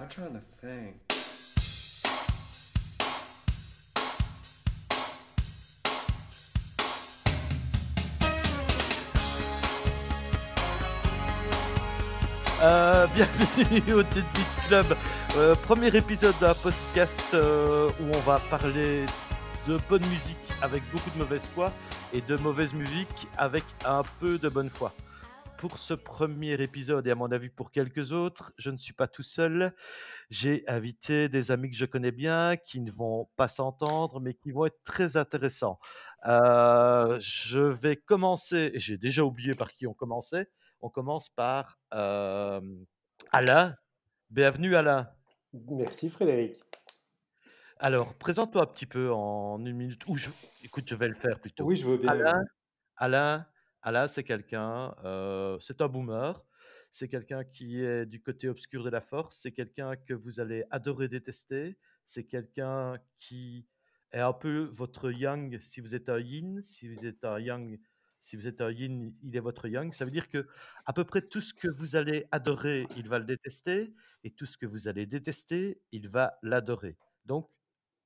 I'm trying to think. Euh, bienvenue au Deadbeat Club, euh, premier épisode d'un podcast euh, où on va parler de bonne musique avec beaucoup de mauvaise foi et de mauvaise musique avec un peu de bonne foi. Pour ce premier épisode et à mon avis pour quelques autres, je ne suis pas tout seul. J'ai invité des amis que je connais bien qui ne vont pas s'entendre mais qui vont être très intéressants. Euh, je vais commencer, j'ai déjà oublié par qui on commençait. On commence par euh, Alain. Bienvenue Alain. Merci Frédéric. Alors, présente-toi un petit peu en une minute. Ou je... écoute, je vais le faire plutôt. Oui, je veux bien. Alain, Alain, Alain, c'est quelqu'un, c'est un boomer. C'est quelqu'un qui est du côté obscur de la force. C'est quelqu'un que vous allez adorer détester. C'est quelqu'un qui est un peu votre yang si vous êtes un yin. Si vous êtes un yang, si vous êtes un yin, il est votre yang. Ça veut dire que à peu près tout ce que vous allez adorer, il va le détester. Et tout ce que vous allez détester, il va l'adorer. Donc,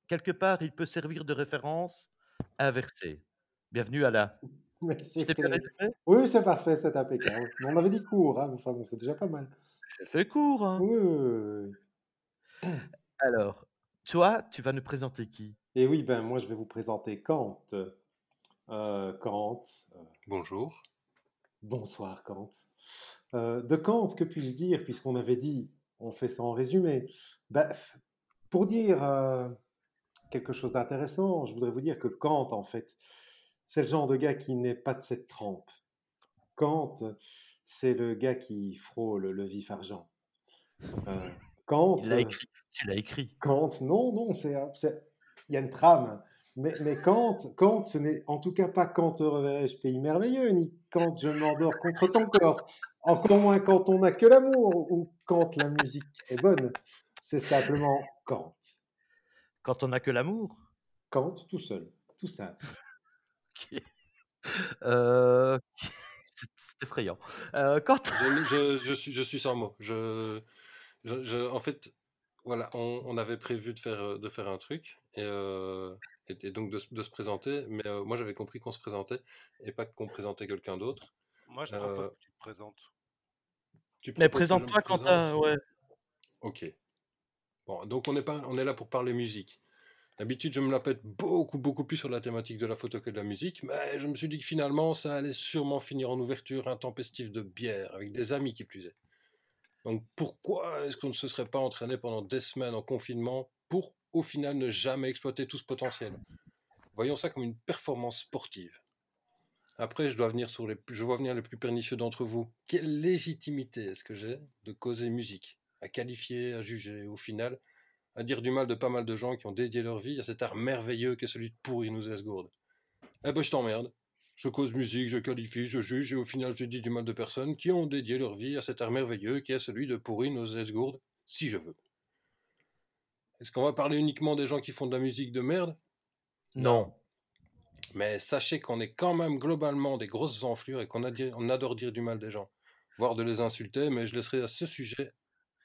quelque part, il peut servir de référence inversée. Bienvenue Alain. Merci Oui, c'est parfait, c'est impeccable. On avait dit court, hein, mais enfin bon, c'est déjà pas mal. J'ai fait court. hein. Oui, oui, oui. Alors, toi, tu vas nous présenter qui? Et oui, ben moi je vais vous présenter Kant. Euh, Kant. euh, Bonjour. bonsoir Kant. Euh, de Kant, que puis-je dire, puisqu'on avait dit, on fait ça en résumé? Ben, pour dire euh, quelque chose d'intéressant, je voudrais vous dire que Kant, en fait, c'est le genre de gars qui n'est pas de cette trempe. Kant, c'est le gars qui frôle le vif argent. Euh, Kant, Il l'a écrit. Tu l'as écrit. Kant, non, non, c'est, il y a une trame. Mais, mais Kant, Kant, ce n'est en tout cas pas quand te reverrai-je pays merveilleux, ni quand je m'endors contre ton corps. Encore moins quand on n'a que l'amour ou quand la musique est bonne. C'est simplement Kant. Quand on n'a que l'amour? Kant tout seul, tout simple. Euh, C'est effrayant. Euh, quand... Je, je- je suis, je suis sans mots. Je, je- je- en fait, voilà, on, on avait prévu de faire, de faire un truc et, euh, et- et donc de, se- de se présenter. Mais euh, moi, j'avais compris qu'on se présentait et pas qu'on présentait quelqu'un d'autre. Moi, je Euh, propose que tu te présentes. Tu Mais présente-toi, présente Quentin. Ouais. Ok. Bon, donc on est, pas, on est là pour parler musique. D'habitude, je me la pète beaucoup, beaucoup plus sur la thématique de la photo que de la musique, mais je me suis dit que finalement, ça allait sûrement finir en ouverture intempestive de bière, avec des amis qui plus est. Donc pourquoi est-ce qu'on ne se serait pas entraîné pendant des semaines en confinement pour, au final, ne jamais exploiter tout ce potentiel? Voyons ça comme une performance sportive. Après, je dois venir sur les, je vois venir les plus pernicieux d'entre vous. Quelle légitimité est-ce que j'ai de causer musique, à qualifier, à juger, au final, à dire du mal de pas mal de gens qui ont dédié leur vie à cet art merveilleux qu'est celui de pourrir nos esgourdes Eh ben, je t'emmerde. Je cause musique, je qualifie, je juge, et au final, je dis du mal de personnes qui ont dédié leur vie à cet art merveilleux qui est celui de pourrir nos esgourdes, si je veux. Est-ce qu'on va parler uniquement des gens qui font de la musique de merde? Non. Mais sachez qu'on est quand même globalement des grosses enflures et qu'on adore dire du mal des gens, voire de les insulter, mais je laisserai à ce sujet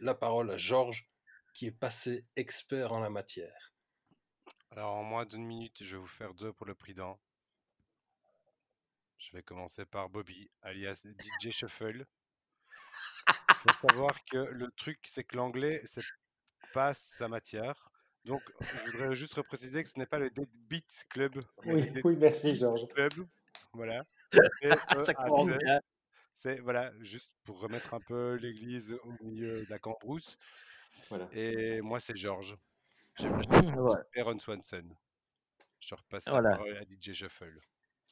la parole à Georges, qui est passé expert en la matière. Alors, en moins d'une minute, je vais vous faire deux pour le prix d'un. Je vais commencer par Bobby, alias DJ Shuffle. Il faut savoir que le truc, c'est que l'anglais, c'est pas sa matière. Donc, je voudrais juste préciser que ce n'est pas le Deadbeat Club, Oui, oui, merci Georges. Club. Voilà. Ça commence D-E-A-T. bien. C'est voilà, juste pour remettre un peu l'église au milieu de la cambrousse. Voilà. Et moi, c'est Georges. Aaron Swanson. Je repasse la Voilà. parole à DJ Shuffle.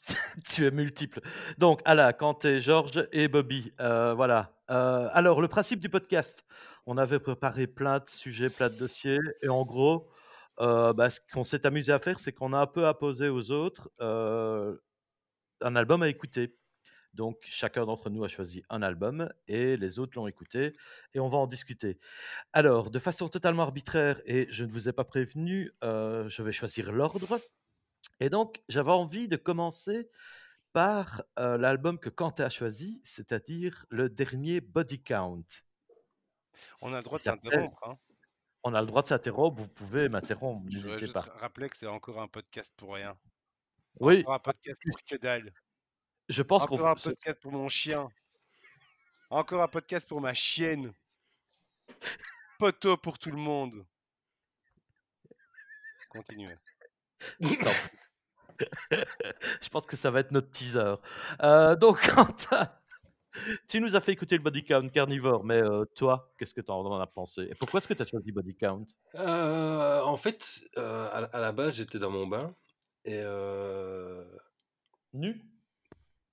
tu es multiple. Donc, Alain, Quentin, Georges et Bobby. Euh, voilà. Euh, alors, le principe du podcast, on avait préparé plein de sujets, plein de dossiers. Et en gros, euh, bah, ce qu'on s'est amusé à faire, c'est qu'on a un peu apposé aux autres un album à écouter. Donc, chacun d'entre nous a choisi un album et les autres l'ont écouté et on va en discuter. Alors, de façon totalement arbitraire, et je ne vous ai pas prévenu, euh, je vais choisir l'ordre. Et donc, j'avais envie de commencer par euh, l'album que Quentin a choisi, c'est-à-dire le dernier Body Count. On a le droit de s'interrompre. Hein. On a le droit de s'interrompre, vous pouvez m'interrompre, n'hésitez juste pas. rappeler que c'est encore un podcast pour rien. Oui, Encore un podcast pour que dalle. Je pense qu'on Encore un podcast pour mon chien. Encore un podcast pour ma chienne. Poteau pour tout le monde. Continuez. je pense que ça va être notre teaser. Euh, donc, Quentin, tu nous as fait écouter le Body Count Carnivore, mais euh, toi, qu'est-ce que tu en as pensé? Et pourquoi est-ce que tu as choisi Body Count? Euh, en fait, euh, à, à la base, j'étais dans mon bain. Et euh, Nu?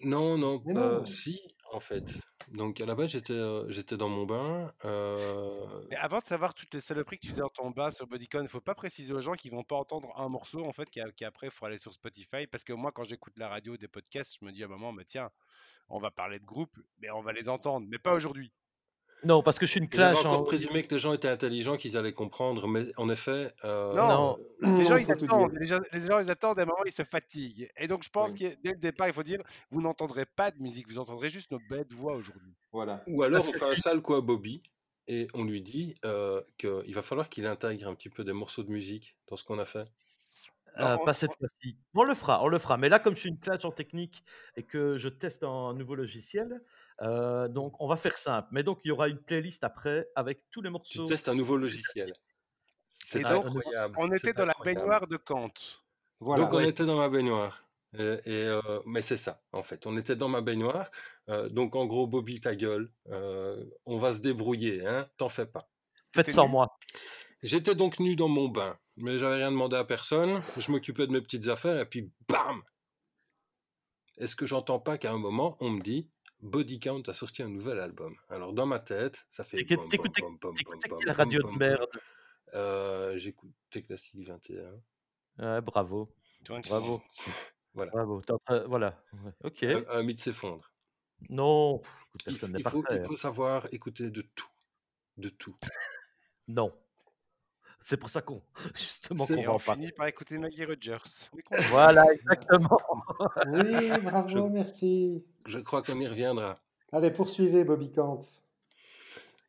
Non, non, Mais non. si, en fait. Donc à la base, j'étais euh, j'étais dans mon bain. euh, Mais avant de savoir toutes les saloperies que tu faisais dans ton bas sur Bodycon, il faut pas préciser aux gens qu'ils vont pas entendre un morceau en fait qui, a- qui après il faut aller sur Spotify parce que moi quand j'écoute la radio des podcasts, je me dis à un moment bah tiens, on va parler de groupe, mais on va les entendre, mais pas aujourd'hui. Non, parce que je suis une J'avais clash. encore en- présumé que les gens étaient intelligents, qu'ils allaient comprendre, mais en effet, euh, Non. Non. Les gens ils attendent, les gens, les gens, ils attendent, à un moment ils se fatiguent. Et donc je pense Oui. que dès le départ il faut dire vous n'entendrez pas de musique, vous entendrez juste nos bêtes voix aujourd'hui. Voilà. Ou alors Parce on que fait un sale coup à Bobby et on lui dit euh, qu'il va falloir qu'il intègre un petit peu des morceaux de musique dans ce qu'on a fait. Euh, Non, pas on- cette fois-ci. On le fera, on le fera. Mais là, comme je suis une clash en technique et que je teste un nouveau logiciel, euh, donc on va faire simple. Mais donc il y aura une playlist après avec tous les Tu morceaux. testes un nouveau logiciel. C'est Et donc, incroyable. On était dans la baignoire de Kant. Voilà. Donc on était dans ma baignoire. Et, et, euh, mais c'est ça, en fait. On était dans ma baignoire. Euh, donc en gros, Bobby, ta gueule. Euh, on va se débrouiller, hein. T'en fais pas. Faites sans moi. J'étais donc nu dans mon bain, mais j'avais rien demandé à personne. Je m'occupais de mes petites affaires et puis bam Est-ce que j'entends pas qu'à un moment on me dit Body Count a sorti un nouvel album Alors dans ma tête, ça fait bom, quelle radio de merde? Euh, J'écoutais Classique 21. Ouais, Bravo, Tu vois, tu- bravo, Voilà. bravo. Train- Voilà. Ok. Un, un mythe s'effondre. Non, Il, faut, il faut savoir écouter de tout. De tout. Non. C'est pour ça qu'on justement qu'on va on en finit par écouter Maggie Rogers. Voilà, exactement. Oui, bravo, Je- merci. Je crois qu'on y reviendra. Allez, poursuivez, Bobby Kant.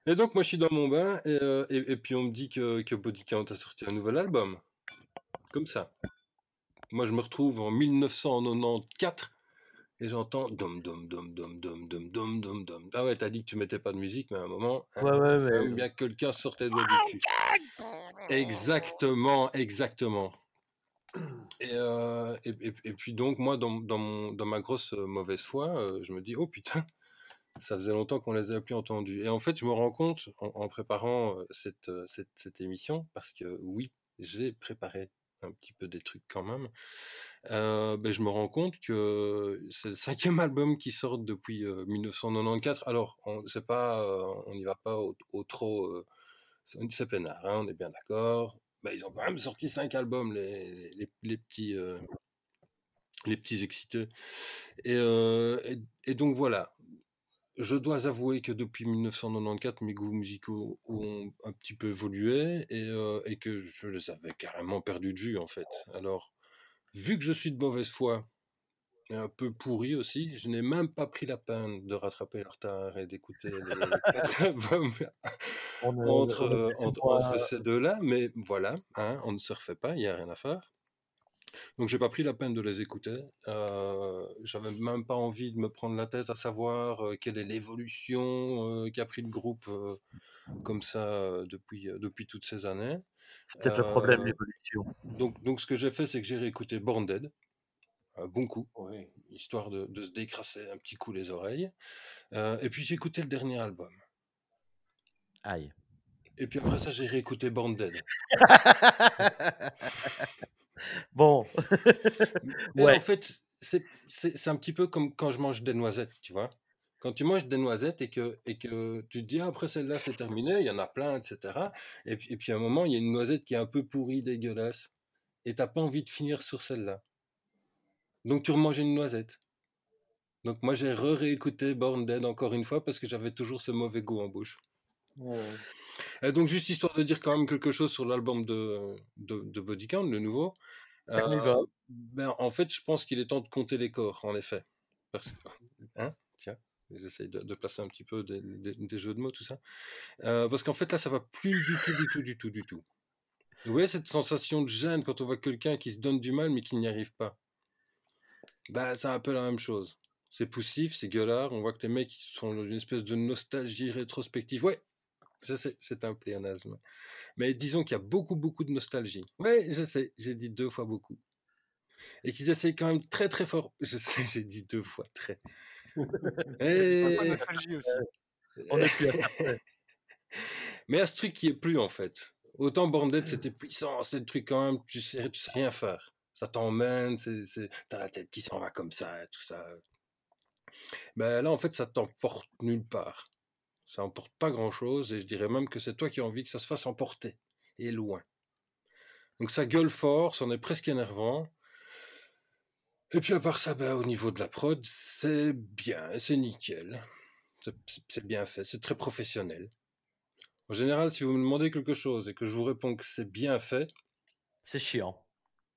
Et donc, moi, je suis dans mon bain, et, euh, et, et puis on me dit que, que Body Count a sorti un nouvel album. Comme ça. Moi, je me retrouve en 1994, et j'entends dom dom dom dom dom dom dom dom dom. Ah ouais, t'as dit que tu mettais pas de musique, mais à un moment, hein, Ouais, ouais, même ouais. bien que quelqu'un sortait doigt du cul. Exactement, exactement. Et, euh, et, et- et puis donc, moi, dans, dans, mon, dans ma grosse euh, mauvaise foi, euh, je me dis, oh putain, ça faisait longtemps qu'on les avait plus entendus. Et en fait, je me rends compte, en, préparant cette, cette, émission, parce que oui, j'ai préparé un petit peu des trucs quand même, ben, je me rends compte que c'est le cinquième album qui sort depuis euh, 1994. Alors, on c'est pas, n'y va pas au trop... c'est peinard, hein, on est bien d'accord. Ben, ils ont quand même sorti cinq albums, les, les, petits, euh, les petits excités. Et, euh, et, et donc voilà. Je dois avouer que depuis 1994, mes goûts musicaux ont un petit peu évolué et, euh, et que je les avais carrément perdus de vue en fait. Alors, vu que je suis de mauvaise foi et un peu pourri aussi, je n'ai même pas pris la peine de rattraper le retard et d'écouter les quatre albums entre, euh, entre, ces deux-là, mais voilà, hein, on ne se refait pas, il n'y a rien à faire. Donc j'ai pas pris la peine de les écouter. Euh, J'avais même pas envie de me prendre la tête à savoir euh, quelle est l'évolution euh, qu'a pris le groupe comme ça depuis, depuis toutes ces années. C'est peut-être le problème, l'évolution. Donc, donc ce que j'ai fait, c'est que j'ai réécouté Born Dead, un bon coup, histoire de, de se décrasser un petit coup les oreilles. Euh, et puis j'ai écouté le dernier album. Aïe. Et puis après ça, j'ai réécouté Born Dead. bon. Ouais. en fait, c'est un petit peu comme quand je mange des noisettes, tu vois. Quand tu manges des noisettes et que, et que tu te dis, Ah, après celle-là, c'est terminé, il y en a plein, etc. Et puis, et puis à un moment, il y a une noisette qui est un peu pourrie, dégueulasse, et t'as pas envie de finir sur celle-là. Donc tu remanges une noisette. Donc moi, j'ai re-réécouté Born Dead encore une fois parce que j'avais toujours ce mauvais goût en bouche. Ouais, ouais. Et donc, juste histoire de dire quand même quelque chose sur l'album de, de, de Body Count, le nouveau. euh, ben, en fait, je pense qu'il est temps de compter les corps, en effet. Parce que, hein, tiens, J'essaie de, de placer un petit peu des, des- des jeux de mots, tout ça. Euh, parce qu'en fait, là, ça va plus du tout, du tout, du tout, du tout. Vous voyez cette sensation de gêne quand on voit quelqu'un qui se donne du mal mais qui n'y arrive pas Bah, c'est un peu la même chose. C'est poussif, c'est gueulard. On voit que les mecs ils sont dans une espèce de nostalgie rétrospective. Ouais, je sais, c'est un pléonasme. Mais disons qu'il y a beaucoup, beaucoup de nostalgie. Ouais, je sais, j'ai dit deux fois beaucoup. Et qu'ils essayent quand même très, très fort. Je sais, j'ai dit deux fois très. Et... de nostalgie aussi. On est plus à ça près. Mais a ce truc qui est plus en fait. Autant Dead, c'était puissant, c'est le truc quand même, tu sais, tu sais rien faire. Ça t'emmène, c'est, t'as la tête qui s'en va comme ça, tout ça. Ben là, en fait, ça t'emporte nulle part. Ça emporte pas grand chose, et je dirais même que c'est toi qui as envie que ça se fasse emporter, et loin. Donc ça gueule fort, c'en est presque énervant. Et puis à part ça, ben, au niveau de la prod, c'est bien, c'est nickel. C'est bien fait, c'est très professionnel. En général, si vous me demandez quelque chose et que je vous réponds que c'est bien fait, C'est chiant.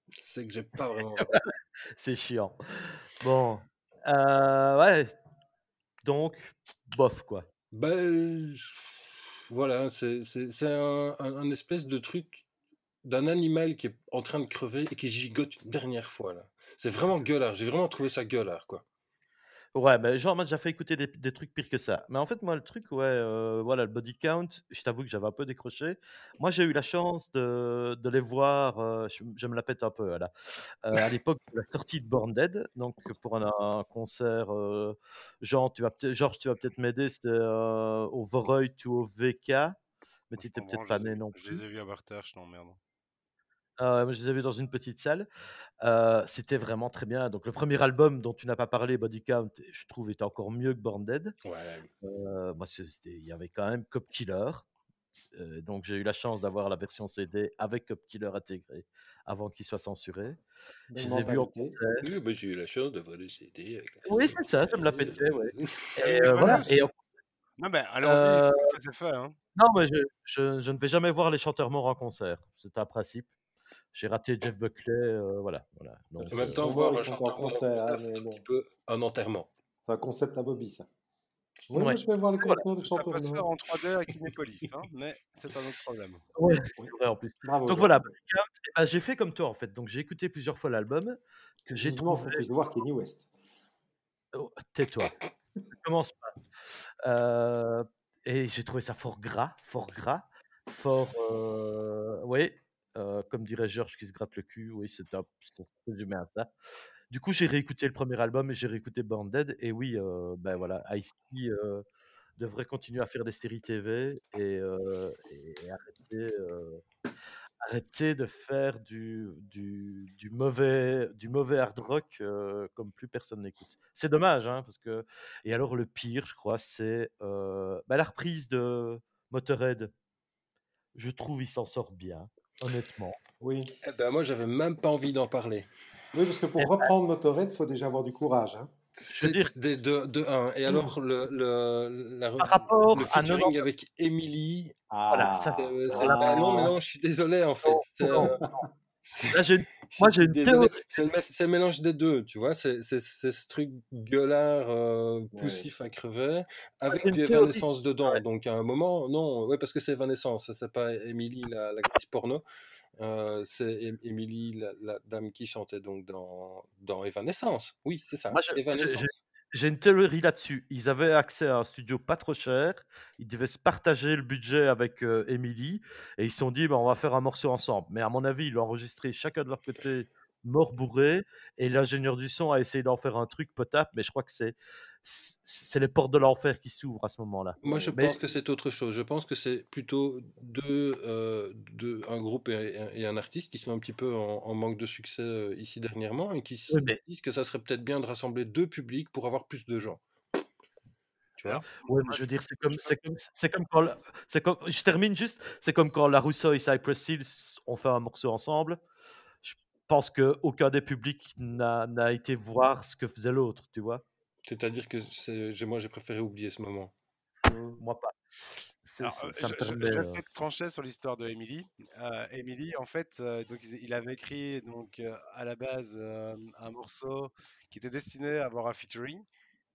C'est que j'ai pas vraiment. C'est chiant. Bon. Euh, ouais. Donc, bof, quoi. Ben, voilà, c'est un, un- un espèce de truc d'un animal qui est en train de crever et qui gigote une dernière fois là. C'est vraiment gueulard. J'ai vraiment trouvé ça gueulard quoi. Ouais, mais genre, moi, j'ai déjà fait écouter des, des trucs pires que ça. Mais en fait, moi, le truc, ouais, euh, voilà, le body count, je t'avoue que j'avais un peu décroché. Moi, j'ai eu la chance de, de les voir, euh, je, je me la pète un peu, là, euh, à l'époque de la sortie de Born Dead, donc pour un, un concert, euh, genre, tu vas peut-être, Georges, tu vas peut-être m'aider, c'était euh, au Voreuil ou au VK, mais tu Je n'étais peut-être je pas né non Je plus. les ai vus à Barter, je t'emmerde. Euh, moi, je les avais dans une petite salle. Euh, c'était vraiment très bien. Donc, le premier album dont tu n'as pas parlé, Body Count, je trouve, était encore mieux que Born Dead. Ouais. Euh, moi, c'était- il y avait quand même Cop Killer. Euh, donc, j'ai eu la chance d'avoir la version CD avec Cop Killer intégré avant qu'il soit censuré. Je les ai vus en concert. Oui, j'ai eu la chance d'avoir des CD. avec Oui, c'est ça, je me la pétais, ouais. Et je me voilà. lance. Et en- Non, mais Euh, ça c'est fait. Hein. non, mais je, je- je ne vais jamais voir les chanteurs morts en concert. C'est un principe. J'ai raté Jeff Buckley, euh, voilà. voilà. Donc, En même temps, voir un chanteur concert, hein, concert, c'est un bon. petit peu un enterrement. C'est un concept à Bobby, ça. Oui, Ouais. je vais voir les Voilà. concerts de Ça chanteurs peut se faire morts. en 3D avec Kinépolis, hein, mais c'est un autre problème. ouais, c'est vrai en plus. Bravo. Donc voilà, eh ben, j'ai fait comme toi en fait. Donc j'ai écouté plusieurs fois l'album que j'ai faut trouvé. plus de voir Kenny West. Oh, Tais-toi. Ne Commence pas. Euh, et j'ai trouvé ça fort gras, fort gras, fort. Euh, oui, euh, comme dirait Georges qui se gratte le cul. Oui, c'est un c'est résumé à ça. Du coup, j'ai réécouté le premier album et j'ai réécouté Born Dead. Et oui, euh, ben voilà, Ice-T euh, devrait continuer à faire des séries TV et, euh, euh, arrêter de faire du, mauvais, du mauvais hard rock comme plus personne n'écoute. C'est dommage, hein, parce que. Et alors, le pire, je crois, c'est bah, la reprise de Motorhead. Je trouve il s'en sort bien, honnêtement. Oui. Eh ben, moi, j'avais même pas envie d'en parler. Oui, parce que pour Eh ben reprendre Motorhead, il faut déjà avoir du courage. Hein. dire- C'est des- de, de un. Et alors, le, le, la, Par rapport le à featuring 90 avec Emily, Voilà, ça- Ah, euh, ah. bah non, mais non, je suis désolé, en fait. Non, C'est, non, euh, Là, j'ai une- je Moi, j'ai une théorie. C'est le, mélange des deux, tu vois? C'est ce truc gueulard, euh, Ouais. poussif à crever, avec j'ai une du théorie. Evanescence dedans. Ouais. Donc, à un moment, non, ouais, parce que c'est Evanescence, c'est pas Emily, la- l'actrice porno. Euh, c'est Emily, la, la dame qui chantait donc dans, dans Evanescence. Oui, c'est ça. Moi. J'ai une théorie là-dessus. Ils avaient accès à un studio pas trop cher. Ils devaient se partager le budget avec euh, Emily. Et ils se sont dit, bah, on va faire un morceau ensemble. Mais à mon avis, ils l'ont enregistré chacun de leur côté, mort bourré. Et l'ingénieur du son a essayé d'en faire un truc potable. Mais je crois que c'est c'est les portes de l'enfer qui s'ouvrent à ce moment-là. Moi, je Mais- pense que c'est autre chose. Je pense que c'est plutôt deux, euh, deux- un groupe et, et un artiste qui sont un petit peu en, en manque de succès euh, ici dernièrement et qui se mais- disent que ça serait peut-être bien de rassembler deux publics pour avoir plus de gens. Tu vois? Ouais, mais je veux dire, c'est comme, c'est comme, c'est comme quand, c'est comme, je termine juste, c'est comme quand La Rousseau et Cypress Hill ont fait un morceau ensemble. Je pense que aucun des publics n'a, n'a été voir ce que faisait l'autre, tu vois? C'est-à-dire que moi, j'ai préféré oublier ce moment. Moi pas. C'est- Alors, euh, ça je, me je vais euh, peut-être trancher sur l'histoire de Emily. Euh, Emily, en fait, euh, donc il, avait écrit donc euh, à la base euh, un morceau qui était destiné à avoir un featuring.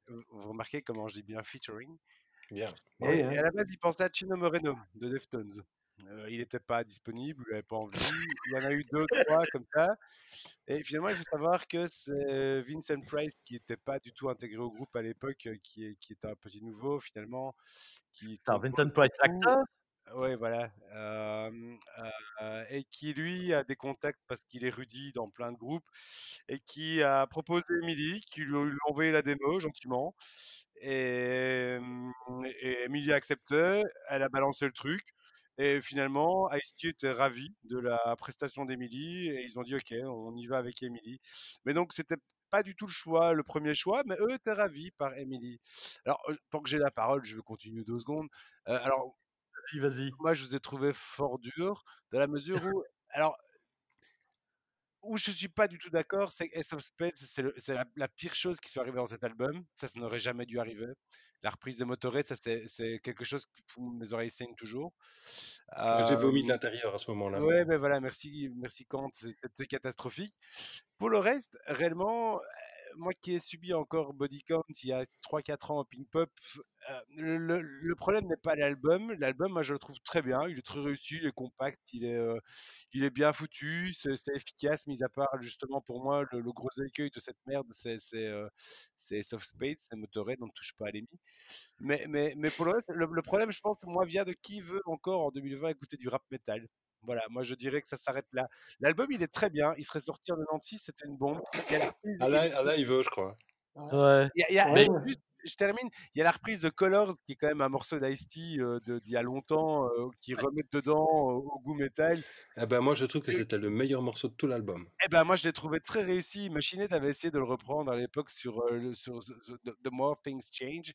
vous remarquez comment je dis bien featuring. Bien. Et, hein. et à la base, il pensait à Chino Moreno de Deftones. Euh, il n'était pas disponible, il n'avait pas envie. Il y en a eu deux, trois comme ça. Et finalement, il faut savoir que c'est Vincent Price qui n'était pas du tout intégré au groupe à l'époque, euh, qui, est- qui était un petit nouveau finalement. Qui Attends, Vincent Price, l'acteur Ouais, voilà. Euh, euh, et qui, lui, a des contacts parce qu'il est rudis dans plein de groupes et qui a proposé Emily, qui lui a envoyé la démo gentiment. Et, hum, et Emily a accepté, elle a balancé le truc. Et finalement, Ice-T était ravi de la prestation d'Emily et ils ont dit OK, on y va avec Emily. Mais donc, c'était pas du tout le choix, le premier choix, mais eux étaient ravis par Emily. Alors, tant que j'ai la parole, je vais continuer deux secondes. Euh, alors, Vas-y, vas-y. moi, je vous ai trouvé fort dur, dans la mesure où, alors, où je suis pas du tout d'accord, c'est que Ace of Spades, c'est le- c'est la, la pire chose qui soit arrivée dans cet album. Ça, ça n'aurait jamais dû arriver. La reprise de Motorhead, ça, c'est quelque chose fout mes oreilles saignent toujours. J'ai vomi de l'intérieur à ce moment-là. Ouais, ben voilà, merci, merci Kant, c'était catastrophique. Pour le reste, réellement, moi qui ai subi encore Body Count il y a 3-4 ans au Pink Pop, euh, le, problème n'est pas l'album. L'album, moi je le trouve très bien, il est très réussi, il est compact, il est, euh, il est bien foutu, c'est efficace, mis à part justement pour moi le, gros écueil de cette merde, c'est c'est, euh, Soft Spade, c'est Motorhead, on ne touche pas à l'EMI. Mais, mais, mais pour le reste, le, le problème, je pense, moi, vient de qui veut encore en 2020 écouter du rap metal. Voilà, moi je dirais que ça s'arrête là. L'album, il est très bien. Il serait sorti en 96, c'était une bombe. Il y a la reprise- Ah là, ah là, il veut, je crois. Ouais. il y a- il y a- Ouais. juste, je termine. Il y a la reprise de Colors, qui est quand même un morceau d'Ice-T euh, de- d'il y a longtemps, euh, qui remet dedans euh, au goût métal. Eh ben, moi, je trouve que c'était le meilleur morceau de tout l'album. Eh ben, moi, je l'ai trouvé très réussi. Machinet avait essayé de le reprendre à l'époque sur, euh, le- sur The, More Things Change.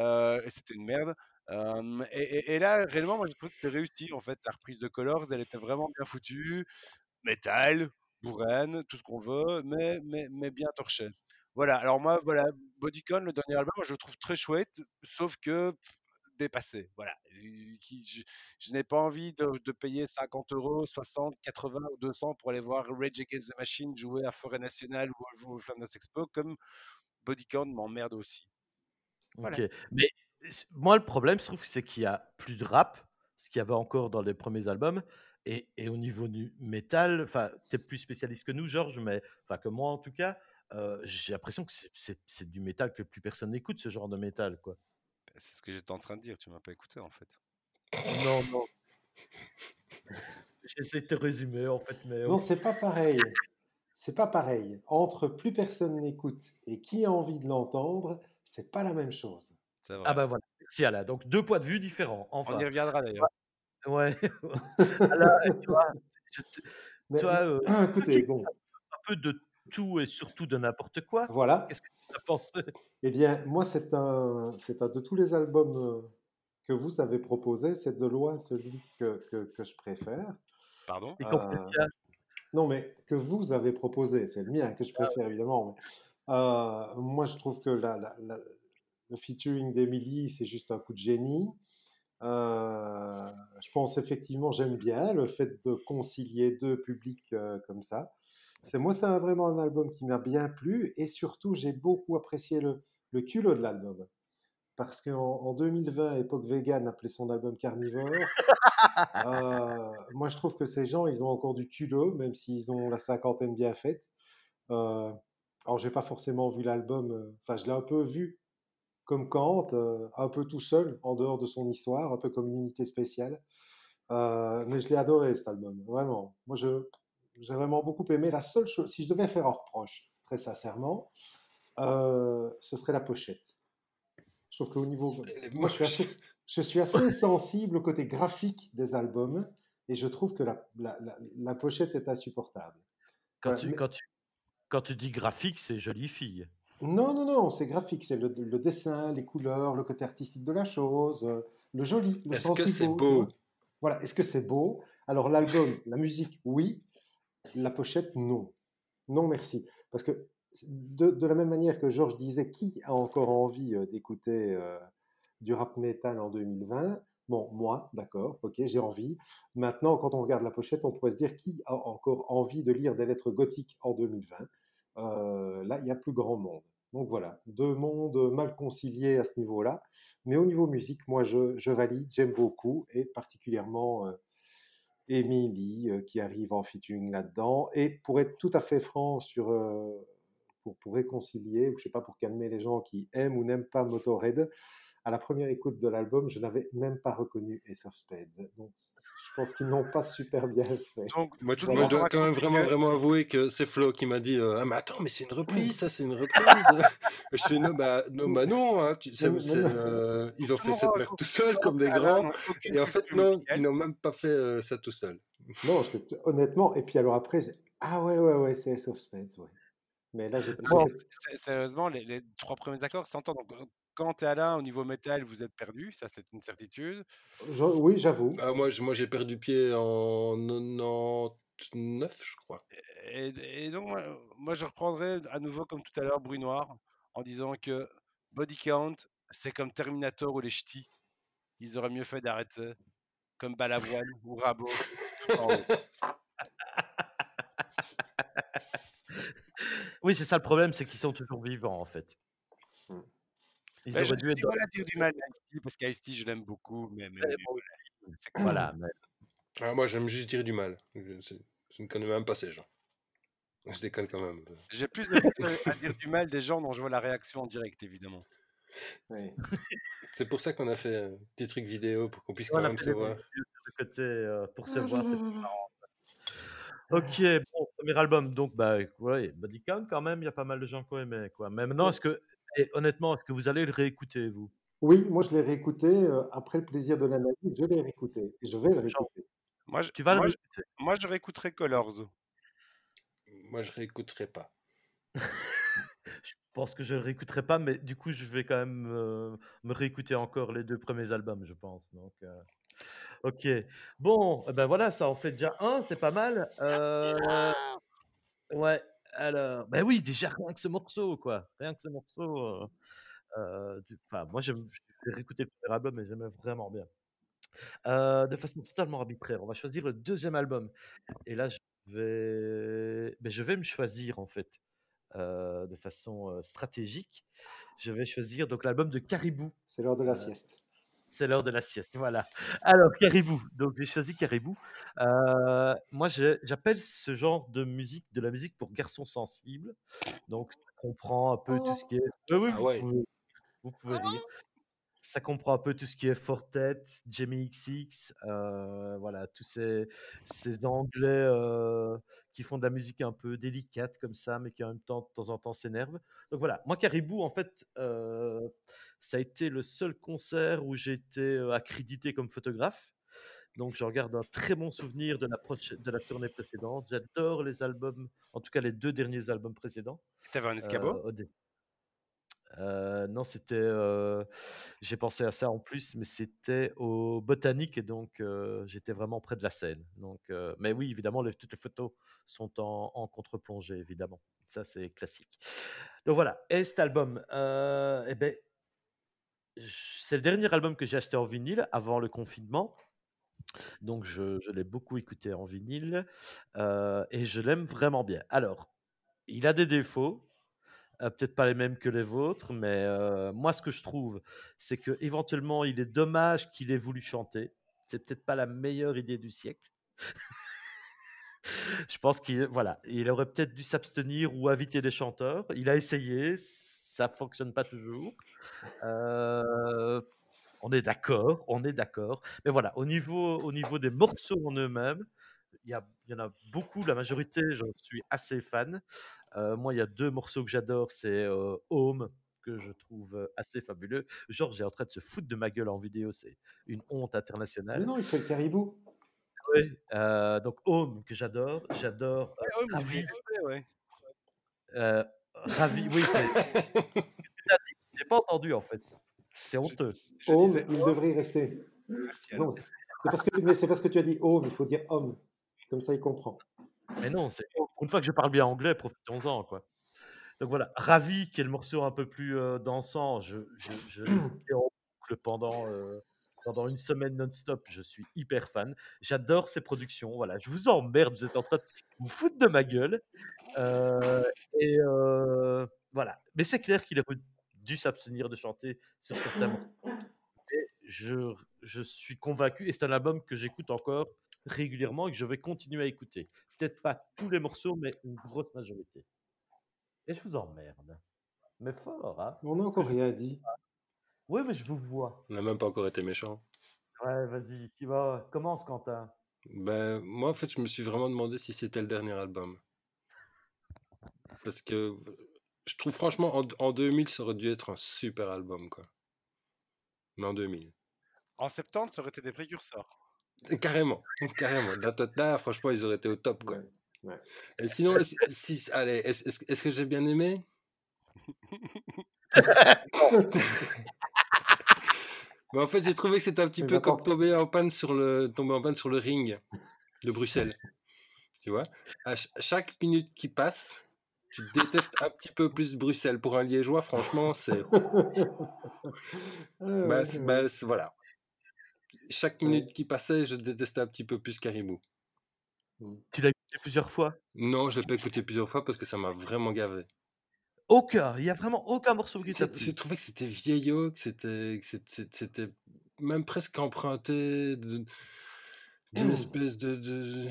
euh, et c'était une merde. Et, là, réellement, moi, j'ai trouvé que c'était réussi. En fait, la reprise de Colors, elle était vraiment bien foutue. Métal, bourrine, tout ce qu'on veut, mais, bien torché. Voilà. Alors, moi, voilà, Bodycon, le dernier album, je le trouve très chouette, sauf que dépassé. Voilà. Je, je- n'ai pas envie de, payer 50 euros, 60, 80 ou 200 pour aller voir Rage Against the Machine jouer à Forêt Nationale ou au Flanders Expo, comme Bodycon m'emmerde aussi. Voilà. Mais moi, le problème, je trouve, c'est qu'il y a plus de rap, ce qu'il y avait encore dans les premiers albums. Et, et au niveau du métal, enfin, tu es plus spécialiste que nous, Georges, mais enfin, que moi en tout cas, euh, j'ai l'impression que c'est- du métal que plus personne n'écoute, ce genre de métal, quoi. C'est ce que j'étais en train de dire, tu m'as pas écouté en fait. Non, non. J'essaie de te résumer, en fait, mais. Non, c'est pas pareil. C'est pas pareil. Entre plus personne n'écoute et qui a envie de l'entendre, c'est pas la même chose. Vrai. Ah bah voilà, merci Alain. Donc deux points de vue différents, On y reviendra d'ailleurs. Ouais. Tu vois, je Mais, toi, euh, écoutez, bon, un peu de tout et surtout de n'importe quoi? voilà. Qu'est-ce que tu as pensé? Eh bien, moi, c'est un, c'est un de tous les albums que vous avez proposés, c'est de loin celui que, que, que je préfère. Pardon? Euh. Non, mais que vous avez proposé, c'est le mien que je préfère évidemment. mais, euh, moi, je trouve que la- la- la- le featuring d'Emily, c'est juste un coup de génie. Euh, je pense effectivement, j'aime bien le fait de concilier deux publics euh, comme ça. C'est moi, c'est vraiment un album qui m'a bien plu et surtout, j'ai beaucoup apprécié le, le culot de l'album. Parce qu'en en 2020, époque vegan appelait son album Carnivore. Euh, moi, je trouve que ces gens, ils ont encore du culot, même s'ils ont la cinquantaine bien faite. Alors, j'ai pas forcément vu l'album, enfin, je l'ai un peu vu comme Kant, euh, un peu tout seul, en dehors de son histoire, un peu comme une unité spéciale. Euh, mais je l'ai adoré, cet album, vraiment. Moi, je, j'ai vraiment beaucoup aimé. La seule chose, si je devais faire un reproche, très sincèrement, euh, ce serait la pochette. Je trouve qu'au niveau. Moi, je suis, assez, je suis assez sensible au côté graphique des albums et je trouve que la, la, la, la pochette est insupportable. Quand, Voilà, tu, mais- quand, tu, quand tu dis graphique, c'est jolie fille. Non, non, non, c'est graphique, c'est le, le dessin, les couleurs, le côté artistique de la chose, euh, le joli, le Est-ce sens que c'est beau? Voilà, est-ce que c'est beau? Alors l'album, la musique, oui. La pochette, non. Non, merci. Parce que de, de la même manière que Georges disait, qui a encore envie euh, d'écouter euh, du rap metal en 2020 Bon, moi, d'accord, ok, j'ai envie. Maintenant, quand on regarde la pochette, on pourrait se dire qui a encore envie de lire des lettres gothiques en 2020 Euh, Là, il y a plus grand monde. Donc voilà, deux mondes mal conciliés à ce niveau-là. Mais au niveau musique, moi, je, valide, j'aime beaucoup, et particulièrement euh, Emily euh, qui arrive en featuring là-dedans. Et pour être tout à fait franc sur... euh, pour, pour réconcilier, ou je sais pas, pour calmer les gens qui aiment ou n'aiment pas Motorhead, à la première écoute de l'album, je n'avais même pas reconnu Ace of Spades. Donc je pense qu'ils n'ont pas super bien fait. Donc, Moi, je, moi, dois quand même vraiment, vraiment avouer que c'est Flo qui m'a dit euh, Ah, mais attends, mais c'est une reprise, ça, c'est une reprise. je fais Non, bah non, bah, non hein, tu- c'est- Mais- mais c'est, non. euh, ils ont fait monde cette merde tout seuls comme des grands. Et en fait, non, ils n'ont même pas fait euh, ça tout seuls. Non, je- honnêtement, et puis alors après, j'ai- ah ouais, ouais, ouais, c'est Ace of Spades, ouais. Mais là, C'est- Sérieusement, les, les trois premiers accords s'entendent. Quand tu es Alain au niveau métal, vous êtes perdu, ça c'est une certitude. je- oui, j'avoue. Ah, moi, je- moi, j'ai perdu pied en 99, je crois. Et, et donc, moi, moi, je reprendrai à nouveau, comme tout à l'heure, Brunoir, en disant que Body Count, c'est comme Terminator ou les ch'tis. Ils auraient mieux fait d'arrêter, comme Balavoine ou Rabot. Oui, c'est ça le problème, c'est qu'ils sont toujours vivants en fait. Ils Ben, auraient dû être voilà dire du mal à parce qu'Ice-T, je l'aime beaucoup, mais, mais- voilà. Mais Ah, moi, j'aime juste dire du mal. Je, je ne connais même pas ces gens. Je déconne quand même. J'ai plus de à dire du mal des gens dont je vois la réaction en direct, évidemment. Oui. C'est pour ça qu'on a fait un petit truc vidéo pour qu'on puisse quand même se des voir. côté euh, pour se voir, c'est plus marrant. Ok, bon, premier album, donc bah ouais, Body Count quand même, il y a pas mal de gens qui ont aimé quoi. Mais maintenant, est-ce que, et honnêtement, est-ce que vous allez le réécouter vous? Oui, moi je l'ai réécouté euh, après le plaisir de l'analyse, je l'ai réécouté et je vais le réécouter. Moi, je, Tu vas le moi, je, moi, je réécouterai Colors. Moi, je réécouterai pas. Je pense que je le réécouterai pas, mais du coup, je vais quand même euh, me réécouter encore les deux premiers albums, je pense. Donc, euh, ok. Bon, eh ben voilà, ça en fait déjà un, c'est pas mal. Euh, ouais. Alors, ben oui, déjà rien que ce morceau, quoi. Rien que ce morceau. euh, du- Enfin, moi, j'aime- j'ai réécouté le premier album et j'aimais vraiment bien. Euh, de façon totalement arbitraire, on va choisir le deuxième album. Et là, je vais, ben, je vais me choisir en fait euh, de façon euh, stratégique. Je vais choisir donc l'album de Caribou. C'est l'heure de la Euh, sieste. C'est l'heure de la sieste, voilà. Alors, Caribou. Donc, j'ai choisi Caribou. Euh, moi, j'appelle ce genre de musique de la musique pour garçons sensibles. Donc, ça comprend un peu tout ce qui est. Oui, oui, Ah vous ouais. pouvez, vous pouvez rire. Ça comprend un peu tout ce qui est Fortet, Jamie XX, euh, voilà, tous ces, ces Anglais euh, qui font de la musique un peu délicate comme ça, mais qui en même temps, de temps en temps, s'énervent. Donc voilà, moi, Caribou, en fait, ça a été le seul concert où j'ai été accrédité comme photographe. Donc, je regarde un très bon souvenir de la, de la tournée précédente. J'adore les albums, en tout cas les deux derniers albums précédents. T'avais un escabeau? Euh, Euh, non, c'était. euh, J'ai pensé à ça en plus, mais c'était au Botanique et donc euh, j'étais vraiment près de la scène. Donc, mais oui, évidemment, les- toutes les photos sont en, en contre-plongée, évidemment. Ça, c'est classique. Donc voilà. Et cet album, eh ben, c'est le dernier album que j'ai acheté en vinyle avant le confinement. Donc, je, l'ai beaucoup écouté en vinyle euh, et je l'aime vraiment bien. Alors, il a des défauts. Euh, peut-être pas les mêmes que les vôtres, mais euh, moi, ce que je trouve, c'est que éventuellement, il est dommage qu'il ait voulu chanter. C'est peut-être pas la meilleure idée du siècle. je pense qu'il voilà, il aurait peut-être dû s'abstenir ou inviter des chanteurs. Il a essayé, ça fonctionne pas toujours. Euh, on est d'accord, on est d'accord. Mais voilà, au niveau, au niveau des morceaux en eux-mêmes, il y, a- il y en a beaucoup, la majorité, j'en suis assez fan. Euh, moi, il y a deux morceaux que j'adore, c'est euh, Home, que je trouve assez fabuleux. Georges est en train de se foutre de ma gueule en vidéo, c'est une honte Mais internationale. non, il fait le caribou. Oui, euh, donc Home, que j'adore. J'adore euh, Ouais, ouais, ouais. Ravi, oui, c'est. J'ai pas entendu en fait. C'est honteux. Je Home, disais, il devrait y rester. Non, c'est parce que, mais c'est parce que tu as dit home, il faut dire homme. Comme ça, il comprend. Mais non, c'est une fois que je parle bien anglais, profitons-en quoi. Donc voilà, Ravi, qui est le morceau un peu plus euh, dansant, je, je, je l'ai écouté en boucle pendant, euh, pendant une semaine non-stop. Je suis hyper fan. J'adore ses productions. Voilà, je vous emmerde, vous êtes en train de vous foutre de ma gueule. Euh, et euh, voilà. Mais c'est clair qu'il aurait dû s'abstenir de chanter sur certains morceaux. Et je, je suis convaincu, et c'est un album que j'écoute encore régulièrement et que je vais continuer à écouter. Peut-être pas tous les morceaux, mais une grosse majorité. Et je vous emmerde. Mais fort, hein On n'a encore je... rien dit. Oui, mais je vous vois. On n'a même pas encore été méchant. Ouais, vas-y, qui va? Commence, Quentin. Ben, moi, en fait, je me suis vraiment demandé si c'était le dernier album. Parce que je trouve franchement, en, en 2000, ça aurait dû être un super album, quoi. Mais en 2000. En 70, ça aurait été des précurseurs. Carrément, carrément. La là, franchement, ils auraient été au top, quoi. Ouais, ouais. Et sinon, est-ce- si, allez, est-ce est-ce- est-ce que j'ai bien aimé? Mais en fait, j'ai trouvé que c'était un petit Mais peu comme tomber en panne sur le tomber en panne sur le ring de Bruxelles. Tu vois? À ch- chaque minute qui passe, tu détestes un petit peu plus Bruxelles. Pour un Liégeois, franchement, c'est Ah bah, bah, voilà. Chaque minute qui passait, je détestais un petit peu plus Caribou. Tu l'as écouté plusieurs fois? Non, je l'ai pas écouté plusieurs fois parce que ça m'a vraiment gavé. Aucun. Il n'y a vraiment aucun morceau qui t'a. J'ai trouvé que c'était vieillot, que c'était que c'était c'était même presque emprunté de- d'une espèce de, de,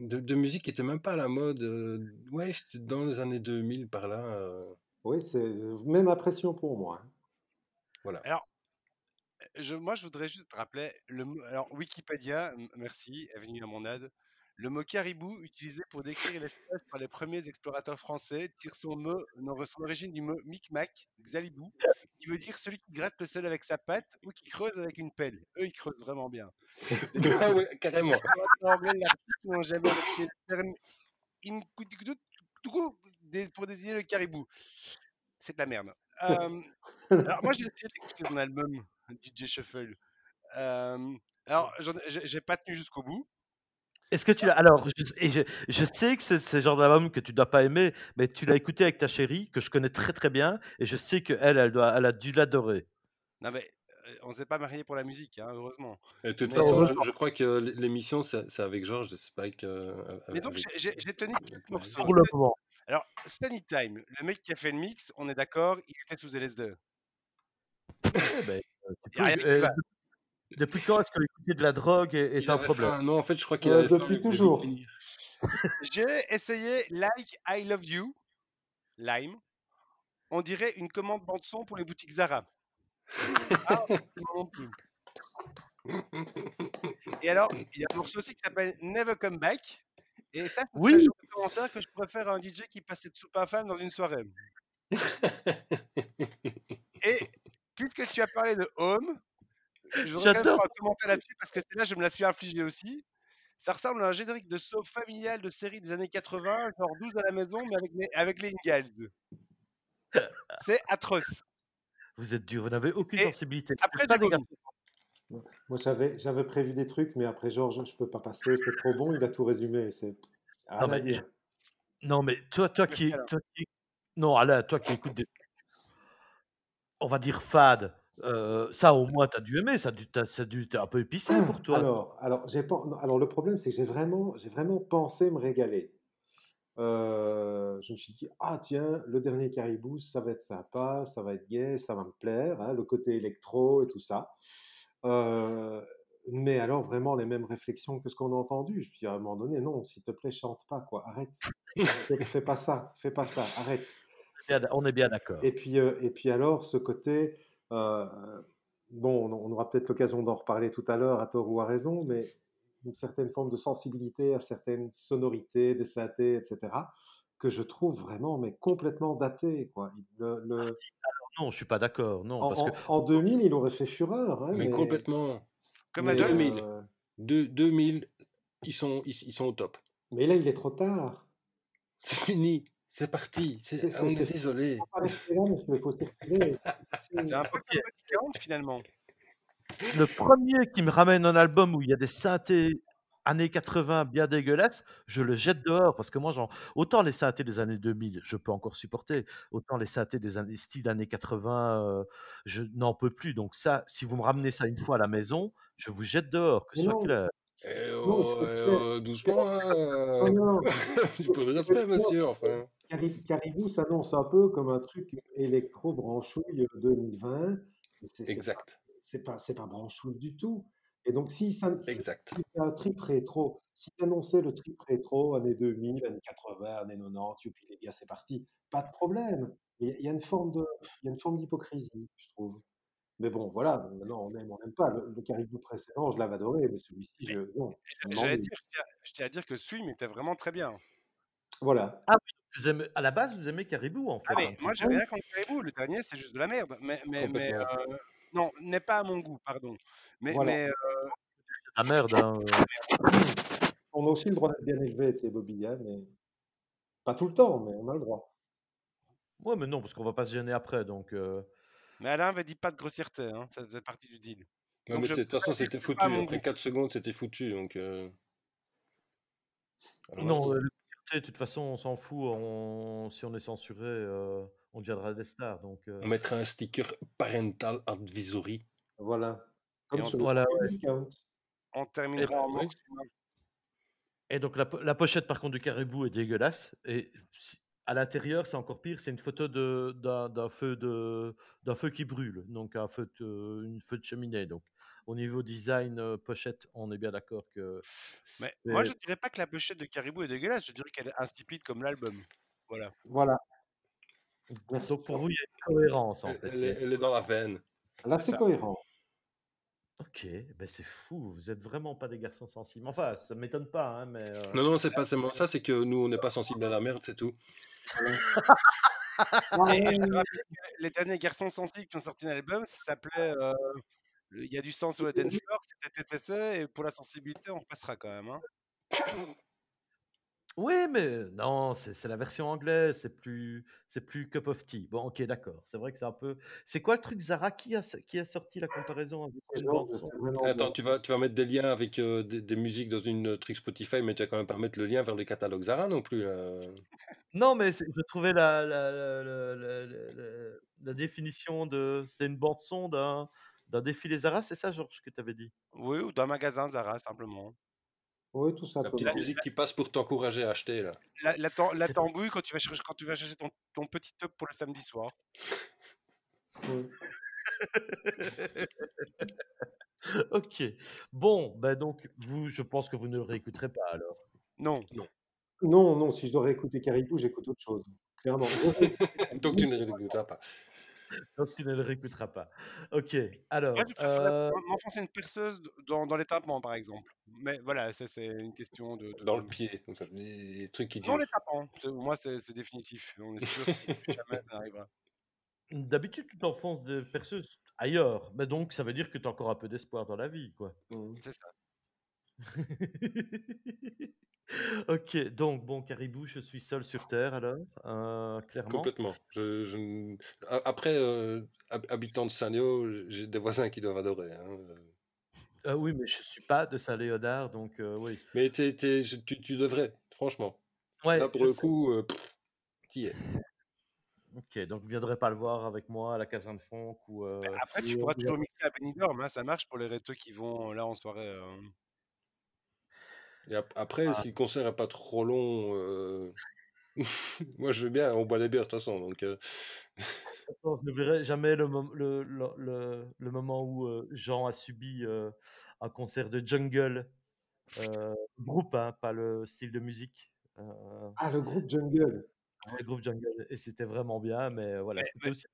de, de musique qui était même pas à la mode. euh, Ouais, c'était dans les années 2000 par là. euh, Oui, c'est même impression pour moi. hein. voilà. Alors, je, moi, je voudrais juste rappeler le. Alors, Wikipédia, merci, est venu à mon aide. Le mot caribou, utilisé pour décrire l'espèce par les premiers explorateurs français, tire son, mot, son origine du mot micmac, xalibou, qui veut dire celui qui gratte le sol avec sa patte ou qui creuse avec une pelle. Eux, ils creusent vraiment bien. Ah ouais, carrément. anglais n'ont jamais le terme pour désigner le caribou. C'est de la merde. Euh, alors, moi, j'ai essayé d'écouter mon album DJ Shuffle. Euh, alors, j'ai pas tenu jusqu'au bout. Est-ce que tu l'as Alors, je, et je, je sais que c'est ce genre d'album que tu dois pas aimer, mais tu l'as écouté avec ta chérie, que je connais très très bien, et je sais qu'elle, elle, doit, elle a dû l'adorer. Non, mais on s'est pas marié pour la musique, hein, heureusement. Et de toute Mais- façon, je, je crois que l'émission, c'est avec Georges, c'est pas avec. euh, Mais donc, avec- j'ai- tenu morceaux. Pour le moment. Alors, Sunny Time, le mec qui a fait le mix, on est d'accord, il était sous LSD. Eh ben, euh, depuis quand est-ce que écouter de la drogue est, un problème faim. Non, en fait, je crois qu'il Euh, faim, depuis toujours. J'ai essayé Like I Love You, Lime. On dirait une commande bande-son pour les boutiques Zara. Ah, non, non plus. Et alors, il y a un morceau aussi qui s'appelle Never Come Back. Et ça, c'est Oui. genre de commentaire que je préfère à un DJ qui passait de soupe à femme dans une soirée. Et puisque tu as parlé de Home, je voudrais quand même J'adore. faire un commentaire là-dessus parce que celle-là, je me la suis infligée aussi. Ça ressemble à un générique de soap familial de série des années 80, genre 12 à la maison, mais avec les, avec les Ingalls. C'est atroce. Vous êtes dur, vous n'avez aucune Et sensibilité. après, Pas des. Moi, j'avais, j'avais prévu des trucs, mais après, Georges, je peux pas passer. C'est trop bon. Il a tout résumé. C'est rien Non, mais, dire. non, mais toi, qui, toi qui. Non, Alain, toi qui écoutes des. On va dire fade. Euh, ça, au moins, tu as dû aimer. Ça a dû, t'as- ça a dû être un peu épicé pour toi. Alors, alors, j'ai pas, non, alors, le problème, c'est que j'ai vraiment, j'ai vraiment pensé me régaler. Euh, je me suis dit, ah tiens, le dernier Caribou, ça va être sympa, ça va être gai, ça va me plaire, hein, le côté électro et tout ça. Euh, mais alors, vraiment, les mêmes réflexions que ce qu'on a entendu. Je me suis dit, à un moment donné, non, s'il te plaît, chante pas, quoi, arrête. Fais, fais pas ça, fais pas ça, arrête. On est bien d'accord. Et puis, euh, et puis alors, ce côté, bon, on, aura peut-être l'occasion d'en reparler tout à l'heure, à tort ou à raison, mais une certaine forme de sensibilité à certaines sonorités, des synthés, etc., que je trouve vraiment, mais complètement daté, quoi. Le- le- Non, je suis pas d'accord. Non, en, parce que en- en 2000, il aurait fait fureur, hein, Mais complètement. Comme à mais, John. 2000. euh, De 2000, ils sont, ils, ils sont au top. mais là, il est trop tard. C'est fini. C'est parti. c'est- C'est- c'est- on est désolé. C'est un peu comme Petit 40 finalement. le premier qui me ramène un album où il y a des synthés années 80 bien dégueulasses, je le jette dehors parce que moi, genre, autant les synthés des années 2000, je peux encore supporter, autant les synthés des années, style années 80, euh, je n'en peux plus. Donc ça, si vous me ramenez ça une fois à la maison, je vous jette dehors, que ce soit clair. Eh oh, eh oh, doucement. hein. Oh non, Du peu de respect, monsieur. Enfin. Cari- Caribou s'annonce un peu comme un truc électro-branchouille 2020. mais c'est- Exact. c'est pas, c'est pas branchouille du tout. Et donc, si ça, si Exact. c'est un trip rétro, si annonçait le trip rétro, années 2000, années 80, années 90, youpi les gars, c'est parti, pas de problème. Mais il y a une forme de, il y a une forme d'hypocrisie, je trouve. Mais bon, voilà, maintenant on aime, on n'aime pas. Le, le Caribou précédent, je l'avais adoré, mais celui-ci, je, non, J'allais dire, je tiens- je tiens à dire que ce film était vraiment très bien. Voilà. Ah oui, vous aimez, à la base, vous aimez Caribou en fait. Ah mais hein. moi j'ai rien contre Caribou, le dernier c'est juste de la merde. Mais, mais, mais Complètement. euh, non, n'est pas à mon goût, pardon. Mais, Voilà. mais euh, C'est de la merde. hein, euh. On a aussi le droit d'être bien élevé, tu sais, Bobby, hein, mais pas tout le temps, mais on a le droit. Ouais, mais non, parce qu'on va pas se gêner après. Donc, euh, mais Alain avait dit pas de grossièreté, hein, ça faisait partie du deal. Mais de toute façon, c'était foutu. Après goût. 4 secondes, c'était foutu. Donc, euh, alors, non, euh, le de toute façon, on s'en fout. On... Si on est censuré, euh, on deviendra des stars. Donc, euh, on mettra un sticker parental advisory. Voilà. Comme on- Voilà. On terminera en morceau. Et donc la, po- la pochette par contre du caribou est dégueulasse. Et si- à l'intérieur, c'est encore pire. C'est une photo de- d'un d'un feu de d'un feu qui brûle, donc un feu de, une feu de cheminée. Donc au niveau design euh, pochette, on est bien d'accord que. Mais moi je dirais pas que la pochette de Caribou est dégueulasse, je dirais qu'elle est insipide comme l'album. Voilà. Voilà. Merci. donc pour vous, il y a une cohérence en Elle, fait. elle est, elle est dans la veine. Là, c'est ça. cohérent. Ok, ben c'est fou. Vous êtes vraiment pas des garçons sensibles. Enfin, ça m'étonne pas, hein, mais. euh, Non, non, c'est pas seulement ça, c'est que nous, on n'est pas sensible à la merde, c'est tout. Et les derniers garçons sensibles qui ont sorti un album, ça s'appelait euh, Il y a du sang sur le dance floor, c'était TTC, et pour la sensibilité, on passera quand même. Hein. Oui, mais non, c'est c'est la version anglaise, c'est plus, c'est plus cup of tea. Bon, ok, d'accord. C'est vrai que c'est un peu. C'est quoi le truc Zara qui a, qui a sorti la comparaison avec c'est c'est Attends, tu vas, tu vas mettre des liens avec euh, des, des musiques dans une euh, truc Spotify, mais tu vas quand même pas mettre le lien vers le catalogue Zara non plus. là. Non, mais c'est- je trouvais la, la, la, la, la- la- la- la définition de. C'était une bande son d'un d'un défilé Zara, c'est ça, Georges, que tu avais dit? Oui, ou d'un magasin Zara, simplement. Oui, tout La petite musique qui passe pour t'encourager à acheter là. La, la, tam- la tambouille quand tu vas chercher, quand tu vas chercher ton, ton petit top pour le samedi soir. Oui. Ok. Bon, ben donc, vous, je pense que vous ne le réécouterez pas alors. Non. Non, non, si je dois réécouter Caribou, j'écoute autre chose. Clairement. Donc tu ne l'écouteras pas. Donc, tu ne le réécouteras pas. Ok. Alors. Moi, je préfère euh, m'enfoncer une perceuse dans, dans les tapements, par exemple. Mais voilà, ça, c'est une question de. de- Dans le pied, comme ça, des trucs qui Dans les. C'est- Moi, c'est c'est définitif. On est sûr que jamais ça arrivera. D'habitude, tu t'enfonces des perceuses ailleurs. Mais donc, ça veut dire que tu as encore un peu d'espoir dans la vie, quoi. C'est ça. ok, donc, bon, Caribou, je suis seul sur Terre, alors, euh, clairement. Complètement. Je, je Après, euh, hab- habitant de Saint-Léo, j'ai des voisins qui doivent adorer. hein. Euh, oui, mais je suis pas de Saint-Léonard, donc euh, oui. Mais t'es- t'es- je- tu, tu devrais, franchement. Ouais, Là, pour le sais. coup, euh, t'y es. Ok, donc vous viendrez pas le voir avec moi à la caserne Fonck ou. euh, Mais Après, tu pourras toujours mixer à Benidorm. Hein, ça marche pour les rétos qui vont là en soirée. euh. Et ap- après, Ah. si le concert n'est pas trop long, euh, moi je veux bien, on boit des bières de toute façon. Donc, euh, Je n'oublierai jamais le, mom- le, le, le- le moment où euh, Jean a subi euh, un concert de jungle, euh, groupe, hein, pas le style de musique. euh, Ah, le groupe Jungle. le groupe jungle, et c'était vraiment bien, mais voilà, Mais- c'était aussi,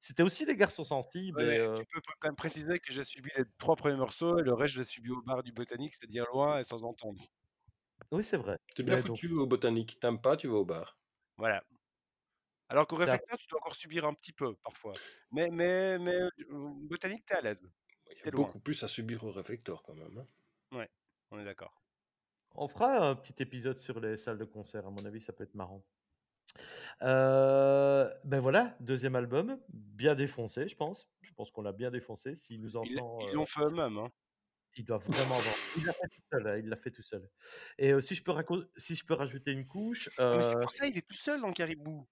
c'était aussi les garçons sensibles. Ouais, et, euh, Tu peux quand même préciser que j'ai subi les trois premiers morceaux et le reste, je l'ai subi au bar du Botanique, c'est-à-dire loin et sans entendre. Oui, c'est vrai. c'est bien Ouais, donc- foutu au botanique. T'aimes pas, tu vas au bar. Voilà. Alors qu'au réflecteur, tu dois encore subir un petit peu parfois. Mais, mais, mais euh, Botanique, t'es à l'aise. Il y T'es a beaucoup plus à subir au réflecteur quand même. hein. On est d'accord. On fera un petit épisode sur les salles de concert, à mon avis, ça peut être marrant. Euh, ben voilà, deuxième album, bien défoncé, je pense. Je pense qu'on l'a bien défoncé. S'il nous Ils entend, ils euh, l'ont fait eux-mêmes. Hein. Il doit vraiment avoir. Il l'a fait tout seul, hein, il l'a fait tout seul. Et euh, si, je peux raco- si je peux rajouter une couche, Mais c'est pour ça il est tout seul dans Caribou.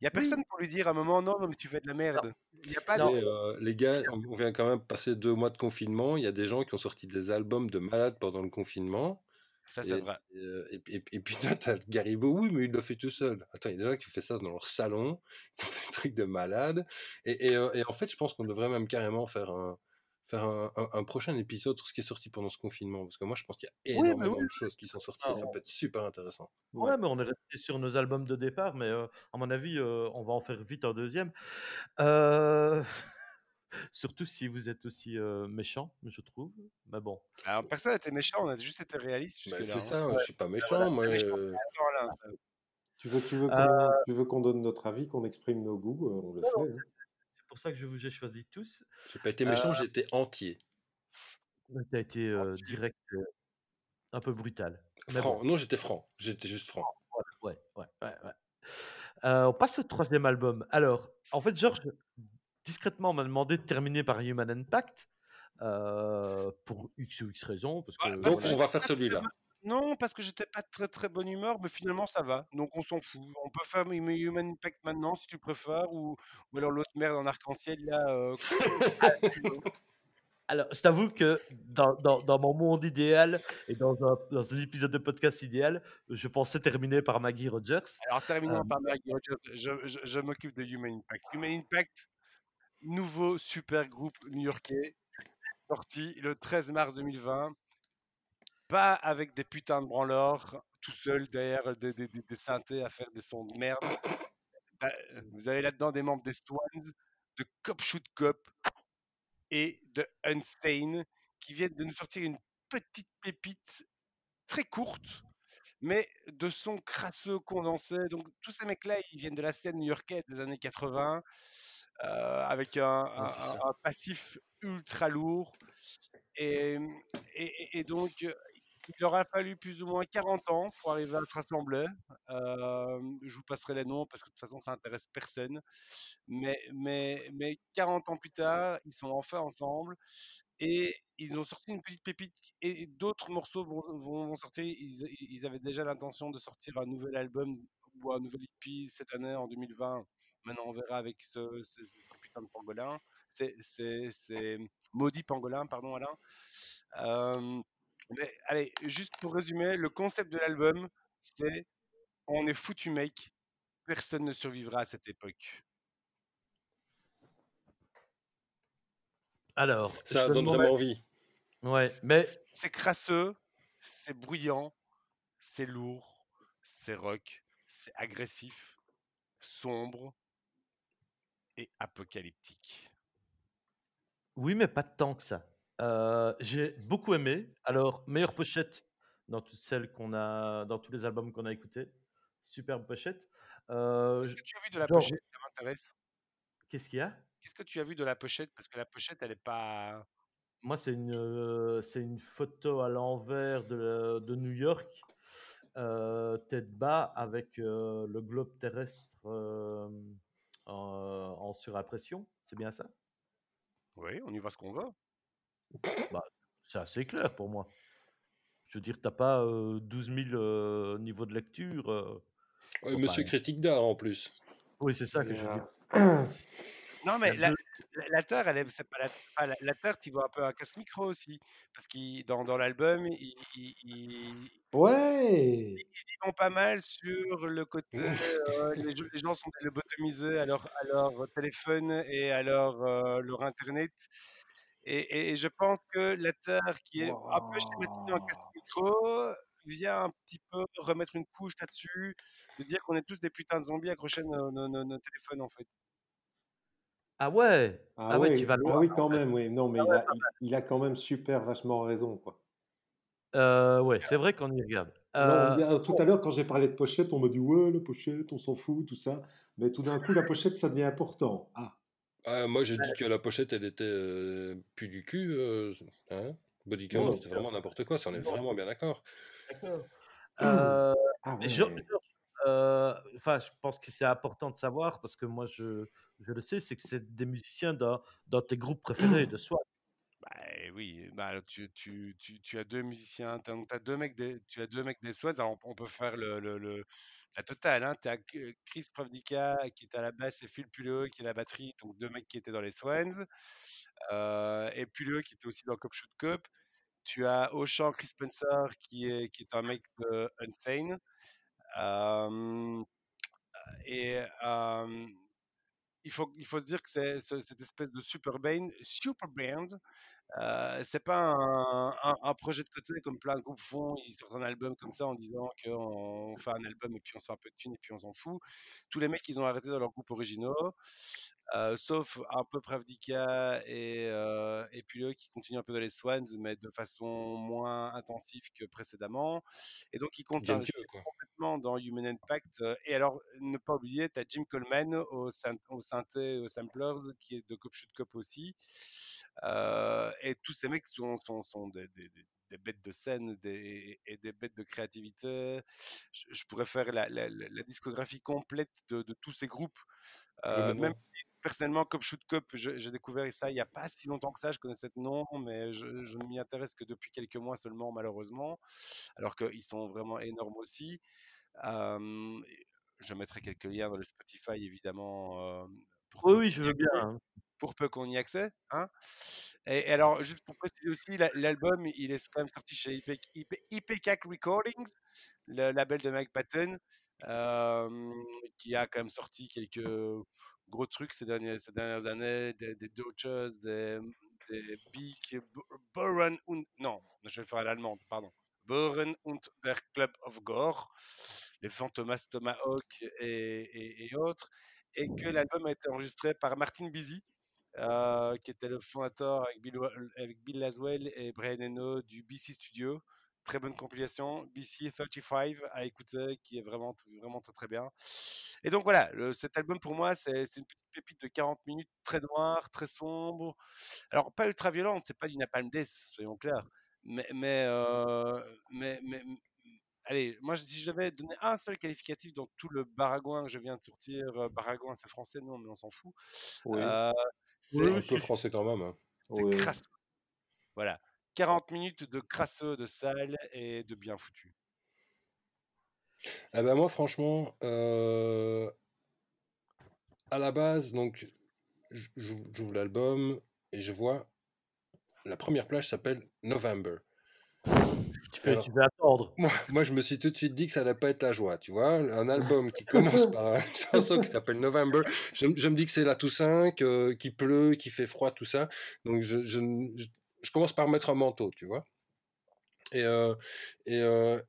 Il n'y a Oui. personne pour lui dire à un moment non, non mais tu fais de la merde. Il n'y a pas de... Euh, les gars, on vient quand même passer deux mois de confinement. Il y a des gens qui ont sorti des albums de malades pendant le confinement. Ça, c'est Et, vrai. et, et puis- et puis- et puis toi, t'as le Garibo, oui, mais il le fait tout seul. Attends, il y a des gens qui font ça dans leur salon, qui font des trucs de malade. Et, et, euh, et en fait, je pense qu'on devrait même carrément faire un, faire un, un- un prochain épisode sur ce qui est sorti pendant ce confinement. Parce que moi, je pense qu'il y a énormément oui. de choses qui sont sorties Ah, et ça on- peut être super intéressant. Ouais, Ouais. mais on est resté sur nos albums de départ, mais euh, à mon avis, euh, on va en faire vite un deuxième. Euh, Surtout si vous êtes aussi euh, méchant, je trouve. Mais bon. Alors, personne n'était méchant, on a juste été réaliste Bah, c'est hein. ça, je suis pas méchant, moi. euh, ça- Tu veux, tu veux qu'on Euh, tu veux qu'on donne notre avis, qu'on exprime nos goûts, on le non, non, fait. Pour ça que je vous ai choisi tous. J'ai pas été méchant, j'étais entier. Tu as été euh, direct, euh, un peu brutal. Mais Franc. bon, Non, j'étais franc. J'étais juste franc. ouais, ouais, ouais, ouais. Euh, on passe au troisième album. Alors, en fait, Georges, discrètement, m'a demandé de terminer par Human Impact. euh, pour X ou X raisons. Parce que, Ouais, Donc, voilà. on va faire celui-là. Non, parce que j'étais pas de très très bonne humeur, mais finalement ça va. Donc on s'en fout. On peut faire Hum- Human Impact maintenant si tu préfères, ou, ou alors l'autre merde en arc-en-ciel là. euh, Alors, je t'avoue que dans, dans, dans mon monde idéal et dans un, dans un épisode de podcast idéal, je pensais terminer par Maggie Rogers. Alors terminons Euh, par Maggie Rogers. Je, je- je m'occupe de Human Impact. Human Impact, nouveau super groupe new-yorkais, sorti le 13 mars 2020. Pas avec des putains de branleurs, tout seul derrière des, des, des- synthés à faire des sons de merde. Bah, Vous avez là-dedans des membres des Swans, de Cop Shoot Cop et de Unsane qui viennent de nous sortir une petite pépite très courte, mais de sons crasseux condensés. Donc tous ces mecs-là, ils viennent de la scène new-yorkaise des années 80, euh, avec un, un- passif ultra lourd. Et, et- et- donc, il leur a fallu plus ou moins 40 ans pour arriver à se rassembler. Je vous passerai les noms parce que de toute façon, ça intéresse personne. Mais, mais, mais 40 ans plus tard, ils sont enfin ensemble et ils ont sorti une petite pépite et d'autres morceaux vont, vont- sortir. Ils, avaient déjà l'intention de sortir un nouvel album ou un nouvel EP cette année en 2020. Maintenant, on verra avec ce, ce- putain de pangolin. C'est, maudit pangolin, pardon, Alain. Mais allez, juste pour résumer, le concept de l'album, c'est on est foutu mec, personne ne survivra à cette époque. alors, Ça donne vraiment envie. Ouais, mais C'est- C'est crasseux, c'est bruyant, c'est lourd, c'est rock, c'est agressif, sombre et apocalyptique. oui, mais pas tant que ça. Euh, J'ai beaucoup aimé. Alors, meilleure pochette dans toutes celles qu'on a, dans tous les albums qu'on a écoutés. Superbe pochette. Euh, Qu'est-ce que tu as vu de la genre- pochette? Ça m'intéresse. Qu'est-ce qu'il y a? Qu'est-ce que tu as vu de la pochette? Parce que la pochette, elle est pas. Moi, c'est une, euh, c'est une photo à l'envers de, New York, tête bas, avec le globe terrestre en, en surimpression. C'est bien ça? Oui, on y voit ce qu'on veut. C'est assez clair pour moi. Je veux dire, t'as pas euh, 12 000 euh, niveaux de lecture. euh. Ouais, monsieur critique d'art en plus. Oui, c'est ça que je veux dire. euh, Non, mais la, la- la Terre, elle est, c'est pas la, pas la, la Terre, tu vois un peu un casse micro aussi. Parce que dans, dans l'album, ils, ils, ils- Ouais ils vont pas mal sur le côté. euh, les, gens- les gens sont lobotomisés à leur, à leur téléphone et à leur, euh, leur internet. Et, je pense que la Terre, qui est un peu schématisée en casse micro, vient un petit peu remettre une couche là-dessus, de dire qu'on est tous des putains de zombies accrochés à nos, nos- téléphones en fait. Ah ouais? Ah, Ah ouais, ouais, tu vas ah oui, quand même, oui. Non, mais il, a, il, il a quand même super vachement raison, quoi. Euh, ouais, c'est vrai qu'on y regarde. Euh, a- tout à l'heure, quand j'ai parlé de pochette, on m'a dit ouais, la pochette, on s'en fout, tout ça. Mais tout d'un coup, la pochette, ça devient important. Ah, Ah, moi, j'ai dit que la pochette, elle était euh, plus du cul. euh, hein Body count, Non, c'était vraiment n'importe quoi. Ça, on est vraiment bien d'accord. D'accord. Euh, ah ouais. Euh, enfin, je pense que c'est important de savoir parce que moi, je, je le sais, c'est que c'est des musiciens dans, dans tes groupes préférés de soi. Bah oui, bah tu, tu, tu, tu as deux musiciens, donc t'as deux mecs des, tu as deux mecs des Swans, alors on, on peut faire le, le, le- la totale, hein. Tu as Chris Pravdika qui est à la basse et Phil Puleo qui est à la batterie, donc deux mecs qui étaient dans les Swans, euh, et Puleo qui était aussi dans Cop Shoot Cop, tu as au chant Chris Spencer qui est, qui est un mec de Unsane. Euh, et euh, il, faut, se dire que c'est ce- cette espèce de super band, super band euh, c'est pas un, un- un projet de côté comme plein de groupes font. Ils sortent un album comme ça en disant qu'on fait un album et puis on se fait un peu de thunes et puis on s'en fout. Tous les mecs, ils ont arrêté dans leurs groupes originaux, euh, sauf un peu Pravdika et, euh, et puis eux qui continuent un peu dans les Swans, mais de façon moins intensive que précédemment. Et donc, ils comptent complètement dans Human Impact. euh, Et alors, ne pas oublier, tu as Jim Coleman au, syn- au synthé, aux samplers, qui est de Cop Shoot Cop aussi. Euh, et tous ces mecs sont, sont, sont des, des- des- des bêtes de scène des, et des bêtes de créativité. Je, je pourrais faire la, la- la- la discographie complète de, de tous ces groupes. Euh, même si, personnellement, Cop Shoot Cop, j'ai découvert ça il n'y a pas si longtemps que ça. Je connaissais ce nom, mais je, je ne m'y intéresse que depuis quelques mois seulement, malheureusement. Alors qu'ils sont vraiment énormes aussi. Euh, je mettrai quelques liens dans le Spotify, évidemment, euh, pour Oui, oui, je veux bien. Pour peu qu'on y accède. Hein et, alors, juste pour préciser aussi, la- l'album, il est quand même sorti chez IP, IP, IPCAC Recordings, le label de Mike Patton, qui a quand même sorti quelques gros trucs ces dernières, ces dernières années, des, des Dodgers, des, des Big Boren und... Non, je vais le faire à l'allemande, pardon. Boren und der Club of Gore, les Fantomas Tomahawk et, et, et autres, et que l'album a été enregistré par Martin Busy, euh, qui était le fondateur avec Bill, avec Bill Laswell et Brian Eno du BC Studio. Très bonne compilation, BC 35 à écouter, qui est vraiment, vraiment très très bien. Et donc voilà, le- cet album pour moi, c'est une petite pépite de 40 minutes, très noire, très sombre. Alors pas ultra violente, c'est pas du Napalm Death, soyons clairs. Mais, mais, euh, mais, allez, moi si je devais donner un seul qualificatif dans tout le baragouin que je viens de sortir, euh, baragouin c'est français, non mais on s'en fout. Oui, Euh, Oui, c'est Un peu français quand même. hein. c'est oui. crasseux. Voilà. 40 minutes de crasseux, de sale et de bien foutu. Eh ben moi, franchement, euh, à la base, donc, j'ouvre l'album et je vois la première plage s'appelle November. Tu, fais, Alors, tu moi, moi, je me suis tout de suite dit que ça allait pas être la joie, tu vois? Un album qui commence par une chanson qui s'appelle November, je, je me dis que c'est la Toussaint, que- qu'il pleut, qu'il fait froid, tout ça. Donc, je, je, je- je commence par mettre un manteau, tu vois? Et, euh, et euh,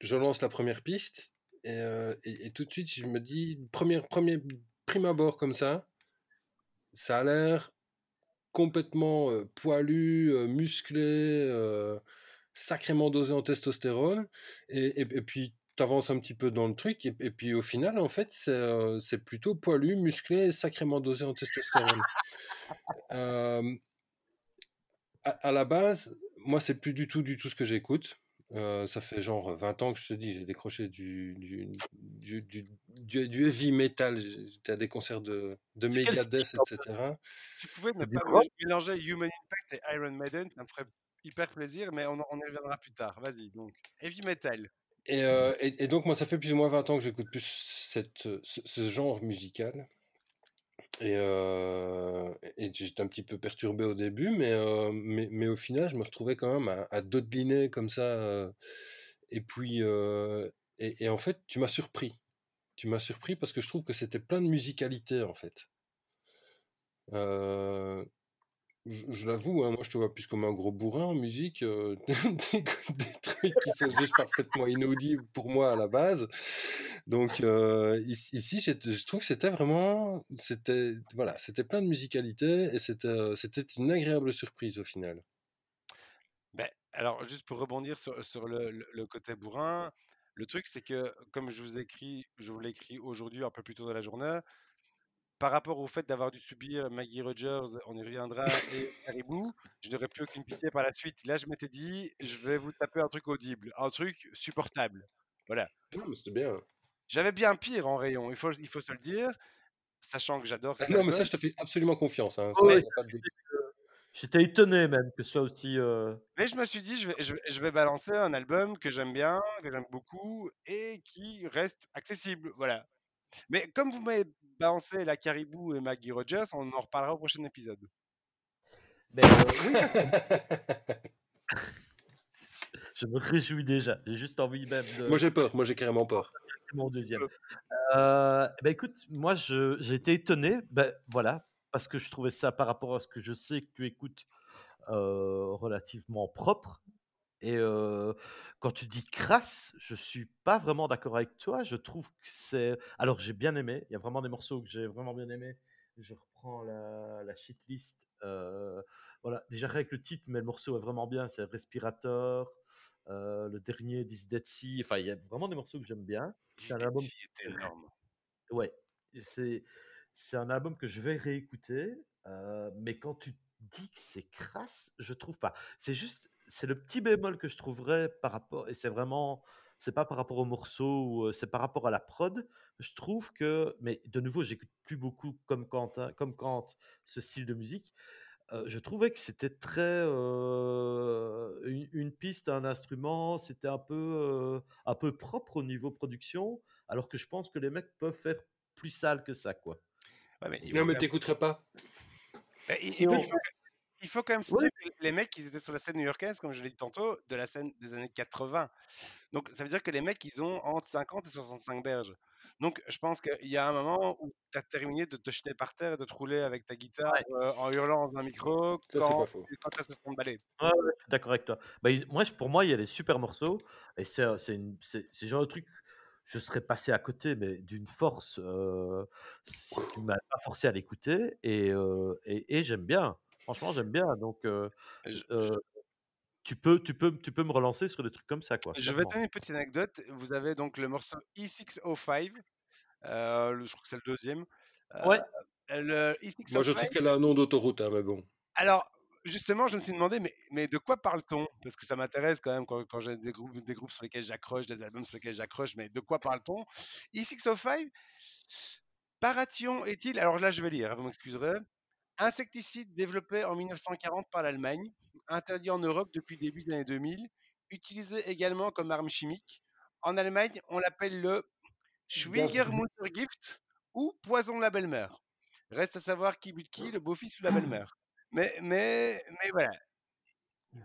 je lance la première piste et, euh, et- et tout de suite je me dis première premier prime abord comme ça ça a l'air complètement poilu musclé sacrément dosé en testostérone et, et- et puis tu avances un petit peu dans le truc et, et puis au final en fait c'est euh, c'est plutôt poilu musclé sacrément dosé en testostérone Euh, à, à la base moi c'est plus du tout du tout ce que j'écoute euh, ça fait genre 20 ans que je te dis, j'ai décroché du, du, du, du, heavy metal. J'étais à des concerts de, de Megadeth, etc. Si tu pouvais ne pas mélanger Human Impact et Iron Maiden, ça me ferait hyper plaisir, mais on, on y reviendra plus tard. Vas-y, donc. Heavy Metal. Et, euh, donc, moi, ça fait plus ou moins 20 ans que j'écoute plus ce, genre musical. Et, euh, et j'étais un petit peu perturbé au début, mais, euh, mais, mais au final, je me retrouvais quand même à, à dodeliner comme ça. et puis, et, en fait, tu m'as surpris. Tu m'as surpris parce que je trouve que c'était plein de musicalité, en fait. Je l'avoue, hein, moi je te vois plus comme un gros bourrin en musique, euh, des trucs qui sont juste parfaitement inaudibles pour moi à la base. Donc euh, ici, je trouve que c'était vraiment, c'était voilà, c'était plein de musicalité et c'était euh, c'était une agréable surprise au final. Ben, alors, juste pour rebondir sur, le- le côté bourrin, le truc, c'est que, comme je vous écris, je vous l'écris aujourd'hui, un peu plus tôt dans la journée, par rapport au fait d'avoir dû subir Maggie Rogers, on y reviendra, et Caribou, je n'aurais plus aucune pitié par la suite. Là, je m'étais dit, je vais vous taper un truc audible, un truc supportable. Voilà. Non, mais c'était bien. J'avais bien pire en rayon, il faut, il faut se le dire, sachant que j'adore Ah cet non, mais album. ça, je te fais absolument confiance. Hein, Oh, oui, pas de. J'étais étonné même que ce soit aussi. euh, Mais je me suis dit, je vais, je vais, je vais balancer un album que j'aime bien, que j'aime beaucoup, et qui reste accessible. Voilà. Mais comme vous m'avez balancé la Caribou et Maggie Rogers, on en reparlera au prochain épisode. Ben, euh, oui, Je me réjouis déjà. J'ai juste envie même de. Moi j'ai peur, moi j'ai carrément peur. mon deuxième. Euh, bah écoute, moi j'ai été étonné, ben voilà, parce que je trouvais ça par rapport à ce que je sais que tu écoutes euh, relativement propre. Et euh, quand tu dis crasse, je suis pas vraiment d'accord avec toi. Je trouve que c'est. Alors j'ai bien aimé. Il y a vraiment des morceaux que j'ai vraiment bien aimé. Je reprends la, la shitlist. euh, voilà, déjà rien que le titre, mais le morceau est vraiment bien. C'est Respirator. euh, le dernier This Dead Sea. Enfin, il y a vraiment des morceaux que j'aime bien. C'est un album. Était énorme. Ouais, c'est c'est un album que je vais réécouter, mais quand tu dis que c'est crasse, je trouve pas. C'est juste, c'est le petit bémol que je trouverais par rapport, et c'est vraiment, c'est pas par rapport au morceau, euh, c'est par rapport à la prod. Je trouve que, mais de nouveau, j'écoute plus beaucoup comme Quentin, comme Kant, ce style de musique. Euh, je trouvais que c'était très euh, une, une piste, un instrument, c'était un peu euh, un peu propre au niveau production, alors que je pense que les mecs peuvent faire plus sale que ça, quoi. Ouais, mais Non mais t'écouterais pas. Bah, il faut- quand même se dire que les mecs, ils étaient sur la scène new-yorkaise, comme je l'ai dit tantôt, de la scène des années 80. Donc, ça veut dire que les mecs, ils ont entre 50 et 65 berges. Donc, je pense qu'il y a un moment où tu as terminé de te jeter par terre et de te rouler avec ta guitare Ouais. euh, en hurlant dans un micro c'est quand, tu as 60 balais. Ouais, ouais, je suis d'accord avec toi. Bah, moi, pour moi, il y a des super morceaux, et c'est euh, genre de truc, je serais passé à côté, mais d'une force, euh, si tu m'as pas forcé à l'écouter, et, euh, et, et j'aime bien. Franchement, j'aime bien. Donc, euh, Je, euh, tu peux, tu peux, tu peux me relancer sur des trucs comme ça, quoi. je vais clairement. donner une petite anecdote. Vous avez donc le morceau E605, euh, le- je crois que c'est le deuxième. Ouais. le E605, Moi je trouve qu'elle a un nom d'autoroute, hein, mais bon. Alors, justement, je me suis demandé, mais, mais de quoi parle-t-on? Parce que ça m'intéresse quand même quand, quand j'ai des groupes, des groupes sur lesquels j'accroche, des albums sur lesquels j'accroche, mais de quoi parle-t-on? E605, Paration est-il, alors là je vais lire, hein, vous m'excuserez, insecticide développé en 1940 par l'Allemagne, interdit en Europe depuis le début des années 2000, utilisé également comme arme chimique. En Allemagne, on l'appelle le Schwiegermuttergift ou poison de la belle-mère. Reste à savoir qui bute qui, le beau-fils ou la belle-mère. Mais, mais, mais voilà.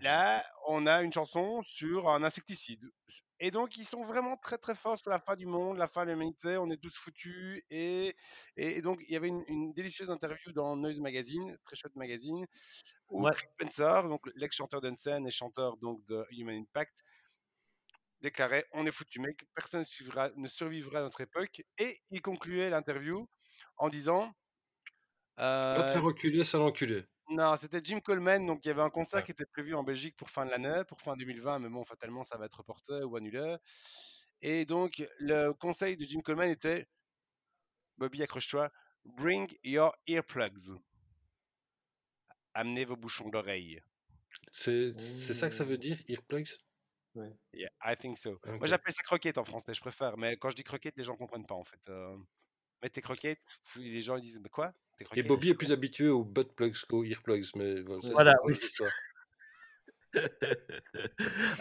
Là, on a une chanson sur un insecticide. Et donc, ils sont vraiment très très forts sur la fin du monde, la fin de l'humanité, on est tous foutus. Et, et, et donc, il y avait une, une délicieuse interview dans Noise Magazine, très chouette magazine, où Ouais. Chris Spencer, donc l'ex-chanteur d'Unsen et chanteur donc de Human Impact, déclarait On est foutu, mec, personne ne survivra, ne survivra à notre époque. Et il concluait l'interview en disant euh, faire reculer, sale enculé. Non, c'était Jim Coleman, donc il y avait un concert qui était prévu en Belgique pour fin de l'année, pour fin 2020, mais bon, fatalement, ça va être reporté ou annulé. Et donc, le conseil de Jim Coleman était Bobby, accroche-toi, bring your earplugs. Amenez vos bouchons d'oreille. C'est ça que ça veut dire, earplugs? Yeah, I think so. Moi, j'appelle ça croquette en français, je préfère, mais quand je dis croquette, les gens comprennent pas en fait. Euh, tes croquettes, les gens ils disent Mais quoi? Et Bobby est plus habitué aux butt plugs qu'aux earplugs, mais voilà, ça, oui.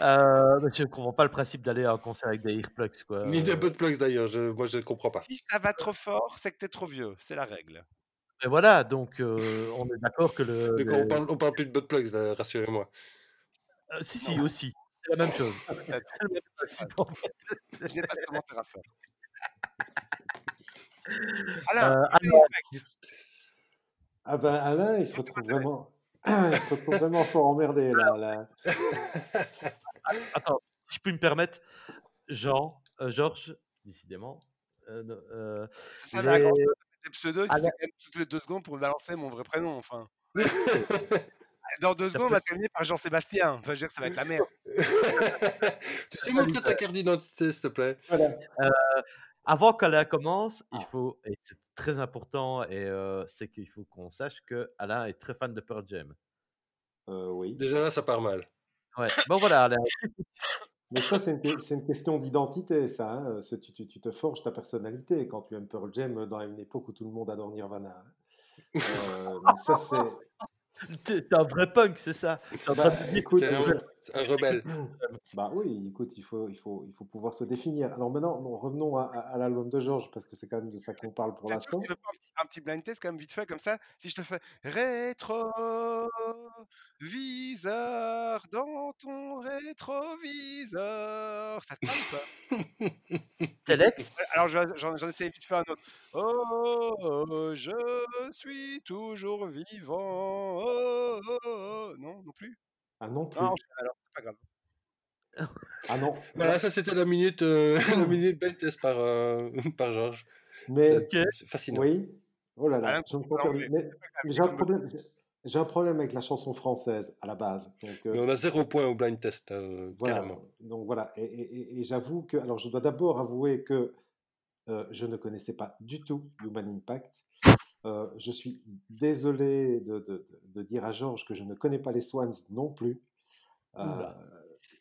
Euh, mais je ne comprends pas le principe d'aller à un concert avec des earplugs, quoi. Ni des Euh, butt plugs d'ailleurs, je, moi je ne comprends pas. Si ça va trop fort, c'est que t'es trop vieux, c'est la règle. mais voilà, donc euh, on est d'accord que le. Mais quand les- on parle, on parle plus de butt plugs, là, rassurez-moi. Euh, si, si, aussi. C'est la même chose. C'est le même principe, en fait. Je n'ai pas de commentaire à faire. Alain, Euh, alors. Ah ben Alain, il se retrouve vraiment, il se retrouve vraiment fort emmerdé là. là. Attends, si je peux me permettre, Jean, euh, Georges, décidément. euh, euh, C'est ça, mais à les- chose, des pseudos, Ah, même toutes les deux secondes pour me balancer mon vrai prénom, enfin. Dans deux secondes, on va terminer par Jean-Sébastien. Enfin, je veux dire, ça va être la merde. tu sais montrer ta carte d'identité, s'il te plaît Voilà. Avant qu'Alain commence, il faut, et c'est très important, et euh, c'est qu'il faut qu'on sache que Alain est très fan de Pearl Jam. Euh, oui. Déjà là, ça part mal. Ouais. Bon voilà, Alain. Mais ça, c'est une, question d'identité, ça. hein. Tu, tu- tu te forges ta personnalité quand tu aimes Pearl Jam dans une époque où tout le monde adore Nirvana. hein. Euh, ça, c'est. T'es un vrai punk, c'est ça? Bah, écoute. Un rebelle. Bah oui, écoute, il faut, il faut, il faut pouvoir se définir. Alors maintenant, non, revenons à, à- à l'album de Georges, parce que c'est quand même de ça qu'on parle pour l'instant. un petit, un petit blind test quand même vite fait comme ça Si je te fais rétroviseur dans ton rétroviseur, ça te parle ou pas? Telex Alors je- j'en essaie vite fait un autre. Oh, je suis toujours vivant. Oh, oh, oh. Non, non plus. Ah non plus. Non, enchaîne alors, c'est pas grave. Ah non. Voilà, ça c'était la minute, euh, la minute blind test par, euh, par Georges. Mais Ok. C'est fascinant. oui. Oh là là, j'ai un problème. j'ai- un problème avec la chanson française à la base. Donc, euh, Mais on a zéro point au blind test, euh, Voilà, carrément. donc voilà, et, et- et- et j'avoue que, alors je dois d'abord avouer que euh, je ne connaissais pas du tout Human Impact. Euh, je suis désolé de, de- de- de dire à Georges que je ne connais pas les Swans non plus. Euh,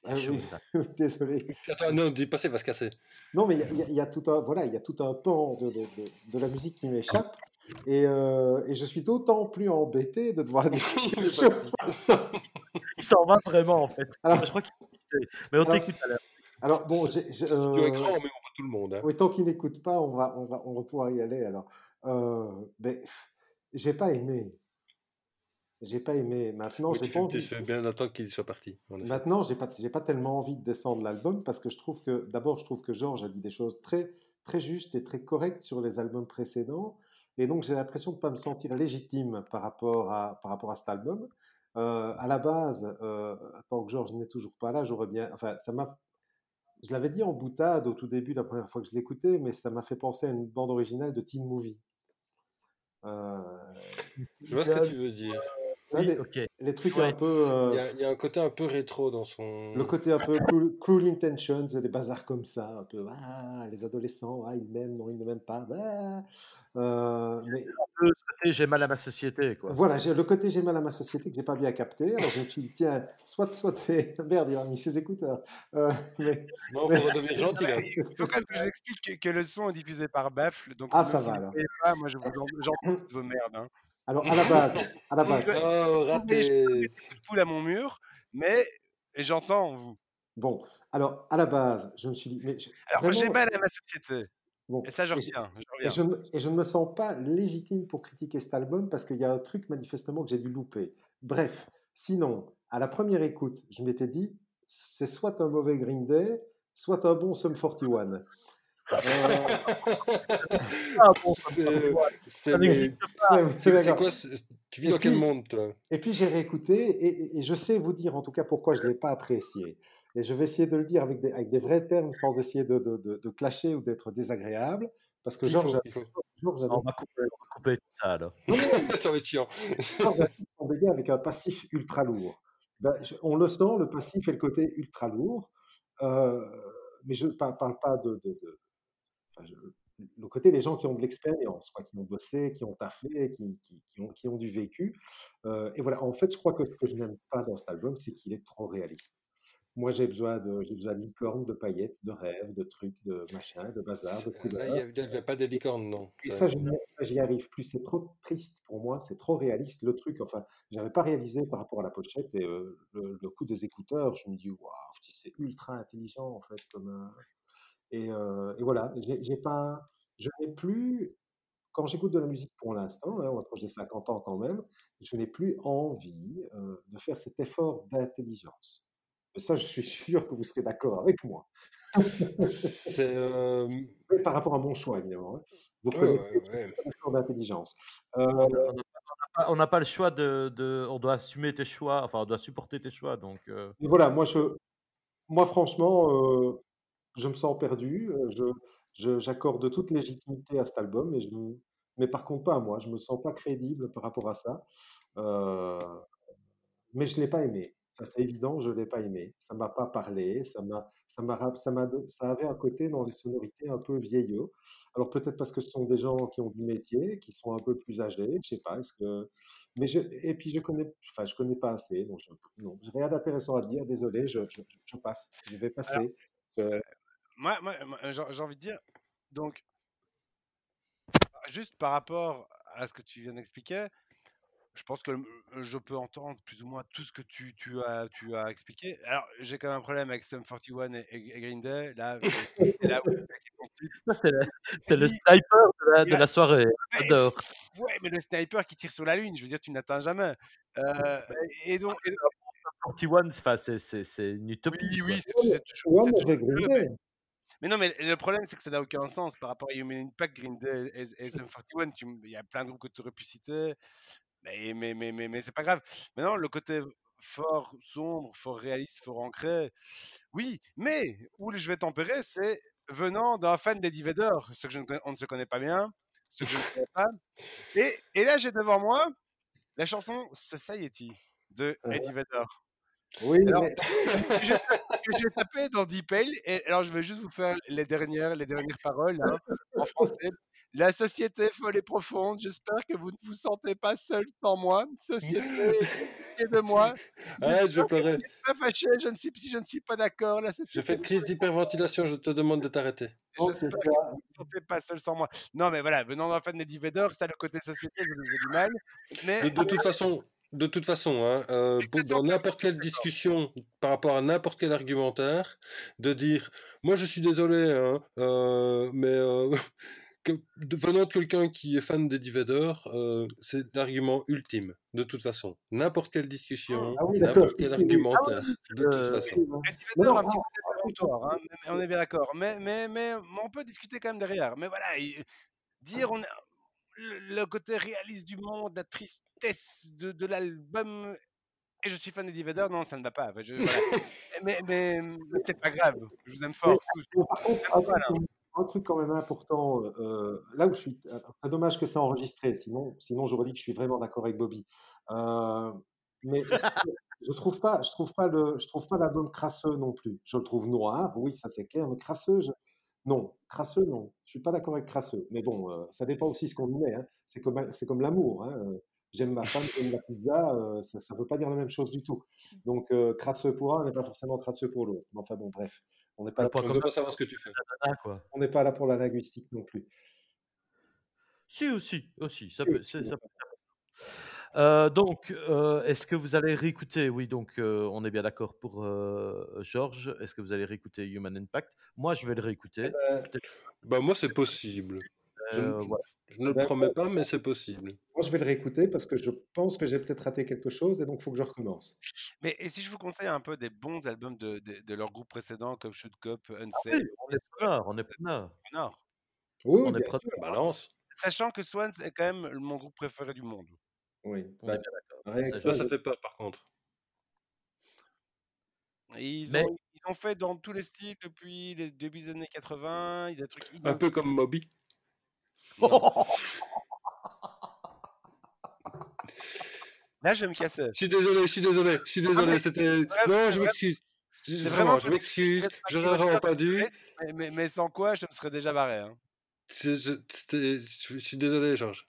ah oui, désolé. Attends, non, dis pas, ça va se casser. Non, mais il y a- y, y tout un, voilà, il y a tout un pan de, de- de- de la musique qui m'échappe. Et, euh, et je suis d'autant plus embêté de devoir dire Il s'en va vraiment, en fait. Alors- je crois qu'il Mais on Alors- t'écoute, Alain. Alors, bon, j'ai- euh, grand, mais on pas tout le monde. hein. Oui, tant qu'il n'écoute pas, on va, on va, on va pouvoir y aller. Alors, pff, j'ai pas aimé. J'ai pas aimé. Maintenant, Oui, j'ai pas envie. bien d'attendre qu'il soit parti. Maintenant, j'ai pas, j'ai pas tellement envie de descendre l'album parce que je trouve que, d'abord, je trouve que Georges a dit des choses très, très justes et très correctes sur les albums précédents, et donc j'ai l'impression de pas me sentir légitime par rapport à, par rapport à cet album. Euh, à la base, euh, tant que Georges n'est toujours pas là, j'aurais bien, enfin, ça m'a, je l'avais dit en boutade au tout début, la première fois que je l'écoutais, mais ça m'a fait penser à une bande originale de Teen Movie. Euh, Je vois ce que tu veux dire. Ouais, Oui, les, ok. les trucs Ouais, un peu, euh, Il y, a, il y a un côté un peu rétro dans son. le côté un peu cruel, Cruel Intentions, des bazars comme ça, un peu, ah, les adolescents, ah, ils m'aiment, non, ils ne m'aiment pas. ah. Euh, mais j'ai mal à ma société, quoi. voilà, le côté j'ai mal à ma société que j'ai pas bien capté. Alors je me suis dit, tiens, soit, soit c'est. Merde, il a mis ses écouteurs. Euh, mais, Non, faut redevenir gentil. Il faut quand même que je vous explique que, que le son est diffusé par Baffle. Donc Ah, ça va, alors. pas, moi je vous en- vos merdes. Hein. Alors, à la base, à la base, Oh, raté. Poule à mon mur, mais j'entends vous. bon, alors, à la base, je me suis dit, mais je- Alors moi, j'ai mal à ma société. bon, Et ça, je et je- retiens. Je Et reviens. je, ne- et je ne me sens pas légitime pour critiquer cet album parce qu'il y a un truc manifestement que j'ai dû louper. Bref, sinon, à la première écoute, je m'étais dit, c'est soit un mauvais Green Day, soit un bon Sum 41. Euh, Ah, bon, ça, C'est- d'accord. quoi Tu vis Et dans quel puis- monde, toi? Et puis j'ai réécouté et, et- je sais vous dire en tout cas pourquoi je ne l'ai pas apprécié. Et je vais essayer de le dire avec des, avec des vrais termes sans essayer de, de, de- de clasher ou d'être désagréable. Parce que Georges, On va couper, on va couper tout ça, alors. Ça va être chiant. Georges avec un passif ultra lourd. Ben, je- on le sent, le passif et le côté ultra lourd. Euh, mais je ne parle, parle pas de. de- de- enfin, je- le côté des gens qui ont de l'expérience, qui ont bossé, qui ont taffé, qui, qui, qui ont, qui ont du vécu. Euh, et voilà, en fait, je crois que ce que je n'aime pas dans cet album, c'est qu'il est trop réaliste. Moi, j'ai besoin de, j'ai besoin de licornes, de paillettes, de rêves, de trucs, de machin, de bazar, de Là, couleurs. il n'y avait pas des licornes, non. Et Ça- je n'y arrive plus. C'est trop triste pour moi, c'est trop réaliste. Le truc, enfin, j'avais pas réalisé par rapport à la pochette et euh, le, le coup des écouteurs, je me dis, waouh, c'est ultra intelligent en fait. Comme, euh, et, euh, et voilà, j'ai pas, je n'ai plus, quand j'écoute de la musique pour l'instant, hein, entre j'ai 50 ans quand même, je n'ai plus envie euh, de faire cet effort d'intelligence. Ça, je suis sûr que vous serez d'accord avec moi. Euh, Mais par rapport à mon choix, évidemment. hein. Vous ouais, reconnaissez ouais, ouais. effort d'intelligence. Euh, On n'a pas- le choix de, de- On doit assumer tes choix, enfin, on doit supporter tes choix, donc... euh, Et voilà, moi, je, moi franchement, je me sens perdu. euh, j'accorde toute légitimité à cet album, mais, je, mais par contre pas à moi. Je me sens pas crédible par rapport à ça. Euh, mais je l'ai pas aimé. Ça, c'est évident, je l'ai pas aimé. Ça m'a pas parlé. Ça m'a, ça m'a, ça m'a, ça avait un côté dans les sonorités un peu vieillot. Alors peut-être parce que ce sont des gens qui ont du métier, qui sont un peu plus âgés. Je sais pas. Est-ce que mais je, et puis je connais, enfin, je connais pas assez, donc je, non, rien d'intéressant à dire. Désolé, je, je, je passe. Je vais passer. Moi, moi, moi, j'ai envie de dire, donc, juste par rapport à ce que tu viens d'expliquer, je pense que euh, je peux entendre plus ou moins tout ce que tu, tu as, tu as expliqué. Alors, j'ai quand même un problème avec Sum 41 et, et Green Day. Là, c'est là où Ça, c'est le, sniper de la, de la soirée. Ouais, J'adore. ouais, mais le sniper qui tire sur la lune, je veux dire, tu n'atteins jamais. Euh, et donc, et- 41, enfin, c'est, c'est, c'est une utopie. oui, oui, c'est toujours, mais non, mais le problème, c'est que ça n'a aucun sens par rapport à Human Impact, Green Day et, et Sum 41. tu m- Il y a plein de groupes que tu aurais pu citer, mais, mais, mais, mais, mais c'est pas grave. Maintenant, le côté fort, sombre, fort réaliste, fort ancré, oui, mais où je vais tempérer, c'est venant d'un fan d'Eddie Vedder, ce que je ne connais- on ne se connaît pas bien, ce que je ne connais pas. Et, et là, j'ai devant moi la chanson Society de. Eddie Vedder. Oui, Alors, mais que j'ai tapé dans DeepL et alors je vais juste vous faire les dernières, les dernières paroles hein, en français. La société folle et profonde, j'espère que vous ne vous sentez pas seul sans moi. Société, de moi. Arrête, je vais pleurer. Pas fâché, je ne suis, si je ne suis pas d'accord, la Je société. fais une crise d'hyperventilation, je te demande de t'arrêter. J'espère que vous ne vous sentez pas seul sans moi. Non, mais voilà, venant d'un fan d'Eddie Vedder, ça, le côté société, je vous ai du mal. Mais De, de toute façon, de toute façon, hein, euh, dans n'importe quelle discussion par rapport à n'importe quel argumentaire, de dire, moi je suis désolé, hein, euh, mais euh, que, de- venant de quelqu'un qui est fan Vedder, euh, c'est l'argument ultime. De toute façon, n'importe quelle discussion, Ah oui, n'importe quel Excuse-moi. argumentaire, de toute façon. Non, non, hein, mais- on est bien d'accord. Mais, mais, mais on peut discuter quand même derrière. Mais voilà, il- dire on a, le, côté réaliste du monde, la tristesse de, de l'album. Et je suis fan d'Eddie Vedder, non, ça ne va pas. Enfin, je- voilà. mais mais, mais c'est pas grave, je vous aime fort. Par contre, un Voilà. truc, un truc quand même important, euh, là où je suis, c'est dommage que c'est enregistré, sinon, sinon j'aurais dit que je suis vraiment d'accord avec Bobby. Euh, mais je trouve pas, je trouve pas le, je trouve pas l'album crasseux non plus. Je le trouve noir, oui, ça c'est clair, mais crasseux, je- non, crasseux, non. Je suis pas d'accord avec crasseux. Mais bon, euh, ça dépend aussi ce qu'on y met. hein. C'est comme, c'est comme l'amour. hein. Euh, J'aime ma femme, j'aime la pizza, euh, ça ne veut pas dire la même chose du tout. Donc, euh, crasseux pour un n'est pas forcément crasseux pour l'autre. Mais Enfin bon, bref, on n'est pas, là On pour- pas savoir ce que tu fais. c'est quoi. on n'est pas là pour la linguistique non plus. Si, aussi, aussi. Ça Si, peut, aussi, c'est- ça peut- Euh, donc, euh, est-ce que vous allez réécouter? Oui, donc euh, on est bien d'accord pour euh, Georges. Est-ce que vous allez réécouter Human Impact? Moi, je vais le réécouter. Euh, Bah, moi, c'est possible. Je, Euh, ne- voilà. je ne le Ben, promets pas, mais c'est possible. moi, je vais le réécouter parce que je pense que j'ai peut-être raté quelque chose et donc il faut que je recommence. Mais et si je vous conseille un peu des bons albums de, de, de leur groupe précédent, comme Shoot Cop, Oui, Unsafe, on est preneur, on est preneur. Nord. Oui, On oui, est. Balance. Sachant que Swans est quand même mon groupe préféré du monde. Oui, On bah, est bien d'accord. rien que Ça, ça, je- fait peur, par contre. Ils, Mais- ont, ils ont fait dans tous les styles depuis les débuts des années 80, il y a des trucs Un peu comme Moby. Là, je vais me casser. Je suis désolé, je suis désolé, je suis désolé. mais- C'était. Non, je m'excuse. Je- Vraiment, vraiment je m'excuse. vraiment faire pas dû. Mais, mais, mais sans quoi, je me serais déjà barré. hein. Je, je- je- je suis désolé, Georges.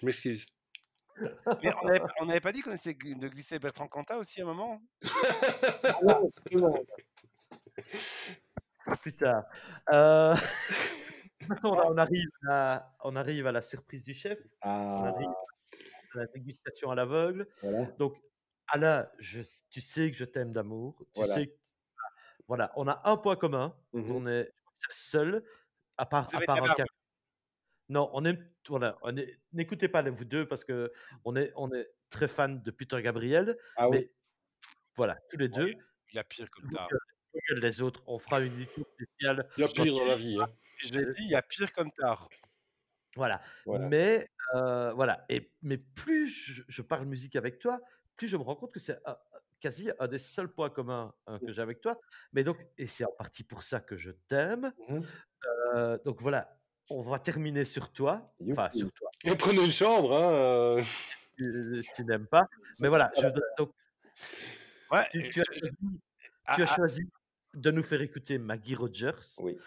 Je m'excuse. Mais on n'avait pas dit qu'on essayait de glisser Bertrand Cantat aussi à un moment? Ah non, non. Plus tard. Euh, on arrive, à, on arrive à la surprise du chef. On Ah, arrive à la dégustation à l'aveugle. voilà. Donc, Alain, je, tu sais que je t'aime d'amour. Tu Voilà. sais que- voilà, on a un point commun. Mhm. On est seul, à part, à part un. Non, on aime, voilà, n'écoutez pas les vous deux parce que on est, on est très fan de Peter Gabriel, Ah oui. mais voilà, tous les deux. Il y a pire comme tard. Regarde Les autres, on fera une émission spéciale. Il y a pire dans la vie. Hein. J'ai dit, il y a pire comme tard. Voilà. Voilà. Mais euh, voilà. Et mais plus je, je parle musique avec toi, plus je me rends compte que c'est un- quasi un des seuls points communs hein, que j'ai avec toi. Mais donc, et c'est en partie pour ça que je t'aime. Euh, donc voilà, on va terminer sur toi. Enfin, sur toi. Et prenez une chambre. Hein. euh. euh, Si tu n'aimes pas. Mais voilà, je voudrais- donc, Ouais, tu, tu as choisi, ah, tu as ah, choisi de nous faire écouter Maggie Rogers. Oui.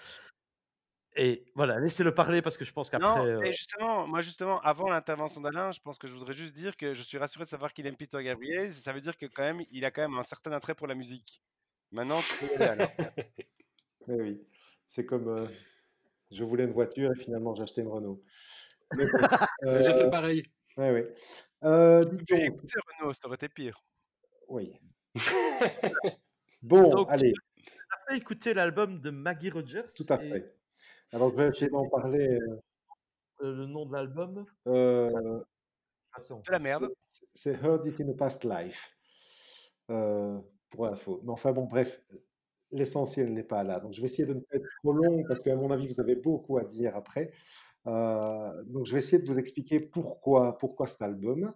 Et voilà, laissez-le parler parce que je pense Non, qu'après. euh, et justement, moi justement, avant l'intervention d'Alain, je pense que je voudrais juste dire que je suis rassuré de savoir qu'il aime Peter Gabriel. Ça veut dire que quand même, il a quand même un certain attrait pour la musique. Maintenant, tu peux y aller, alors. Mais oui, c'est comme euh, je voulais une voiture et finalement j'ai acheté une Renault. J'ai euh, fait pareil. ouais, ouais. Euh, Tu donc, écouter Renault, ça aurait été pire. oui. Bon, Donc, allez, On a fait écouter l'album de Maggie Rogers. tout à et, fait. Alors, je vais essayer d'en parler. euh, le nom de l'album. euh, De la merde. c'est Heard It in a Past Life, euh, pour info. Mais enfin, bon, bref, l'essentiel n'est pas là. Donc, je vais essayer de ne pas être trop long parce qu'à mon avis, vous avez beaucoup à dire après. Euh, donc, je vais essayer de vous expliquer pourquoi, pourquoi cet album.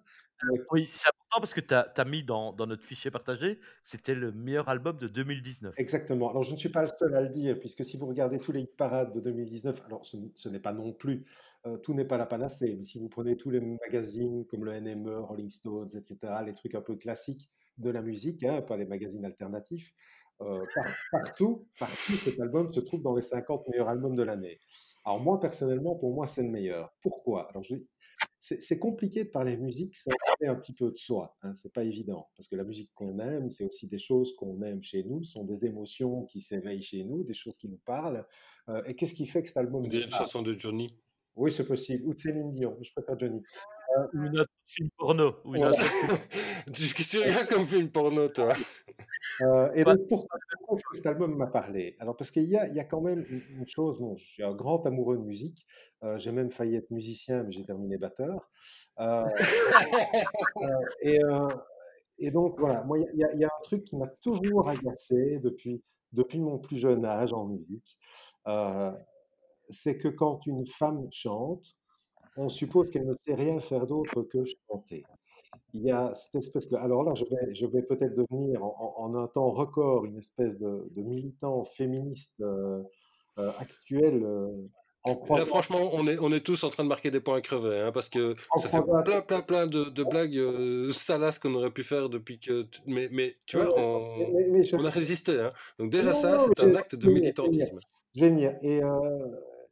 Oui, c'est important parce que tu as, mis dans, dans notre fichier partagé, c'était le meilleur album de 2019. Exactement. Alors, je ne suis pas le seul à le dire, puisque si vous regardez tous les hit parades de 2019, alors ce, ce n'est pas non plus, euh, tout n'est pas la panacée, mais si vous prenez tous les magazines comme le NME, Rolling Stones, etc., les trucs un peu classiques de la musique, hein, pas les magazines alternatifs, euh, par- partout, partout, cet album se trouve dans les 50 meilleurs albums de l'année. Alors moi, personnellement, pour moi, c'est le meilleur. Pourquoi? Alors, je c'est compliqué de parler musique sans parler un petit peu de soi. Hein, c'est pas évident parce que la musique qu'on aime, c'est aussi des choses qu'on aime chez nous, ce sont des émotions qui s'éveillent chez nous, des choses qui nous parlent. Euh, et qu'est-ce qui fait que cet album Des chansons de Johnny. Oui, c'est possible. Ou de Céline Dion. Je préfère Johnny. Ou une autre film porno. Ou une Tu sais rien comme film porno, toi. Euh, et donc, pourquoi, pourquoi est-ce que cet album m'a parlé Alors, parce qu'il y a, il y a quand même une, chose, bon, je suis un grand amoureux de musique, euh, j'ai même failli être musicien, mais j'ai terminé batteur. Euh, et, et donc, voilà, moi, il y, y a un truc qui m'a toujours agacé depuis, depuis mon plus jeune âge en musique, c'est que quand une femme chante, on suppose qu'elle ne sait rien faire d'autre que chanter il y a cette espèce de... Alors là, je vais, je vais peut-être devenir en, un temps record une espèce de, de militant féministe euh, euh, actuel euh, en Là, croisant, franchement, on est, on est tous en train de marquer des points à crever, hein, parce que en ça fait plein, plein, plein de, de blagues salaces qu'on aurait pu faire depuis que. Mais, mais tu vois, on, mais- mais je- on a résisté. Hein. Donc, déjà, Non, ça, c'est un acte de militantisme. Je vais venir. Et,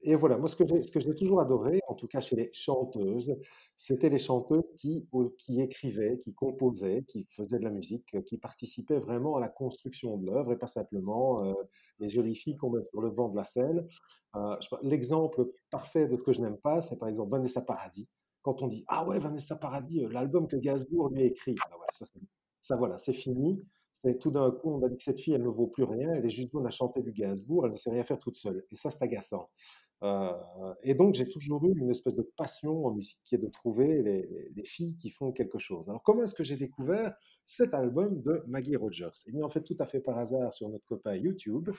et voilà, moi, ce que j'ai toujours adoré, en tout cas chez les chanteuses, c'était les chanteuses qui, écrivaient, qui composaient, qui faisaient de la musique, qui participaient vraiment à la construction de l'œuvre et pas simplement euh, les jolies filles qu'on met sur le vent de la scène. Euh, L'exemple parfait de ce que je n'aime pas, c'est par exemple Vanessa Paradis. Quand on dit Ah ouais, Vanessa Paradis, euh, l'album que Gainsbourg lui a écrit, Ah ça, voilà, c'est fini. Tout d'un coup, on a dit que cette fille, elle ne vaut plus rien, elle est juste bonne à chanter du Gainsbourg, elle ne sait rien faire toute seule. Et ça, c'est agaçant. Euh, et donc, j'ai toujours eu une espèce de passion en musique qui est de trouver les filles qui font quelque chose. Alors, comment est-ce que j'ai découvert cet album de Maggie Rogers? Eh bien, en fait, tout à fait par hasard sur notre copain YouTube,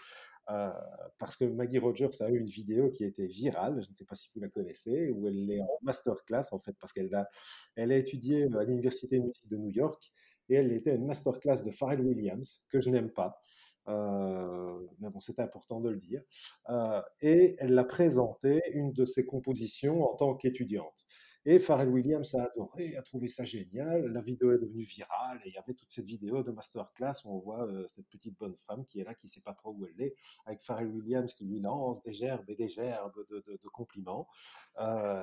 euh, parce que Maggie Rogers a eu une vidéo qui a été virale, je ne sais pas si vous la connaissez, où elle est en masterclass, en fait, parce qu'elle a, elle a étudié à l'Université de musique de New York, et elle était une masterclass de Pharrell Williams, que je n'aime pas. Euh, mais bon, c'est important de le dire. Euh, et elle l'a présenté, une de ses compositions, en tant qu'étudiante. Et Pharrell Williams a adoré, a trouvé ça génial. La vidéo est devenue virale et il y avait toute cette vidéo de masterclass où on voit euh, cette petite bonne femme qui est là, qui ne sait pas trop où elle est, avec Pharrell Williams qui lui lance des gerbes et des gerbes de, compliments. Euh,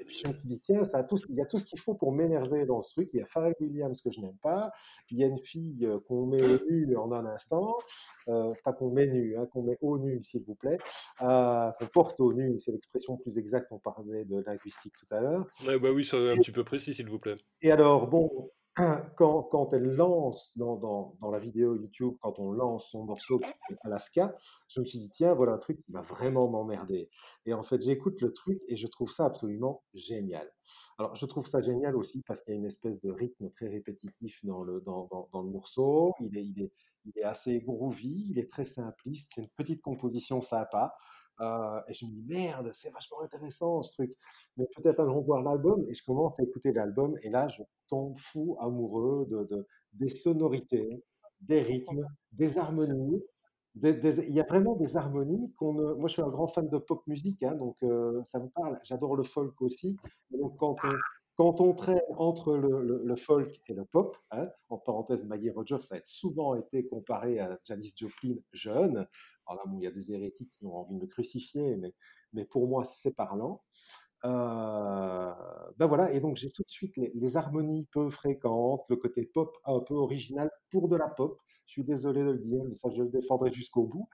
et puis je me suis dit, tiens, il y a tout ce qu'il faut pour m'énerver dans ce truc. Il y a Pharrell Williams que je n'aime pas, il y a une fille euh, qu'on met au nu en un instant, euh, pas qu'on met nu, hein, qu'on met au nu, s'il vous plaît, qu'on porte au nu, c'est l'expression plus exacte, on parlait de linguistique tout à l'heure. Ouais, bah oui, soyez un petit peu précis, s'il vous plaît. Et alors, bon, quand, quand elle lance dans, dans, dans la vidéo YouTube, quand on lance son morceau Alaska, je me suis dit, tiens, voilà un truc qui va vraiment m'emmerder. Et en fait, j'écoute le truc et je trouve ça absolument génial. Alors, je trouve ça génial aussi parce qu'il y a une espèce de rythme très répétitif dans le, dans, dans, dans le morceau. Il est, il, est, il est assez groovy, il est très simpliste, c'est une petite composition sympa. Euh, et je me dis, merde, c'est vachement intéressant ce truc. Mais peut-être allons voir l'album. Et je commence à écouter l'album. Et là, je tombe fou amoureux de, de- des sonorités, des rythmes, des harmonies. il y a vraiment des harmonies. Moi, je suis un grand fan de pop musique, hein, donc ça me parle. J'adore le folk aussi. Donc, quand on, quand traîne entre le, folk et le pop, hein, en parenthèse, Maggie Rogers, a souvent été comparé à Janis Joplin jeune. Il y a des hérétiques qui ont envie de me crucifier, mais, pour moi, c'est parlant. Euh, ben voilà, et donc j'ai tout de suite les, harmonies peu fréquentes, le côté pop un peu original pour de la pop. Je suis désolé de le dire, mais ça je le défendrai jusqu'au bout.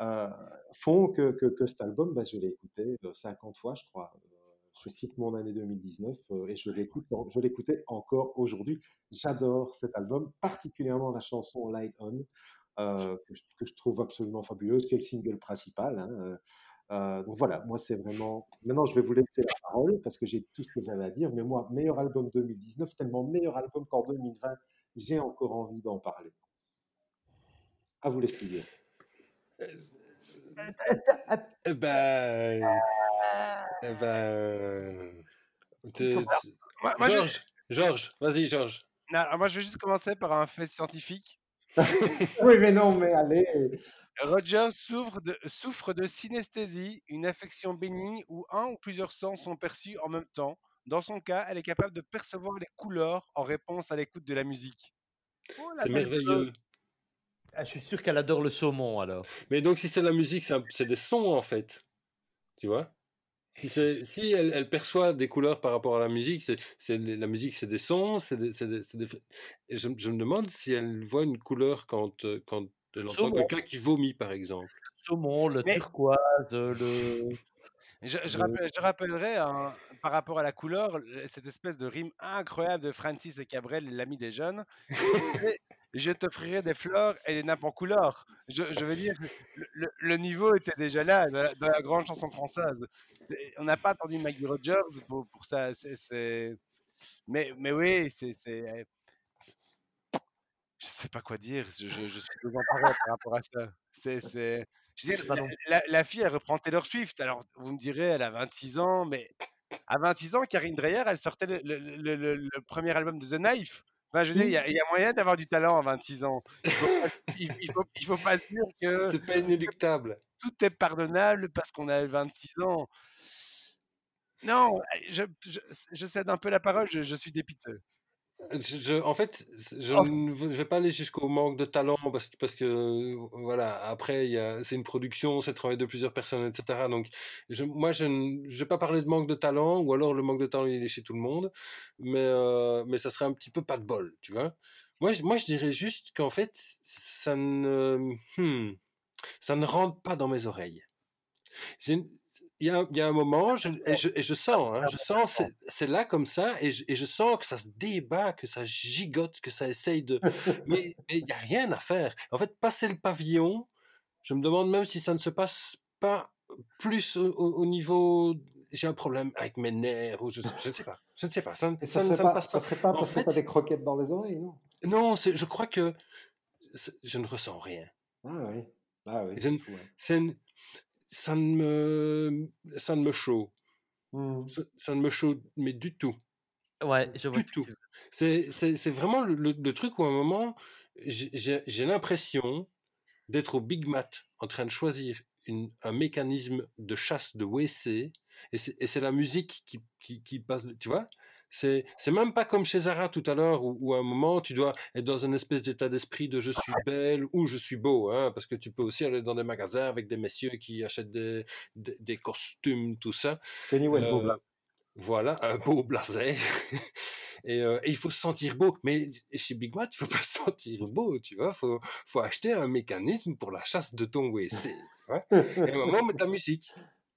euh, font que, cet album, ben, je l'ai écouté euh, 50 fois, je crois. Euh, suscite mon année 2019 euh, et je l'écoute, je l'écoutais encore aujourd'hui. J'adore cet album, particulièrement la chanson Light On, euh, que, je, que, je, trouve absolument fabuleuse, qui est le single principal. Hein, euh, donc voilà, moi c'est vraiment. Maintenant, je vais vous laisser la parole parce que j'ai tout ce que j'avais à dire. Mais moi, meilleur album 2019, tellement meilleur album qu'en 2020, j'ai encore envie d'en parler. À vous l'expliquer. Eh ben, eh ben, Georges, Georges, vas-y, Georges. moi, je vais juste commencer par un fait scientifique. oui, mais non, mais allez. Roger souffre de, souffre de synesthésie, une affection bénigne où un ou plusieurs sens sont perçus en même temps. Dans son cas, elle est capable de percevoir les couleurs en réponse à l'écoute de la musique. Oh, c'est merveilleux. Ah, je suis sûr qu'elle adore le saumon alors. Mais donc si c'est la musique, c'est des sons en fait. Tu vois? Si, si elle, elle, perçoit des couleurs par rapport à la musique, c'est la musique, c'est des sons, c'est des, des, Et je, je, me demande si elle voit une couleur quand, euh, quand elle entend quelqu'un qui vomit, par exemple. Le saumon, le turquoise, le. Je, je, je rappellerai hein, par rapport à la couleur, cette espèce de rime incroyable de Francis et Cabrel, l'ami des jeunes. je t'offrirai des fleurs et des nappes en couleur. Je, je veux dire, le, le, niveau était déjà là dans la, grande chanson française. On n'a pas attendu Maggie Rogers pour, pour ça. Mais, mais oui, c'est. Je sais pas quoi dire. Je, je, je suis désemparé par rapport à ça. C'est. Je veux dire, la, la, fille, elle reprend Taylor Swift. Alors, vous me direz, elle a 26 ans, mais à 26 ans, Karine Dreyer, elle sortait le, le, le, le premier album de The Knife. Je veux dire, il y, y, a moyen d'avoir du talent à 26 ans. Il faut, il faut, pas dire que. C'est pas inéluctable. Tout est pardonnable parce qu'on a 26 ans. Non, je, je, je, cède un peu la parole, je, je suis dépiteux. Je, en fait, je ne vais pas aller jusqu'au manque de talent parce, parce que voilà, après c'est une production, c'est le travail de plusieurs personnes, etc. Donc, je, moi, je ne vais pas parler de manque de talent ou alors le manque de talent il est chez tout le monde, mais euh, mais ça serait un petit peu pas de bol, tu vois. Moi, je, moi, je dirais juste qu'en fait, ça ne hmm, ça ne rentre pas dans mes oreilles il y, a, y a un moment, je, et, je, et je sens, hein, je sens, c'est là comme ça, et je, et je, sens que ça se débat, que ça gigote, que ça essaye de. Mais il n'y a rien à faire. En fait, passer le pavillon, je me demande même si ça ne se passe pas plus au, au niveau. J'ai un problème avec mes nerfs, ou je, ne sais pas. Je ne sais pas. Ça, ça, ça, ça pas, ne passe pas. Ça serait pas parce en fait, que tu as des croquettes dans les oreilles, non? Non, je crois que je ne ressens rien. Ah oui. Ah oui. C'est une, ça ne me, ça ne me chaud. Mmh. Ça, ça, ne me chaud, mais du tout. Ouais, je vois du tout. C'est, vraiment le, le, le, truc où à un moment, j'ai, l'impression d'être au Big Mat en train de choisir une, un mécanisme de chasse de WC et c'est, et c'est la musique qui, qui, qui passe, tu vois? C'est, c'est même pas comme chez Zara tout à l'heure où, où, à un moment tu dois être dans une espèce d'état d'esprit de je suis belle ou je suis beau, hein, parce que tu peux aussi aller dans des magasins avec des messieurs qui achètent des, des, des costumes, tout ça. Penny West, euh, voilà, un beau blazer. Et, euh, et, il faut se sentir beau. Mais chez Big Mat, il faut pas se sentir beau, tu vois. Faut, faut acheter un mécanisme pour la chasse de ton WC. Et à un moment, mettre de la musique.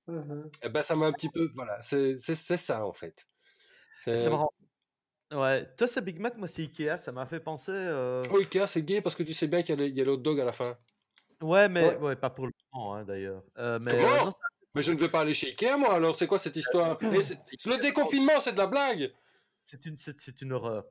Uh-huh. Et ben, ça m'a un petit peu, voilà, c'est ça en fait. C'est marrant. Ouais, toi c'est Big Mac, moi c'est Ikea, ça m'a fait penser. Euh... Oh, Ikea c'est gay parce que tu sais bien qu'il y a le dog à la fin. Ouais, mais ouais. Ouais, pas pour le moment hein, d'ailleurs. Euh, mais, Comment euh, non, mais je ne vais pas aller chez Ikea moi alors, c'est quoi cette histoire? Le déconfinement c'est de la blague c'est une, c'est, une horreur.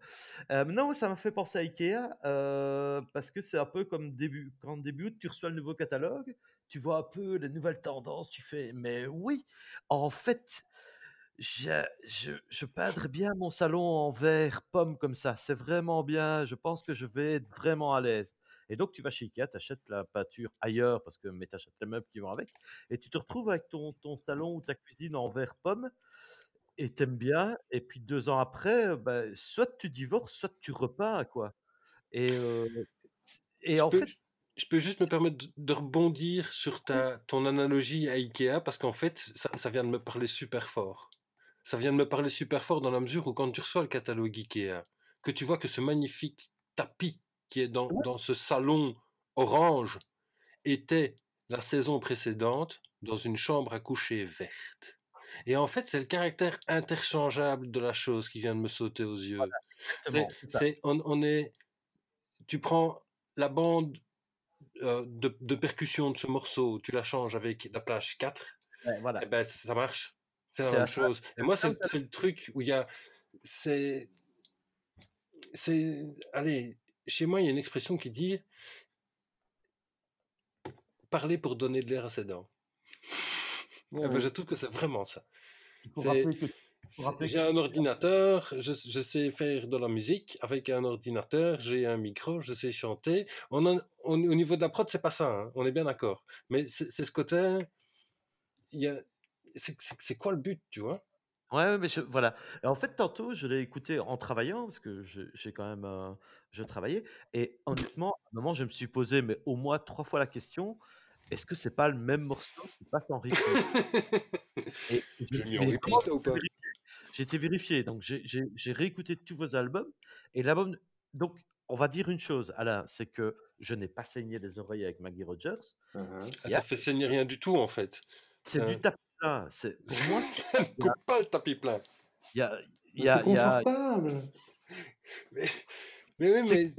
Euh, non, ça m'a fait penser à Ikea euh, parce que c'est un peu comme début, quand début tu reçois le nouveau catalogue, tu vois un peu les nouvelles tendances, tu fais, mais oui, en fait, je, je, bien mon salon en verre pomme comme ça. C'est vraiment bien. Je pense que je vais être vraiment à l'aise. Et donc, tu vas chez Ikea, tu achètes la peinture ailleurs, parce que, mais tu achètes les meubles qui vont avec, et tu te retrouves avec ton, ton salon ou ta cuisine en verre pomme, et t'aimes bien, et puis deux ans après, bah, soit tu divorces, soit tu repeins, quoi. Et, euh, et je en peux, fait. Je peux juste me permettre de rebondir sur ta, ton analogie à Ikea, parce qu'en fait, ça, ça vient de me parler super fort ça vient de me parler super fort dans la mesure où quand tu reçois le catalogue Ikea, que tu vois que ce magnifique tapis qui est dans, dans ce salon orange était la saison précédente dans une chambre à coucher verte. Et en fait, c'est le caractère interchangeable de la chose qui vient de me sauter aux yeux. C'est, c'est on, on est, tu prends la bande euh, de, de percussion de ce morceau, tu la changes avec la plage 4, Ouais, voilà. et ben ça marche. C'est la même ça. chose. Et moi, c'est, le truc où il y a, c'est, c'est, allez, chez moi, il y a une expression qui dit parler pour donner de l'air à ses dents. Eh ben, Ouais. je trouve que c'est vraiment ça. J'ai un ordinateur, je, je sais faire de la musique avec un ordinateur, j'ai un micro, je sais chanter. On en- on- au niveau de la prod, c'est pas ça, hein, on est bien d'accord. Mais c'est ce côté. il y a- C'est quoi le but, tu vois? Ouais, mais je, voilà. Et en fait, tantôt, je l'ai écouté en travaillant, parce que j'ai quand même, euh, je travaillais, et honnêtement, à un moment, je me suis posé, mais au moins trois fois la question, est-ce que c'est pas le même morceau qui passe en je- J'ai été vérifié, donc j'ai- réécouté tous vos albums, et l'album, donc on va dire une chose, Alain, c'est que je n'ai pas saigné les oreilles avec Maggie Rogers, Ah, y a, Ça fait saigner rien du tout, en fait. c'est ça- du tapis plat, c'est pour moi, Ça ne coupe pas le tapis plein. y a, il y a, c'est il y a- confortable. Mais, mais oui, C'est-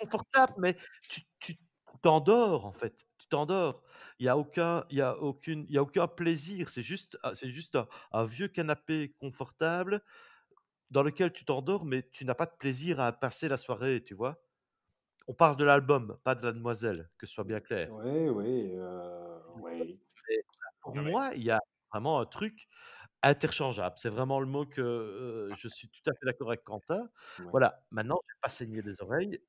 mais confortable, mais tu tu t'endors en fait. Tu t'endors. Il y a aucun, il y a aucune, il y a aucun plaisir. C'est juste, ah, c'est juste un, un vieux canapé confortable dans lequel tu t'endors, mais tu n'as pas de plaisir à passer la soirée, tu vois. On parle de l'album, pas de la demoiselle, que ce soit bien clair. Oui, oui, euh, oui. Pour moi, il y a vraiment un truc interchangeable. C'est vraiment le mot que euh, je suis tout à fait d'accord avec Quentin. Ouais. Voilà. Maintenant, je n'ai pas saigné les oreilles,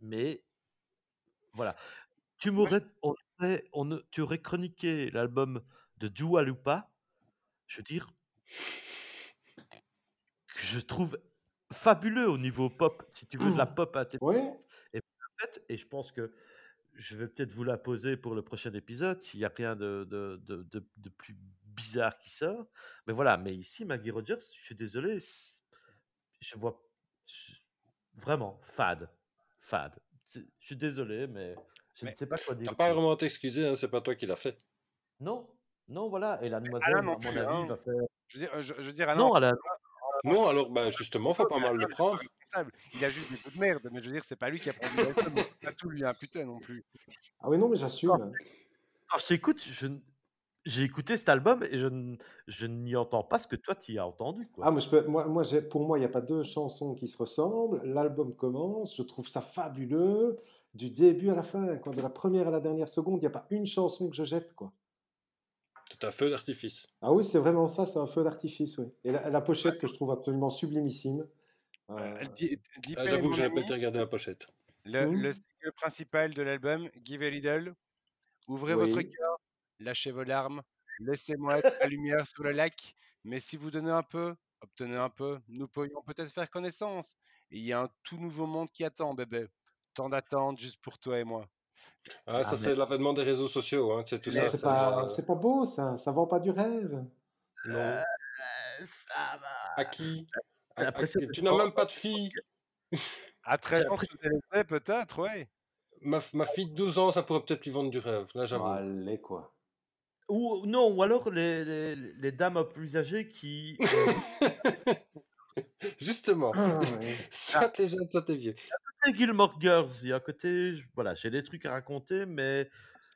mais voilà. Tu m'aurais, on aurait- on tu aurais chroniqué l'album de Dua Lipa, je veux dire, que je trouve fabuleux au niveau pop, si tu veux de la pop intelligente. Ouais, fait, et je pense que je vais peut-être vous la poser pour le prochain épisode s'il n'y a rien de, de, de, de- de plus bizarre qui sort. Mais voilà, mais ici, Maggie Rogers, je suis désolé, je vois je- vraiment fade. Fade. Je suis désolé, mais je Mais ne sais pas quoi dire. t'as pas vraiment à t'excuser, hein, c'est pas toi qui l'as fait. Non, non, voilà. Et la demoiselle, à mon avis, hein. va faire. Je veux dire, euh, je, je veux dire, Alain, Non, Alain, Non, alors bah, justement, faut pas mal le prendre. Responsable. Il a juste des coups de merde, mais je veux dire, c'est pas lui qui a produit l'album, c'est pas tout lui imputé non plus. ah oui, non, mais j'assume. quand je t'écoute, je j'ai écouté cet album et je, n- je n'y entends pas ce que toi, tu y as entendu. Quoi. Ah, mais je peux, moi, moi j'ai- pour moi, il n'y a pas deux chansons qui se ressemblent. L'album commence, je trouve ça fabuleux, du début à la fin, quoi, de la première à la dernière seconde, il n'y a pas une chanson que je jette. quoi. C'est un feu d'artifice. Ah oui, c'est vraiment ça, c'est un feu d'artifice, oui. Et la, la pochette que je trouve absolument sublimissime. Euh, Euh, Ah, J'avoue que pas été regarder la pochette. le, le single principal de l'album, Give a Little. Ouvrez Oui. votre cœur, lâchez vos larmes, laissez-moi être la lumière sur le lac. Mais si vous donnez un peu, obtenez un peu, nous pourrions peut-être faire connaissance. Il y a un tout nouveau monde qui attend, bébé. Tant d'attente juste pour toi et moi. Ah, ça, mais- c'est l'avènement des réseaux sociaux. Hein, c'est tout mais ça. c'est c'est, pas, euh, c'est pas beau, ça. Ça vend pas du rêve. non. Euh, ça va. À qui? Tu n'as même pas de fille. À 13 J'ai ans, tu peut-être, ouais. Ma, ma fille de 12 ans, ça pourrait peut-être lui vendre du rêve. Là, j'avoue. Allez, quoi. Ou non, ou alors les, les, les dames plus âgées qui. euh, Justement. Ah, ouais. Soit les jeunes, soit les vieux. côté Gilmore Girls, il y a côté. Voilà, j'ai des trucs à raconter, mais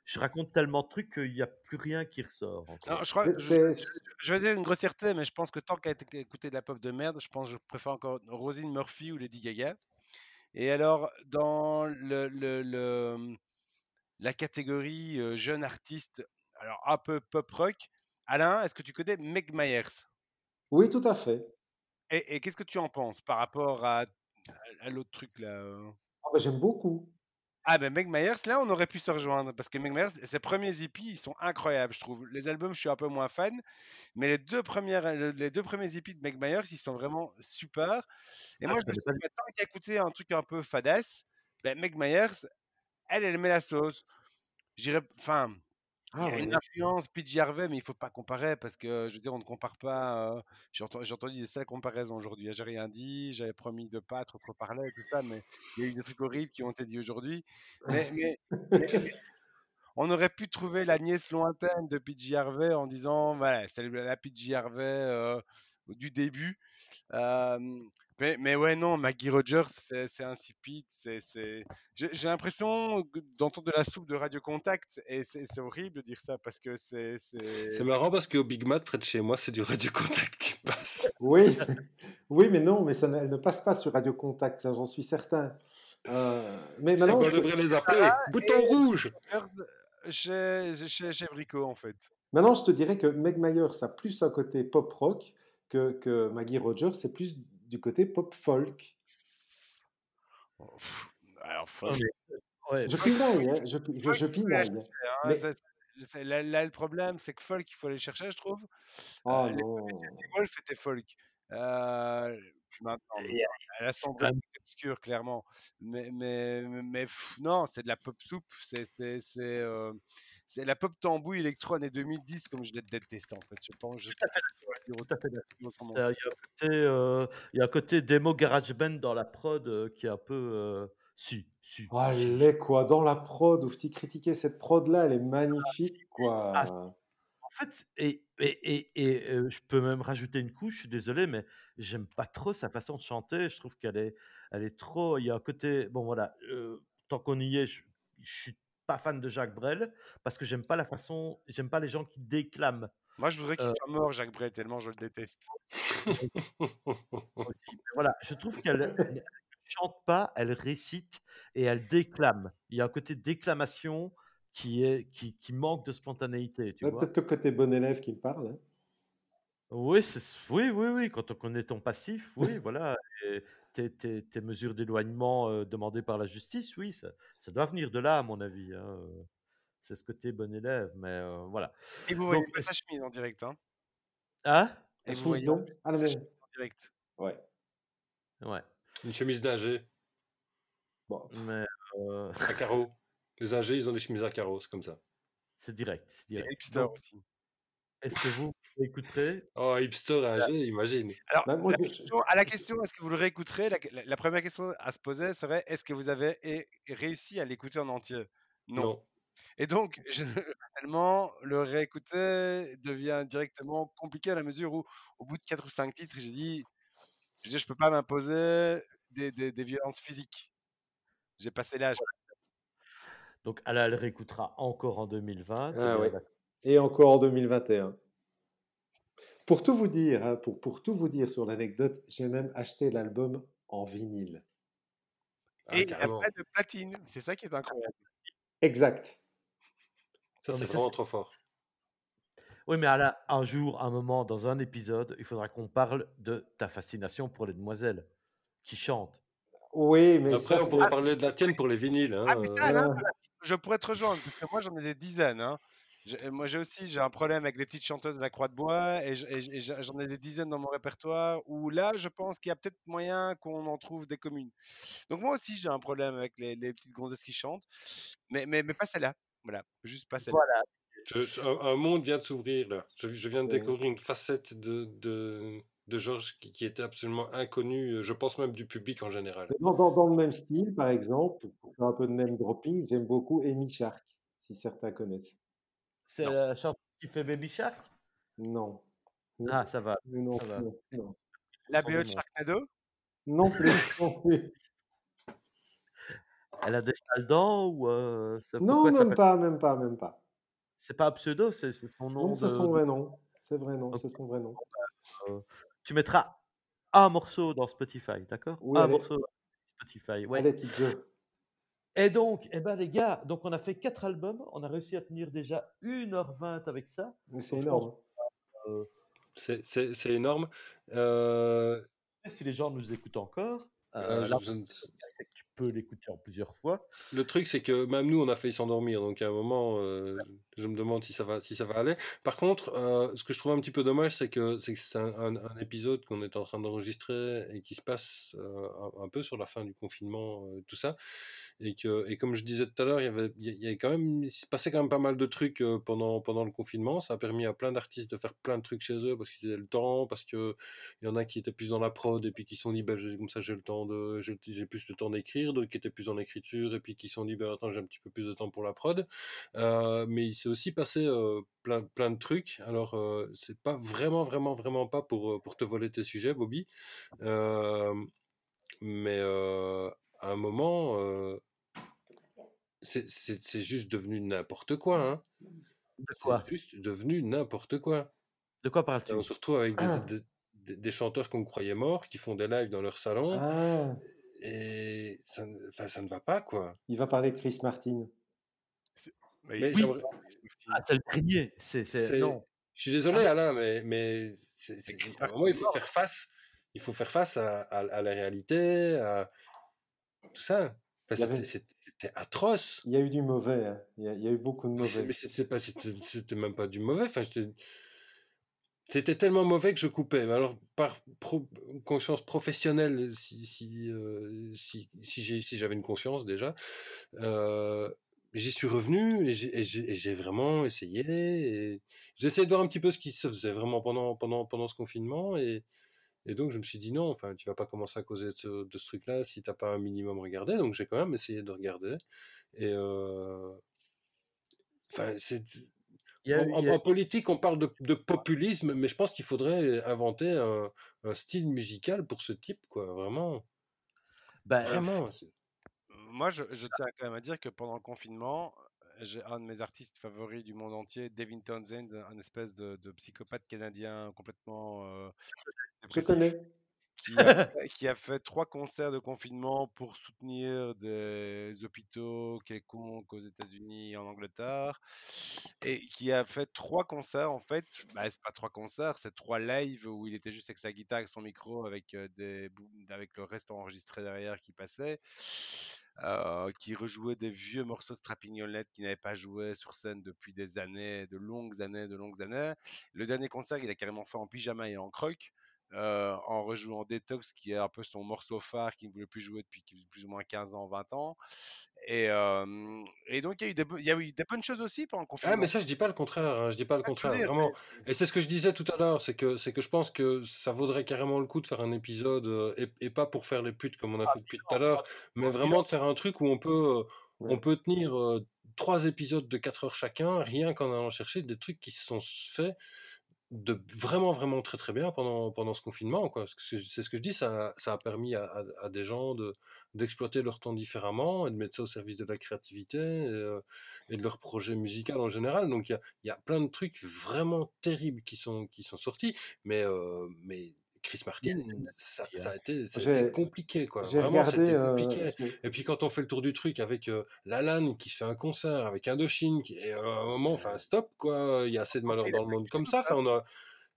je raconte tellement de trucs qu'il n'y a plus rien qui ressort. en fait. Non, je crois, Mais je, c'est- je vais dire une grossièreté, mais je pense que tant qu'à écouter de la pop de merde, je pense que je préfère encore Rosine Murphy ou Lady Gaga. Et alors, dans le, le- le- la catégorie euh, jeune artiste, alors un peu pop rock, Alain, est-ce que tu connais Meg Myers? Oui, tout à fait. Et, et qu'est-ce que tu en penses par rapport à, à- à l'autre truc là Ah, bah, J'aime beaucoup. Ah ben Meg Myers, là on aurait pu se rejoindre parce que Meg Myers, ses premiers hippies, ils sont incroyables, je trouve. Les albums, je suis un peu moins fan, mais les deux premières, les deux premiers hippies de Meg Myers, ils sont vraiment super. Et Ah, moi, je me suis dit, bah, tant qu'à écouter un truc un peu fadasse, ben, Meg Myers, elle, elle met la sauce. J'irais, enfin, il Ah, y a une ouais. influence PJ Harvey, mais il faut pas comparer parce que, je veux dire, on ne compare pas. euh, J'ai entendu, des sales comparaisons aujourd'hui. J'ai rien dit, j'avais promis de pas trop parler et tout ça, mais il y a eu des trucs horribles qui ont été dits aujourd'hui. Mais, mais, mais- mais on aurait pu trouver la nièce lointaine de PJ Harvey en disant, voilà, c'est la PJ Harvey euh, du début. Euh, mais, mais ouais, non, Maggie Rogers, c'est insipide. c'est c'est- J'ai j'ai l'impression d'entendre de la soupe de Radio Contact et c'est c'est horrible de dire ça parce que c'est. c'est- C'est marrant parce qu'au Big Mat, près de chez moi, c'est du Radio Contact qui passe. Oui, oui, mais non, mais ça ne, elle ne passe pas sur Radio Contact, ça j'en suis certain. Euh, mais maintenant, on je- devrait les appeler. Bouton rouge Chez, chez, chez Brico, en fait. maintenant, je te dirais que Meg Myers a plus un côté pop rock que, que Maggie Rogers, c'est plus du côté pop folk. Oh, Alors, Ouais. Je pinaille, hein, je, je, je pinaille. hein, mais- là, là, le problème, c'est que folk, il faut aller chercher, je trouve. Oh Euh, non. Wolf était folk. Euh, maintenant, elle a son obscur, clairement. Mais, mais, mais, mais, pff, non, c'est de la pop soupe. C'est c'est- la pop tambouille électro années 2010, comme je l'ai détesté, en fait. Je pense. Je, Il y, a un côté, euh, il y a un côté démo GarageBand dans la prod euh, qui est un peu. euh, si, si. Oh, si. Allez, quoi, dans la prod, où tu critiquais cette prod-là, elle est magnifique, quoi. Ah, En fait, et, et, et, et, euh, je peux même rajouter une couche, je suis désolé, mais j'aime pas trop sa façon de chanter. Je trouve qu'elle est, elle est trop. Il y a un côté. Bon, voilà, euh, tant qu'on y est, je, je suis pas fan de Jacques Brel parce que j'aime pas la façon. J'aime pas les gens qui déclament. Moi, je voudrais qu'il Euh, soit mort, Jacques Brel, tellement je le déteste. voilà, je trouve qu'elle elle ne chante pas, elle récite et elle déclame. Il y a un côté déclamation qui, est, qui, qui manque de spontanéité, tu peut-être le côté bon élève qui me parle. hein. Oui, c'est- oui, oui, oui, quand on connaît ton passif, oui, voilà. et Tes, tes- tes mesures d'éloignement euh, demandées par la justice, oui, ça, ça doit venir de là, à mon avis. hein, C'est ce côté bon élève, mais euh, voilà. Et vous voyez Donc, pas sa chemise en direct, hein? Hein? Et vous voyez donc. Ah, mais- chemise en direct? Ouais. Ouais, Une chemise d'ingé Bon. mais euh, à carreaux. Les ingés, ils ont des chemises à carreaux, c'est comme ça. c'est direct, c'est Et direct. hipster Donc, aussi. Est-ce que vous écouterez Oh, hipster ingé, imagine. Alors, Bah, moi, la je- question- à la question, est-ce que vous le réécouterez la, la- la première question à se poser serait est-ce que vous avez é- réussi à l'écouter en entier? Non. Non. Et donc, je, tellement le réécouter devient directement compliqué à la mesure où, au bout de 4 ou 5 titres, j'ai dit je, je peux pas m'imposer des, des- des violences physiques. J'ai passé l'âge. Donc, elle, elle réécoutera encore en 2020. c'est Ah ouais. d'accord. Et encore en 2021. Pour tout vous dire, hein, pour, pour tout vous dire sur l'anecdote, j'ai même acheté l'album en vinyle. Ah, Et il n'y a carrément. pas de platine. C'est ça qui est incroyable. Exact. Ça, c'est vraiment trop fort. Oui, mais Alain, un jour, un moment, dans un épisode, il faudra qu'on parle de ta fascination pour les demoiselles qui chantent. Oui, mais Après, ça, on pourrait parler de la tienne pour les vinyles. Hein. Ah, euh, Ah. je pourrais te rejoindre, parce que moi j'en ai des dizaines. hein. Moi j'ai aussi j'ai un problème avec les petites chanteuses de la Croix de Bois et j'en ai des dizaines dans mon répertoire où là je pense qu'il y a peut-être moyen qu'on en trouve des communes. Donc moi aussi j'ai un problème avec les, les petites gonzesses qui chantent, mais, mais, mais pas celle-là. Voilà, juste pas celle-là. Voilà. je- un, un monde vient de s'ouvrir là. Je, je viens de découvrir une facette de, de, de Georges qui, qui était absolument inconnue, euh, je pense même du public en général. Dans, dans- dans le même style, par exemple, pour faire un peu de name dropping, j'aime beaucoup Amy Shark, si certains connaissent. C'est la chanteuse qui fait Baby Shark? Non. Ah, ça va. Mais non, ça va. non, non. La BE de. Sharknado Non plus, non plus. Elle a des sales dents ou euh, ça- Non, ça même pas, même pas, même pas. C'est pas un pseudo, c'est son nom. Non, c'est de- son vrai nom. C'est vrai nom, c'est son vrai nom. Tu mettras un morceau dans Spotify, d'accord? Oui, Un allez. morceau dans Spotify. Ouais. Allez. Et donc, eh ben les gars, donc on a fait quatre albums, on a réussi à tenir déjà 1h20 avec ça. Mais c'est énorme. Euh, C'est- c'est énorme. Euh, si les gens nous écoutent encore, euh, euh, je- là, je ne- c'est que tu peux l'écouter en plusieurs fois. Le truc, c'est que même nous, on a failli s'endormir. Donc, à un moment, euh, je me demande si ça va, si ça va aller. Par contre, euh, ce que je trouve un petit peu dommage, c'est que c'est que un, épisode qu'on est en train d'enregistrer et qui se passe euh, un, peu sur la fin du confinement, tout ça. Et, que, et comme je disais tout à l'heure, il y avait, il quand même, il se passait quand même pas mal de trucs pendant, pendant le confinement. Ça a permis à plein d'artistes de faire plein de trucs chez eux parce qu'ils avaient le temps, parce qu'il y en a qui étaient plus dans la prod et puis qui se sont dit, bah, comme ça, j'ai le temps de, j'ai plus le temps d'écrire. Écrire, d'autres qui étaient plus en écriture, et puis qui se sont dit, ben attends, j'ai un petit peu plus de temps pour la prod. Euh, mais il s'est aussi passé euh, plein, plein de trucs. Alors, euh, c'est pas vraiment, vraiment, vraiment pas pour, euh, pour te voler tes sujets, Bobby. Mais à un moment, c'est juste devenu n'importe quoi. Hein. C'est quoi? juste devenu n'importe quoi. De quoi parles-tu? On se retrouve avec des, Ah. des- des- des chanteurs qu'on croyait morts, qui font des lives dans leur salon, Ah, et ça, ça ne va pas, quoi. il va parler de Chris Martin. Mais Mais il- j'aimerais- Ah, c'est le dernier. C'est, c'est... C'est- Non. Je suis désolé, Alain, mais, mais à un moment, il faut faire face. Il faut faire face à, à- à la réalité, à tout ça. Enfin, avait- c'était- atroce. Il y a eu du mauvais, hein. il, y a, il y a eu beaucoup de Mais c'est- mauvais. mais c'était pas, c'était c'était même pas du mauvais. Enfin, j'étais- c'était tellement mauvais que je coupais. Mais alors, par conscience professionnelle, si, si, euh, si, si j'avais une conscience déjà, euh, j'y suis revenu et j'ai- vraiment essayé. J'ai essayé de voir un petit peu ce qui se faisait vraiment pendant, pendant, pendant ce confinement. Et, donc, je me suis dit non, enfin, tu vas pas commencer à causer de ce, truc-là si t'as pas un minimum regardé. Donc, j'ai quand même essayé de regarder. Et euh, enfin, c'est a- en, a- politique, on parle de, de populisme, mais je pense qu'il faudrait inventer un, un style musical pour ce type, quoi. Vraiment, ben, vraiment. c'est- Moi, je, je tiens quand même à dire que pendant le confinement, j'ai un de mes artistes favoris du monde entier, Devin Townsend, un espèce de, de psychopathe canadien complètement euh, Je connais. Qui a, fait- qui a fait trois concerts de confinement pour soutenir des hôpitaux quelconques aux États-Unis et en Angleterre, et qui a fait trois concerts en fait. Bah, c'est pas trois concerts, c'est trois lives où il était juste avec sa guitare, et son micro, avec des bou- avec le reste enregistré derrière qui passait. euh, qui rejouait des vieux morceaux de Strapignolette qui n'avaient pas joué sur scène depuis des années, de longues années, de longues années. Le dernier concert, il a carrément fait en pyjama et en croc euh, en rejouant Detox, qui est un peu son morceau phare qu'il ne voulait plus jouer depuis qu'il- plus ou moins 15 ans, 20 ans. Et, euh, et donc, il y, a eu des, il y a eu des bonnes choses aussi pendant le Ah, confinement. mais ça, je dis pas le contraire. hein, je dis pas le Ça, contraire, dire, vraiment. mais- Et c'est ce que je disais tout à l'heure, c'est que c'est que je pense que ça vaudrait carrément le coup de faire un épisode euh, et, et pas pour faire les putes comme on a fait depuis tout à l'heure, mais vraiment de faire un truc où on peut euh, Ouais. on peut tenir euh, trois épisodes de 4 heures chacun, rien qu'en allant chercher des trucs qui se sont faits de vraiment vraiment très très bien pendant, pendant ce confinement quoi. C'est ce que je dis, ça, ça a permis à, des gens de d'exploiter leur temps différemment et de mettre ça au service de la créativité et, euh, et de leur projet musical en général. Donc il y a, il y a plein de trucs vraiment terribles qui sont, qui sont sortis, mais, euh, mais Chris Martin, ça, ça a été, ça a été compliqué quoi. Vraiment, regardé. c'était euh, compliqué. Et puis quand on fait le tour du truc avec euh, Lalanne qui se fait un concert, avec Indochine, qui, et à un moment, enfin stop quoi, il y a assez de malheur dans le monde comme ça. Enfin, on a...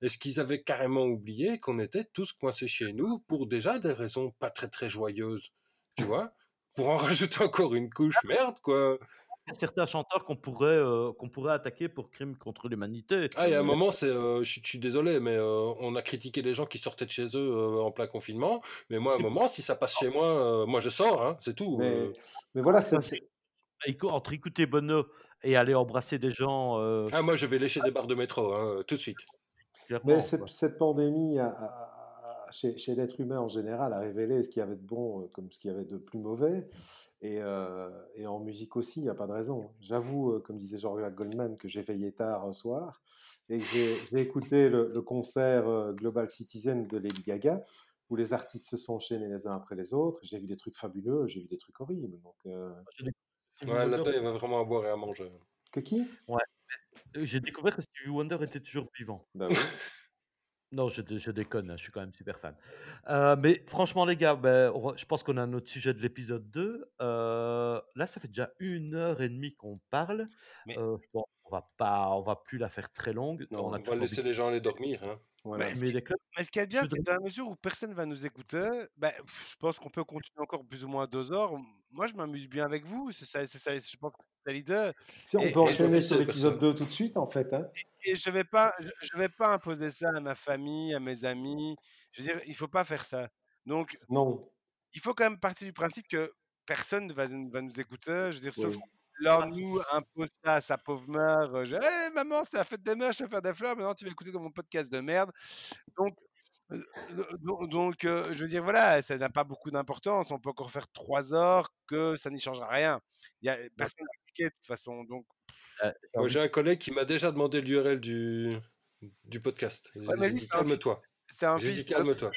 Est-ce qu'ils avaient carrément oublié qu'on était tous coincés chez nous pour déjà des raisons pas très très joyeuses, tu vois? Pour en rajouter encore une couche, merde quoi y a certains chanteurs qu'on pourrait, euh, qu'on pourrait attaquer pour crime contre l'humanité. Ah, il y a un moment, c'est, euh, je suis- désolé, mais euh, on a critiqué les gens qui sortaient de chez eux euh, en plein confinement. Mais moi, à un moment, si ça passe chez moi, euh, moi je sors, hein, c'est tout. Mais, euh. mais voilà, c'est. C'est- Éco- Entre écouter Bono et aller embrasser des gens, euh, Ah, moi je vais lécher des barres de métro, hein, tout de suite. clairement, Mais cette, cette pandémie, a- chez, chez l'être humain en général, a révélé ce qu'il y avait de bon euh, comme ce qu'il y avait de plus mauvais. Et, euh, et en musique aussi, il n'y a pas de raison. J'avoue, euh, comme disait Jean-Jacques Goldman, que j'ai veillé tard un soir et que j'ai j'ai écouté le, le concert Global Citizen de Lady Gaga, où les artistes se sont enchaînés les uns après les autres. J'ai vu des trucs fabuleux, j'ai vu des trucs horribles. Donc, euh, Stevie Ouais, Wonder, là, il va vraiment à boire et à manger. que qui? J'ai découvert que Stevie Wonder était toujours vivant. Ben oui. Non, je, dé- je déconne, hein, je suis quand même super fan. Euh, mais franchement, les gars, ben, on je pense qu'on a notre sujet de l'épisode 2. Euh, là, ça fait déjà une heure et demie qu'on parle. Mais- Euh, va pas, on va plus la faire très longue. Non, on a On va laisser les gens aller dormir. Hein. Voilà. Mais mais clubs, Mais ce qui est bien, c'est que dans la mesure où personne va nous écouter, ben, pff, je pense qu'on peut continuer encore plus ou moins deux heures. Moi, je m'amuse bien avec vous. C'est ça, c'est ça, je pense que c'est l'idée. Si, on Et- peut enchaîner sur l'épisode 2 tout de suite, en fait. Hein. Et je vais pas, je, je vais pas imposer ça à ma famille, à mes amis. Je veux dire, il faut pas faire ça. Donc, Non. il faut quand même partir du principe que personne ne va, ne va nous écouter. Je veux dire, sauf Si l'un nous impose ça à sa pauvre mère. Je, Hey, maman, c'est la fête des mères, je vais faire des fleurs. Maintenant, tu vas écouter dans mon podcast de merde. Donc, Euh, do- Donc, euh, je veux dire, voilà, ça n'a pas beaucoup d'importance. On peut encore faire trois heures que ça n'y changera rien. Il y a personne n'a cliqué de toute façon. Donc, Euh, j'ai un collègue qui m'a déjà demandé l'URL du, du podcast. Ouais, calme-toi. c'est un J'ai dit calme-toi.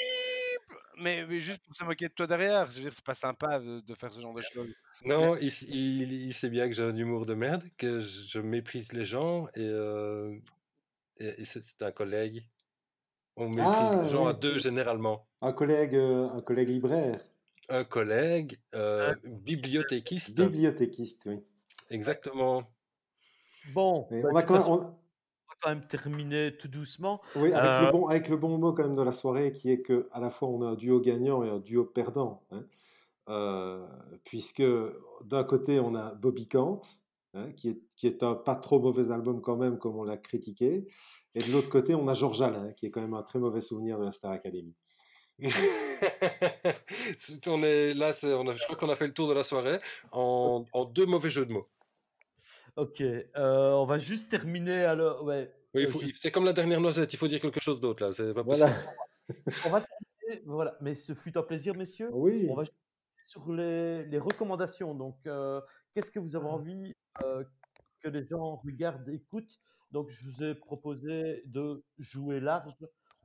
mais, mais juste pour se moquer de toi derrière. Je veux dire, c'est pas sympa de, de faire ce genre de choses. Non, il, s- il- il sait bien que j'ai un humour de merde, que je, je méprise les gens et, euh, et, et c'est un collègue. On méprise Ah, les gens à deux généralement. Un collègue, euh, un collègue libraire, Un collègue, euh, bibliothéquiste, bibliothéquiste, oui. exactement. Bon, bah, on quand même, va quand même terminer tout doucement. oui, avec Euh, le bon, avec le bon mot quand même de la soirée, qui est que à la fois on a un duo gagnant et un duo perdant, hein. Euh, puisque d'un côté on a Bobby Kant, hein, qui est, qui est un pas trop mauvais album quand même, comme on l'a critiqué, et de l'autre côté on a Georges Alain, qui est quand même un très mauvais souvenir de la Star Academy. On est, là, c'est- on a- je crois qu'on a fait le tour de la soirée en, en deux mauvais jeux de mots. Ok, euh, on va juste terminer alors. Ouais, Oui, euh, c'est comme la dernière noisette, il faut dire quelque chose d'autre là. C'est pas Voilà. possible. on va terminer. Voilà, mais ce fut un plaisir, messieurs. Oui. On va juste sur les, les recommandations. Donc, euh, qu'est-ce que vous avez envie euh, que les gens regardent, écoutent? Donc, je vous ai proposé de jouer large.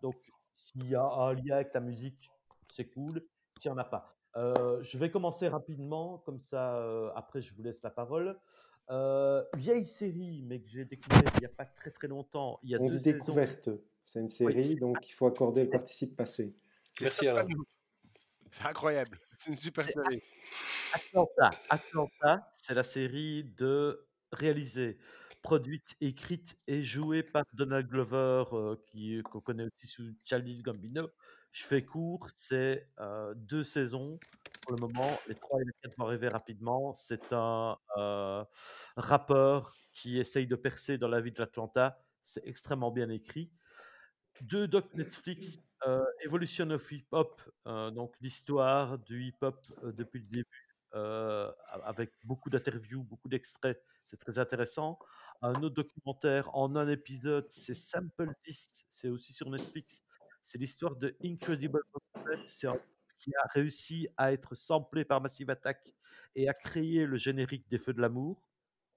Donc, s'il y a un lien avec la musique, c'est cool. S'il n'y en a pas. Euh, je vais commencer rapidement, comme ça, euh, après, je vous laisse la parole. Euh, vieille série, mais que j'ai découvert il n'y a pas très très longtemps. Il y a On deux découverte. C'est une série, donc il faut accorder le participe passé. Merci Alain. C'est incroyable. C'est une super série. Atlanta. Atlanta, c'est la série de réalisée, produite, écrite et jouée par Donald Glover, euh, qui qu'on connaît aussi sous Charlie Gambino. Je fais court, c'est euh, deux saisons pour le moment. Les trois et les quatre vont arriver rapidement. C'est un euh, rappeur qui essaye de percer dans la vie de l'Atlanta. C'est extrêmement bien écrit. Deux docs Netflix, euh, Evolution of Hip Hop, euh, donc l'histoire du hip hop euh, depuis le début, avec beaucoup d'interviews, beaucoup d'extraits, c'est très intéressant. Un autre documentaire en un épisode, c'est Sample 10, c'est aussi sur Netflix. C'est l'histoire de Incredible c'est un qui a réussi à être samplé par Massive Attack et à créer le générique des Feux de l'amour.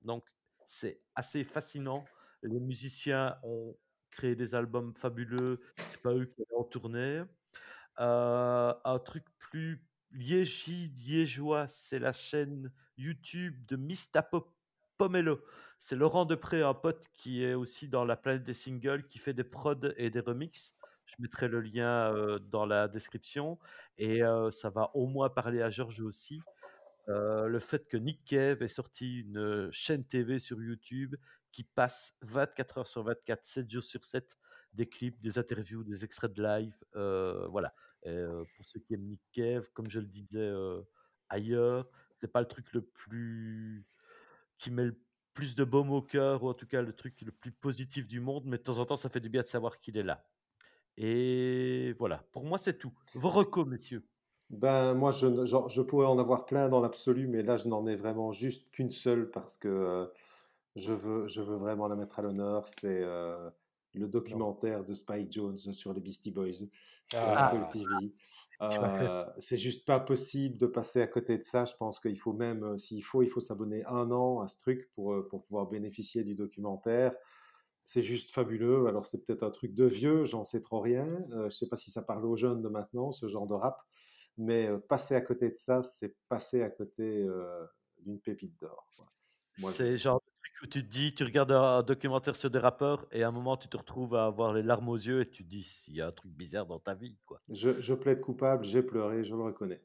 Donc, c'est assez fascinant. Les musiciens ont créé des albums fabuleux. C'est pas eux qui allaient en. Euh, un truc plus liégi, liégeois, c'est la chaîne YouTube de Mista Pomelo. C'est Laurent Depré, un pote qui est aussi dans la planète des singles, qui fait des prods et des remixes. Je mettrai le lien euh, dans la description. Et euh, ça va au moins parler à Georges aussi. Le fait que Nick Cave ait sorti une chaîne TV sur YouTube qui passe 24 heures sur 24, 7 jours sur 7, des clips, des interviews, des extraits de live. euh, voilà. Et, euh, pour ceux qui aiment Nick Cave, comme je le disais euh, ailleurs, c'est pas le truc le plus qui met le plus de baume au cœur, ou en tout cas le truc le plus positif du monde, mais de temps en temps, ça fait du bien de savoir qu'il est là. Et voilà, pour moi, c'est tout. Vos recos, messieurs. Ben, moi, je, genre, je pourrais en avoir plein dans l'absolu, mais là, je n'en ai vraiment juste qu'une seule parce que euh, je veux, je veux vraiment la mettre à l'honneur. C'est euh, le documentaire de Spike Jones sur les Beastie Boys sur Ah, Apple TV. Euh, c'est juste pas possible de passer à côté de ça. Je pense qu'il faut même, euh, s'il faut, il faut s'abonner un an à ce truc pour, euh, pour pouvoir bénéficier du documentaire. C'est juste fabuleux. Alors, c'est peut-être un truc de vieux, j'en sais trop rien. Euh, je sais pas si ça parle aux jeunes de maintenant, ce genre de rap. Mais euh, passer à côté de ça, c'est passer à côté euh, d'une pépite d'or. C'est genre où tu te dis, tu regardes un, documentaire sur des rappeurs et à un moment tu te retrouves à avoir les larmes aux yeux et tu te dis, il y a un truc bizarre dans ta vie, quoi. Je, je plaide coupable, j'ai pleuré, je le reconnais.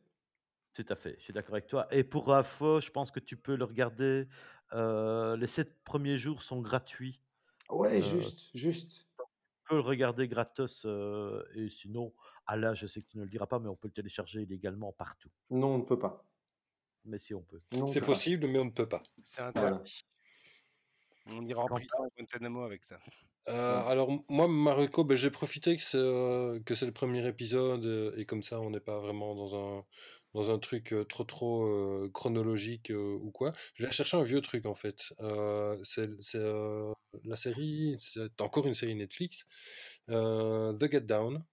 Tout à fait, je suis d'accord avec toi. Et pour info, je pense que tu peux le regarder. euh, les sept premiers jours sont gratuits. Ouais, Euh, juste, juste. Tu peux le regarder gratos. euh, et sinon, à là, je sais que tu ne le diras pas, mais on peut le télécharger illégalement partout. Non, on ne peut pas. Mais si on peut. C'est pas. possible, mais on ne peut pas. C'est Voilà. interdit. On ira en prison à Guantanamo avec ça. Euh, Ouais. alors moi, Marocco, ben, j'ai profité que c'est euh, que c'est le premier épisode euh, et comme ça, on n'est pas vraiment dans un dans un truc euh, trop trop chronologique ou quoi. J'ai cherché un vieux truc en fait. C'est c'est, la série, c'est encore une série Netflix, The Get Down.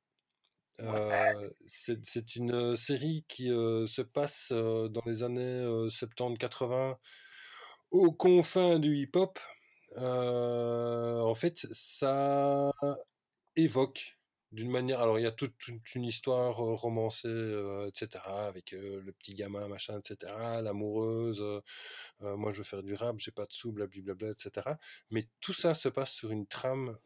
Euh, c'est c'est une série qui euh, se passe euh, dans les années euh, 70-80 aux confins du hip-hop. Euh, en fait, ça évoque d'une manière. Alors, il y a toute, une histoire euh, romancée, euh, etc., avec le petit gamin, machin, etc., l'amoureuse. moi, je veux faire du rap, j'ai pas de sous, blablabla, etc. Mais tout ça se passe sur une trame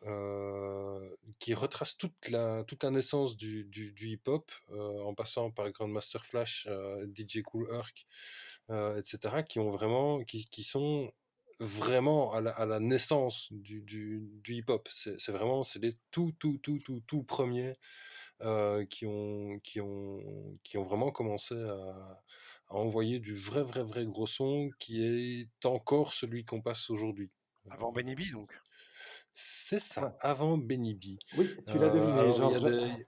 qui retrace toute la, toute naissance du, hip-hop, en passant par Grandmaster Flash, DJ Cool Herc, etc., qui ont vraiment, qui sont vraiment à la, à la naissance du, du, du hip-hop. C'est vraiment, c'est les tout, tout, tout, tout, tout premiers euh, qui, ont, qui, ont, qui ont vraiment commencé à, à envoyer du vrai, vrai, vrai gros son qui est encore celui qu'on passe aujourd'hui. Avant Benny B, donc. C'est ça, avant Benny B. Oui, tu l'as Euh, deviné, alors, il y a Georges. des,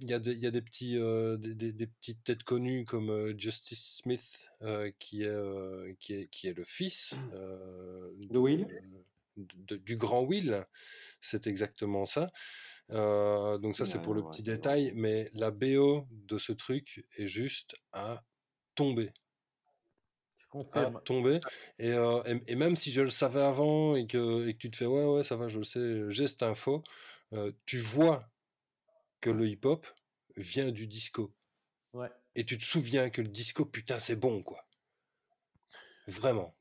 il y a des, il y a des petits, euh, des, des- des petites têtes connues comme euh, Justice Smith, euh, qui, est, euh, qui, est, qui est le fils euh, De Will? de- du grand Will. C'est exactement ça. Euh, donc ça, c'est pour le Ouais, petit ouais, détail, mais la BO de ce truc est juste à tomber à tomber. Et, euh, et, et même si je le savais avant et que, et que tu te fais ouais, ouais, ça va, je le sais, j'ai cette info, euh, tu vois que le hip-hop vient du disco. Ouais. Et tu te souviens que le disco, putain, c'est bon, quoi. Vraiment.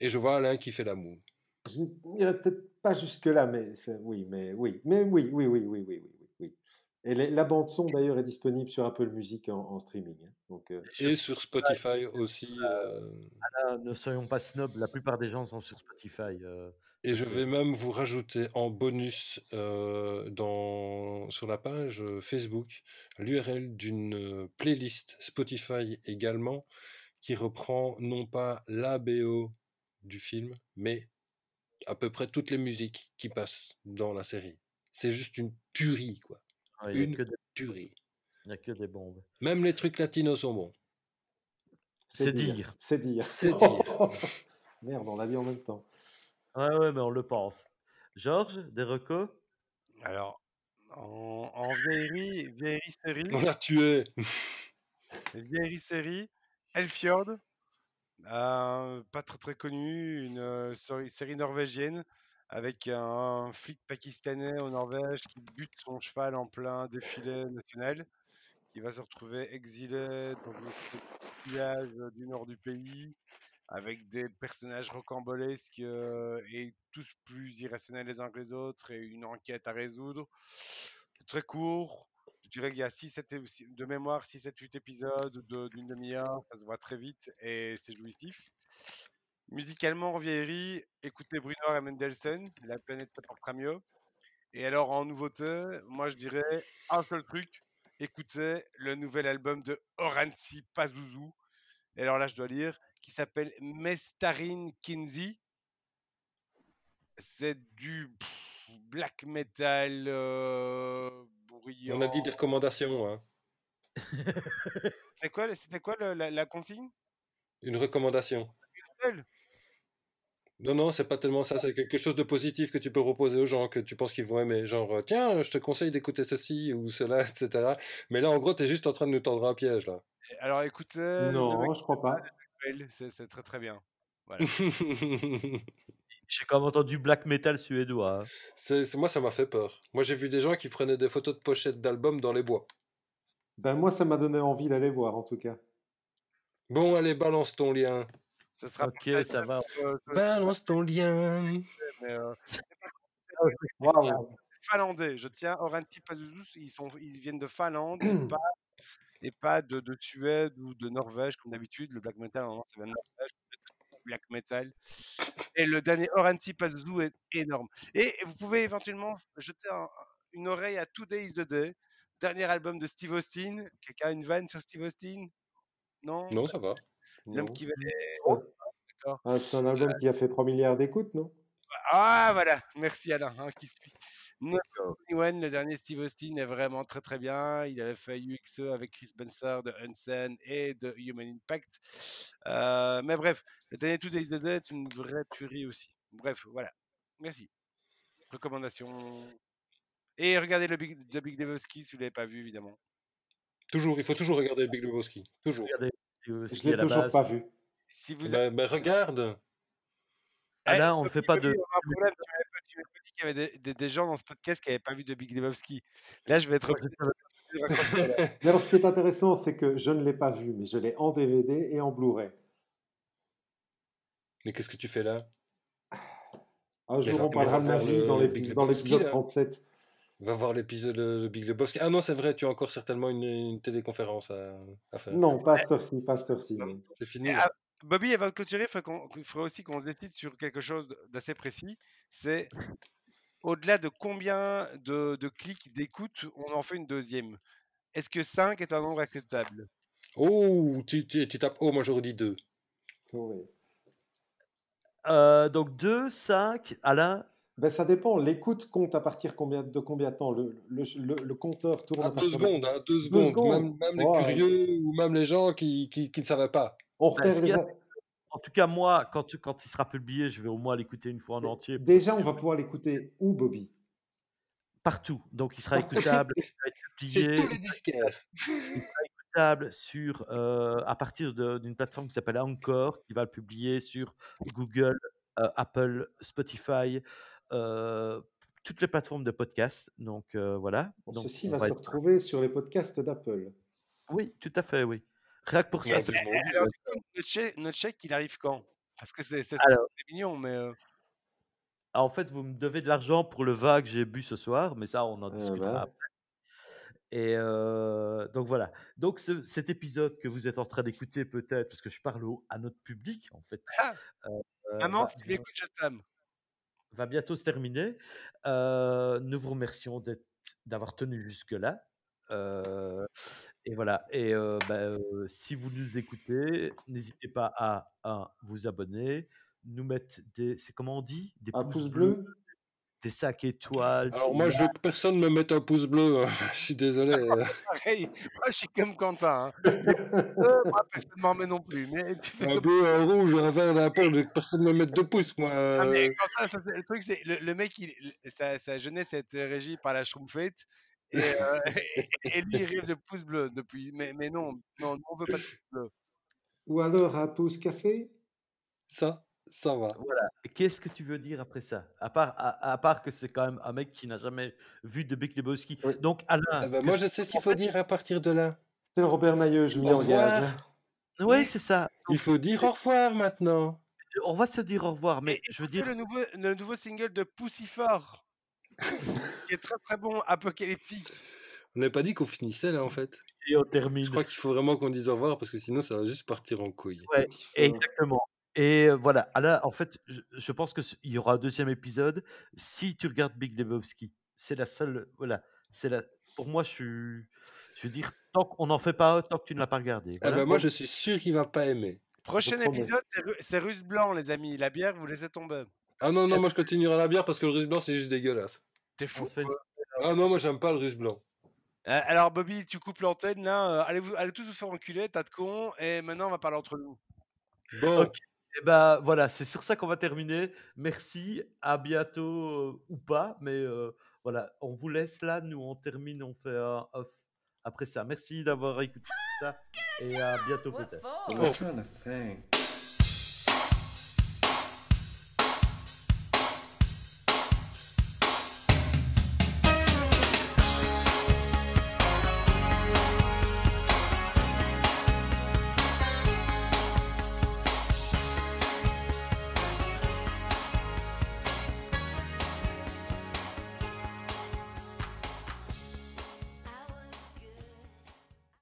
Et je vois Alain qui fait l'amour. Je n'irai peut-être pas jusque-là, mais oui, mais oui, mais oui, oui, oui, oui, oui, oui, oui. oui. Et les- la bande son d'ailleurs est disponible sur Apple Music en, en streaming. hein. Donc, euh, Et sur Spotify aussi. euh, Ah, ne soyons pas snobs, la plupart des gens sont sur Spotify. Et je vais même vous rajouter en bonus euh, dans, sur la page euh, Facebook l'URL d'une euh, playlist Spotify également qui reprend non pas la BO du film, mais à peu près toutes les musiques qui passent dans la série. C'est juste une tuerie, quoi. ouais, Il n'y a, Une que des- tuerie. il y a que des bombes. Même les trucs latinos sont bons. C'est dire. C'est dire. C'est dire. Merde, on l'a dit en même temps. Ouais, ouais, mais on le pense. Georges, des recos? Alors, en, en vieillerie, vieillerie série, On l'a tué. vieillerie série, Elfjord, euh, pas très très connu, une euh, série norvégienne avec un flic pakistanais en Norvège qui bute son cheval en plein défilé national, qui va se retrouver exilé dans de village du nord du pays, avec des personnages rocambolesques euh, et tous plus irrationnels les uns que les autres, et une enquête à résoudre. Très court. Je dirais qu'il y a 6, 7, de mémoire 6, 7, 8 épisodes de- d'une demi-heure. Ça se voit très vite et c'est jouissif. Musicalement, en vieillerie, écoutez Bruno et Mendelssohn, La planète se portera mieux. Et alors, en nouveauté, moi je dirais un seul truc écoutez le nouvel album de Oranzi Pazuzu. Et alors là, je dois lire, qui s'appelle Mestarin Kinsey. C'est du pff, black metal euh, bruyant. On a dit des recommandations. hein. C'était quoi, c'était quoi le- la, la consigne? Une recommandation. Non, non, c'est pas tellement ça, c'est quelque chose de positif que tu peux proposer aux gens que tu penses qu'ils vont aimer. Genre, euh, tiens, je te conseille d'écouter ceci ou cela, etc. Mais là, en gros, t'es juste en train de nous tendre un piège, là. Alors écoutez, le Non, mec je crois pas. C'est très très bien. Voilà. J'ai quand même entendu black metal suédois. hein. c'est, moi, ça m'a fait peur. Moi, j'ai vu des gens qui prenaient des photos de pochettes d'albums dans les bois. Ben moi, ça m'a donné envie d'aller voir, en tout cas. Bon, allez, balance ton lien. Ce sera Ok, pas ça va. euh, ce- Balance ton lien. mais, euh, Waouh. finlandais. Je tiens, Oranti Pazuzu, ils, sont, ils viennent de Finlande pas, et pas de, de Suède ou de Norvège comme d'habitude. Le black metal, normalement, vient de Norvège. Black metal. Et le dernier Oranti Pazuzu est énorme. Et vous pouvez éventuellement jeter un- une oreille à Two Days the Day, dernier album de Steve Austin. Quelqu'un a une vanne sur Steve Austin? Non? Non, ça va. L'homme Non. qui valait. Ça- d'accord. Ah, c'est un album qui a fait 3 milliards d'écoutes, non? Ah voilà, merci Alain, hein, qui suit. 921, le dernier Steve Austin est vraiment très très bien. Il avait fait UXE avec Chris Spencer de Unsen et de Human Impact. Euh, mais bref, le dernier Two Days the Dead est une vraie tuerie aussi. Bref, voilà. Merci. Recommandation Et regardez le Big, The Big Lebowski si vous l'avez pas vu, évidemment. Toujours, il faut toujours regarder Big Lebowski. Toujours. Regardez euh, Je ski à l'ai la toujours base. pas vu. Si vous Ben, ben, regarde. Ah Eh, là, on ne fait pas de. M'avais pas dit qu'il y avait des, des- des gens dans ce podcast qui n'avaient pas vu de Big Lebowski. Là, je vais être je alors, ce qui est intéressant, c'est que je ne l'ai pas vu, mais je l'ai en DVD et en Blu-ray. Mais qu'est-ce que tu fais là? Un jour, va- on parlera de ma vie le dans l'épisode là. 37. Va voir l'épisode de de Big Lebowski. Ah non, c'est vrai, tu as encore certainement une, une téléconférence à, à faire. Non, pas cette heure-ci, pas cette heure-ci. C'est fini. Ah, Bobby, avant de clôturer, il faudrait, aussi qu'on se décide sur quelque chose d'assez précis. C'est au-delà de combien de, de clics d'écoute, on en fait une deuxième. Est-ce que 5 est un nombre acceptable? Oh, tu, tu, tu tapes. Oh, moi j'aurais dit 2. Oui. Euh, donc 2, 5, Alain? Ben, ça dépend. L'écoute compte à partir combien, de combien de temps? Le, le, le- le compteur tourne À à 2 partir de- secondes, hein, deux secondes. secondes. Même, même les Ouais. curieux ou même les gens qui, qui, qui ne savaient pas. On Ben, a, a- En tout cas, moi, quand, il sera publié, je vais au moins l'écouter une fois en entier. Déjà, on va pouvoir l'écouter où, Bobby? Partout. Donc, il sera écoutable, il va être Chez publié, tous les disquaires. écoutable sur, euh, à partir d'une plateforme qui s'appelle Anchor, qui va le publier sur Google, euh, Apple, Spotify, euh, toutes les plateformes de podcast. Donc, euh, voilà. Donc, Ceci va va se être- retrouver sur les podcasts d'Apple. Oui, tout à fait, oui. Rien que pour ça, c'est bon. coup, notre chèque, il arrive quand? Parce que c'est mignon, mais euh, Ah, en fait, vous me devez de l'argent pour le vin que j'ai bu ce soir, mais ça, on en Ah discutera bah. après. Et euh, donc voilà. Donc ce- cet épisode que vous êtes en train d'écouter peut-être, parce que je parle au- à notre public en fait, Ah euh, maman, va, si tu m'écoutes, je t'aime. va bientôt se terminer. Euh, nous vous remercions d'avoir tenu jusque-là. Euh, et voilà. Et euh, bah, euh, si vous nous écoutez, n'hésitez pas à, un, vous abonner, nous mettre des, c'est comment on dit, des Un pouces pouce bleus, bleu des sacs étoiles. Alors moi, je veux que personne me mette un pouce bleu. hein. Je suis désolé. euh. Pareil, moi, je suis comme Quentin. Hein. Moi, personne m'en met non plus. Mais tu fais Un bleu, un rouge, un vert, n'importe. Je veux que personne me mette deux pouces, moi. Ah, mais euh. Quentin, ça, le truc, c'est le, le mec, il, sa, sa jeunesse a été régie par la schtroumpfette. Et, euh, et, et lui, il rêve de pouce bleu depuis. Mais, mais non, non, on veut pas de pouce bleu. Ou alors un pouce café? Ça, ça va. Voilà. Qu'est-ce que tu veux dire après ça? À part, à, à part que c'est quand même un mec qui n'a jamais vu de Big Lebowski. Oui. Donc, Alain. Ah ben, moi, je sais ce qu'il faut dire à partir de là. C'est le Robert Maillot, je m'y engage. hein. Oui, c'est ça. Il faut dire au revoir maintenant. On va se dire au revoir, mais Et je veux dire. le nouveau, le nouveau single de Poussifort, qui est très très bon, apocalyptique. On n'avait pas dit qu'on finissait là en fait. Si on termine. Je crois qu'il faut vraiment qu'on dise au revoir parce que sinon ça va juste partir en couille. Ouais, fort. exactement. Et euh, voilà, Alain, en fait, je, pense qu'il y aura un deuxième épisode si tu regardes Big Lebowski. C'est la seule. Voilà. C'est la. Pour moi, je suis. Je veux dire, tant qu'on n'en fait pas tant que tu ne l'as pas regardé. Ah ben, moi je suis sûr qu'il va pas aimer. Prochain épisode, c'est Ru- c'est Russe Blanc, les amis. La bière, vous laissez tomber. Ah non, non, moi je continuerai la bière parce que le russe blanc c'est juste dégueulasse. T'es fou. Fait. Ah non, moi j'aime pas le russe blanc. Euh, alors, Bobby, tu coupes l'antenne là. euh, allez, vous, allez tous vous faire enculer, tas de cons. Et maintenant, on va parler entre nous. Bon, Ok. Et ben voilà, c'est sur ça qu'on va terminer. Merci, à bientôt euh, ou pas, mais euh, voilà, on vous laisse là, nous on termine, on fait un off après ça. Merci d'avoir écouté ça et à bientôt peut-être.